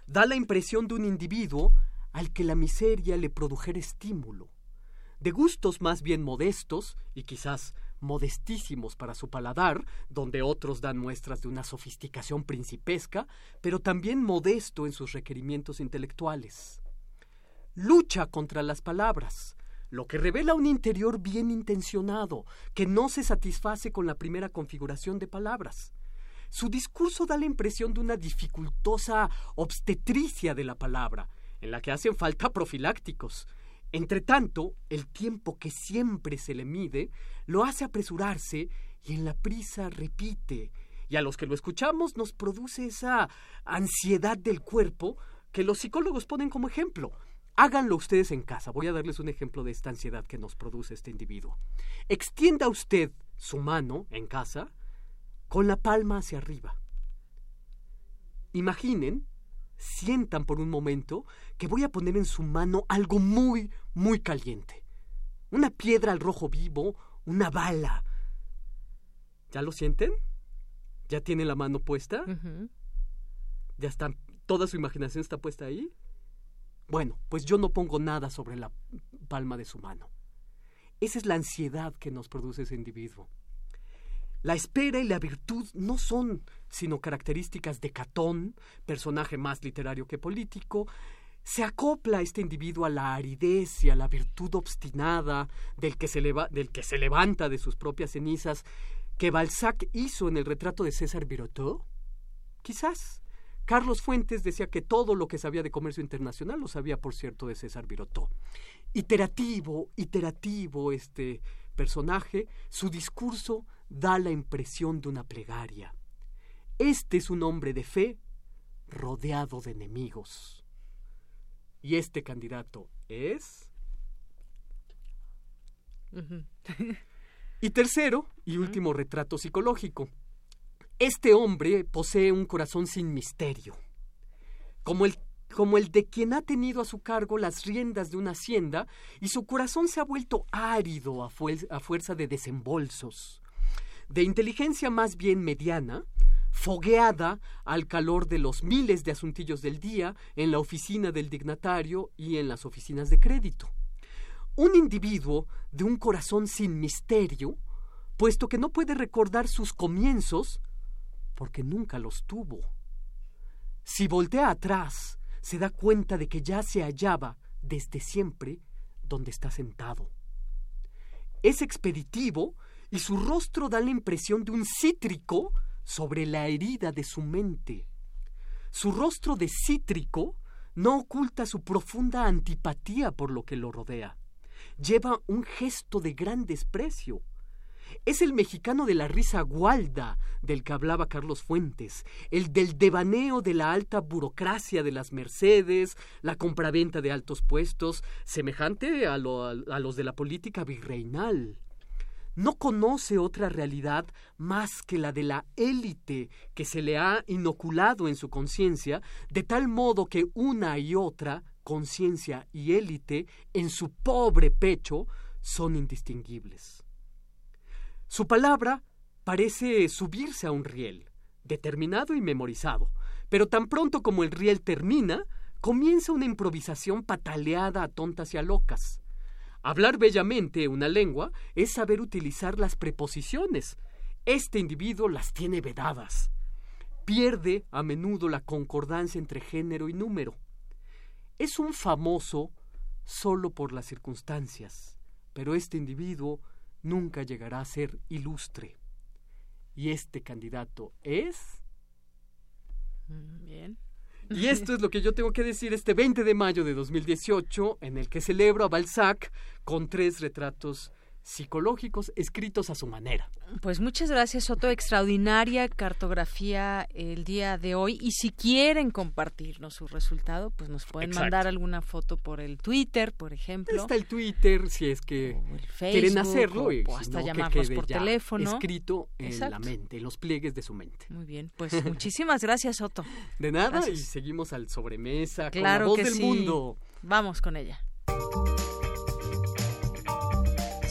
Da la impresión de un individuo al que la miseria le produjera estímulo, de gustos más bien modestos y quizás modestísimos para su paladar, donde otros dan muestras de una sofisticación principesca, pero también modesto en sus requerimientos intelectuales. Lucha contra las palabras, lo que revela un interior bien intencionado, que no se satisface con la primera configuración de palabras. Su discurso da la impresión de una dificultosa obstetricia de la palabra, en la que hacen falta profilácticos, entre tanto, el tiempo que siempre se le mide lo hace apresurarse y en la prisa repite, y a los que lo escuchamos nos produce esa ansiedad del cuerpo que los psicólogos ponen como ejemplo. Háganlo ustedes en casa. Voy a darles un ejemplo de esta ansiedad que nos produce este individuo. Extienda usted su mano en casa con la palma hacia arriba. Imaginen sientan por un momento que voy a poner en su mano algo muy, muy caliente. Una piedra al rojo vivo, una bala. ¿Ya lo sienten? ¿Ya tiene la mano puesta? ¿Ya está? ¿Toda su imaginación está puesta ahí? Bueno, pues yo no pongo nada sobre la palma de su mano. Esa es la ansiedad que nos produce ese individuo. La espera y la virtud no son sino características de Catón, personaje más literario que político. Se acopla este individuo a la aridez y a la virtud obstinada del que se, del que se levanta de sus propias cenizas que Balzac hizo en el retrato de César Birotteau. Quizás. Carlos Fuentes decía que todo lo que sabía de comercio internacional lo sabía, por cierto, de César Birotteau. Iterativo, iterativo este personaje, su discurso da la impresión de una plegaria. Este es un hombre de fe rodeado de enemigos. Y este candidato es... y tercero y último retrato psicológico. Este hombre posee un corazón sin misterio. Como el, como el de quien ha tenido a su cargo las riendas de una hacienda y su corazón se ha vuelto árido a, a fuerza de desembolsos de inteligencia más bien mediana, fogueada al calor de los miles de asuntillos del día en la oficina del dignatario y en las oficinas de crédito. Un individuo de un corazón sin misterio, puesto que no puede recordar sus comienzos porque nunca los tuvo. Si voltea atrás, se da cuenta de que ya se hallaba desde siempre donde está sentado. Es expeditivo y su rostro da la impresión de un cítrico sobre la herida de su mente. Su rostro de cítrico no oculta su profunda antipatía por lo que lo rodea. Lleva un gesto de gran desprecio. Es el mexicano de la risa gualda del que hablaba Carlos Fuentes, el del devaneo de la alta burocracia de las Mercedes, la compraventa de altos puestos, semejante a, a los de la política virreinal no conoce otra realidad más que la de la élite que se le ha inoculado en su conciencia, de tal modo que una y otra, conciencia y élite, en su pobre pecho, son indistinguibles. Su palabra parece subirse a un riel, determinado y memorizado, pero tan pronto como el riel termina, comienza una improvisación pataleada a tontas y a locas. Hablar bellamente una lengua es saber utilizar las preposiciones. Este individuo las tiene vedadas. Pierde a menudo la concordancia entre género y número. Es un famoso solo por las circunstancias, pero este individuo nunca llegará a ser ilustre. Y este candidato es... Mm, bien. Y esto es lo que yo tengo que decir este 20 de mayo de 2018, en el que celebro a Balzac con tres retratos psicológicos escritos a su manera. Pues muchas gracias, Soto. Extraordinaria cartografía el día de hoy. Y si quieren compartirnos su resultado, pues nos pueden mandar alguna foto por el Twitter, por ejemplo. Está el Twitter, si es que quieren hacerlo. O, hasta llamarnos por teléfono. Escrito en la mente, en los pliegues de su mente. Muy bien, pues muchísimas gracias, Soto. De nada, y seguimos al sobremesa claro con la voz del mundo. Vamos con ella.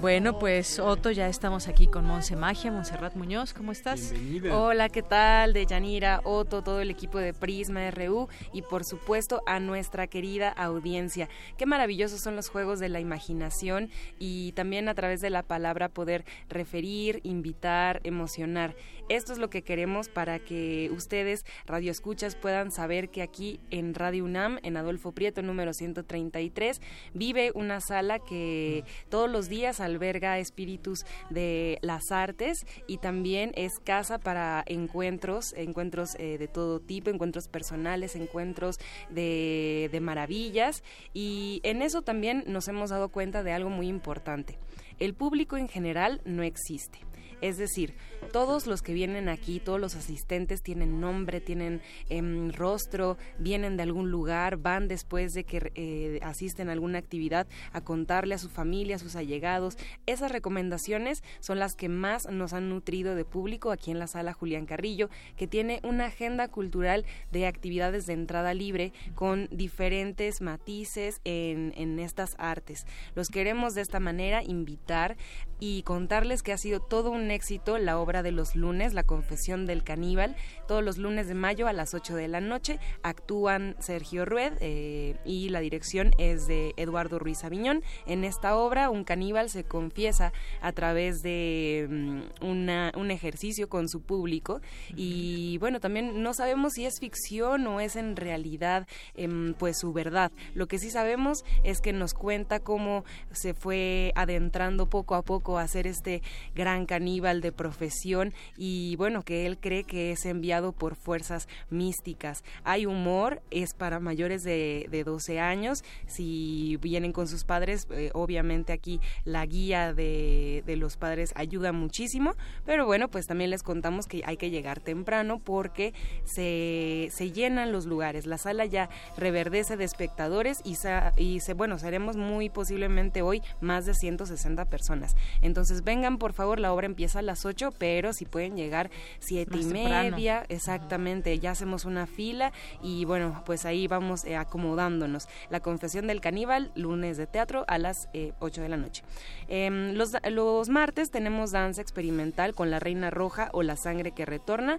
Bueno, pues Otto, ya estamos aquí con Monse Magia, Monserrat Muñoz, ¿cómo estás? Bienvenida. Hola, ¿qué tal? De Yanira, Otto, todo el equipo de Prisma RU y por supuesto a nuestra querida audiencia. Qué maravillosos son los juegos de la imaginación y también a través de la palabra poder referir, invitar, emocionar. Esto es lo que queremos para que ustedes, radioescuchas, puedan saber que aquí en Radio UNAM, en Adolfo Prieto número 133, vive una sala que todos los días alberga espíritus de las artes y también es casa para encuentros, encuentros eh, de todo tipo, encuentros personales, encuentros de, de maravillas y en eso también nos hemos dado cuenta de algo muy importante. El público en general no existe. Es decir, todos los que vienen aquí, todos los asistentes tienen nombre, tienen em, rostro, vienen de algún lugar, van después de que eh, asisten a alguna actividad a contarle a su familia, a sus allegados. Esas recomendaciones son las que más nos han nutrido de público aquí en la sala Julián Carrillo, que tiene una agenda cultural de actividades de entrada libre con diferentes matices en, en estas artes. Los queremos de esta manera invitar y contarles que ha sido todo un éxito la obra de los lunes, La Confesión del Caníbal. Todos los lunes de mayo a las 8 de la noche actúan Sergio Rued eh, y la dirección es de Eduardo Ruiz Aviñón. En esta obra, un caníbal se confiesa a través de mm, un ejercicio con su público y bueno, también no sabemos si es ficción o es en realidad em, pues su verdad. Lo que sí sabemos es que nos cuenta cómo se fue adentrando poco a poco a ser este gran caníbal de profesión y bueno, que él cree que es enviado por fuerzas místicas. Hay humor, es para mayores de, de 12 años, si vienen con sus padres, eh, obviamente aquí la guía de, de los padres ayuda muchísimo, pero bueno, pues también les contamos que hay que llegar temprano porque se, se llenan los lugares, la sala ya reverdece de espectadores y, y se, bueno, seremos muy posiblemente hoy más de 160 personas. Entonces vengan por favor, la obra empieza a las 8, pero si pueden llegar siete y media, exactamente, ya hacemos una fila y bueno, pues ahí vamos eh, acomodándonos. La confesión del caníbal, lunes de teatro a las 8 de la noche. Em, los, los martes tenemos danza experimental con la Reina Roja o la Sangre que Retorna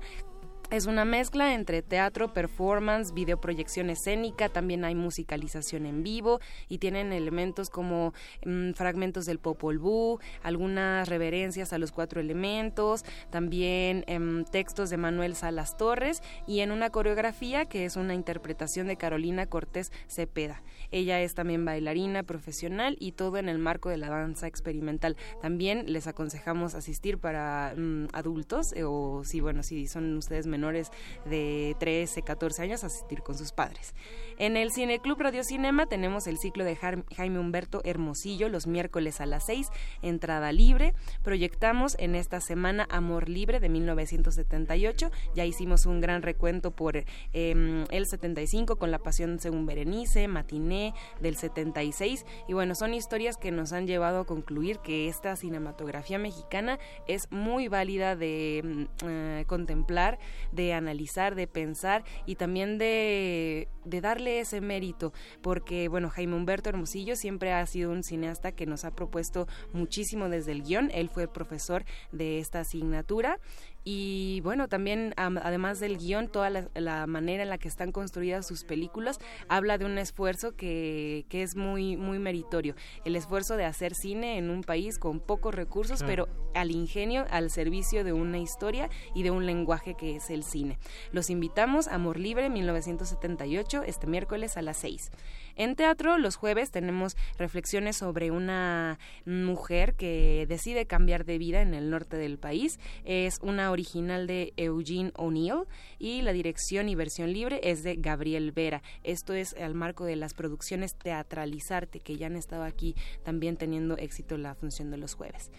es una mezcla entre teatro, performance, videoproyección escénica, también hay musicalización en vivo y tienen elementos como mm, fragmentos del Popol Vuh, algunas reverencias a los cuatro elementos, también em, textos de Manuel Salas Torres y en una coreografía que es una interpretación de Carolina Cortés Cepeda. Ella es también bailarina profesional y todo en el marco de la danza experimental. También les aconsejamos asistir para mm, adultos o si bueno, si son ustedes menores de 13, 14 años, asistir con sus padres. En el Cine Club Radio Cinema tenemos el ciclo de Jaime Humberto Hermosillo los miércoles a las 6, entrada libre. Proyectamos en esta semana Amor Libre de 1978. Ya hicimos un gran recuento por em, el 75 con La Pasión según Berenice, Matiné del 76. Y bueno, son historias que nos han llevado a concluir que esta cinematografía mexicana es muy válida de mm, eh, contemplar, de analizar, de pensar y también de, de darle ese mérito, porque bueno, Jaime Humberto Hermosillo siempre ha sido un cineasta que nos ha propuesto muchísimo desde el guion, él fue profesor de esta asignatura y bueno, también además del guion, toda la, manera en la que están construidas sus películas habla de un esfuerzo que, que, es muy, muy meritorio. El esfuerzo de hacer cine en un país con pocos recursos, pero al ingenio, al servicio de una historia y de un lenguaje que es el cine. Los invitamos a Amor Libre 1978 este miércoles a las 6. En teatro, los jueves tenemos reflexiones sobre una mujer que decide cambiar de vida en el norte del país. Es una original de Eugene O'Neill y la dirección y versión libre es de Gabriel Vera. Esto es al marco de las producciones Teatralizarte, que ya han estado aquí también teniendo éxito la función de los jueves.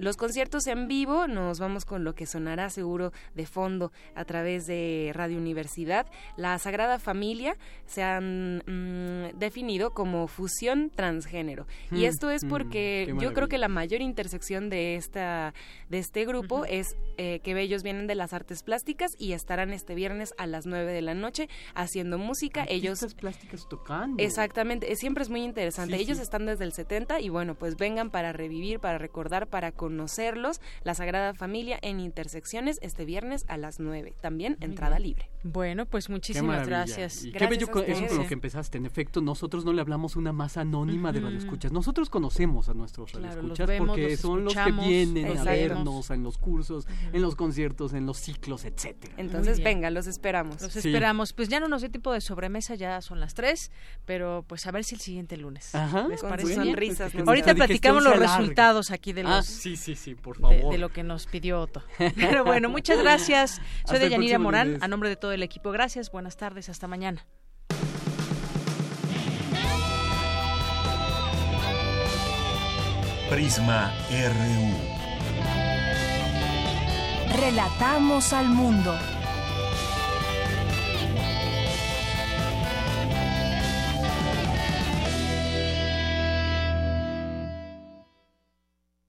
Los conciertos en vivo nos vamos con lo que sonará seguro de fondo a través de Radio Universidad. La Sagrada Familia se han mm, definido como fusión transgénero. y mm, esto es mm, porque yo creo que la mayor intersección de, esta, de este grupo es eh, que ellos vienen de las artes plásticas y estarán este viernes a las 9 de la noche haciendo música. ellos plásticas tocando. Exactamente, siempre es muy interesante. ellos están desde el 70 y bueno, pues vengan para revivir, para recordar, para conocerlos. La Sagrada Familia en Intersecciones este viernes a las 9. También entrada libre. Bueno, pues muchísimas gracias. qué bello eso con lo que empezaste. En efecto, nosotros no le hablamos una masa anónima de los escuchas. Nosotros conocemos a nuestros claro, porque son los que vienen a vernos en los cursos, en los conciertos, en los ciclos, etcétera. Entonces, venga, los esperamos. Los esperamos. Pues ya no nos dio tipo de sobremesa, ya son las 3, pero pues a ver si el siguiente lunes. Ajá. ¿Les parece sonrisas. Ahorita platicamos los resultados aquí de ah, los sí, sí, sí, por favor. De, lo que nos pidió Otto. Pero bueno, muchas gracias. Soy de Yanira Morán, a nombre de todo el equipo. Gracias, buenas tardes, hasta mañana. Prisma RU. Relatamos al mundo.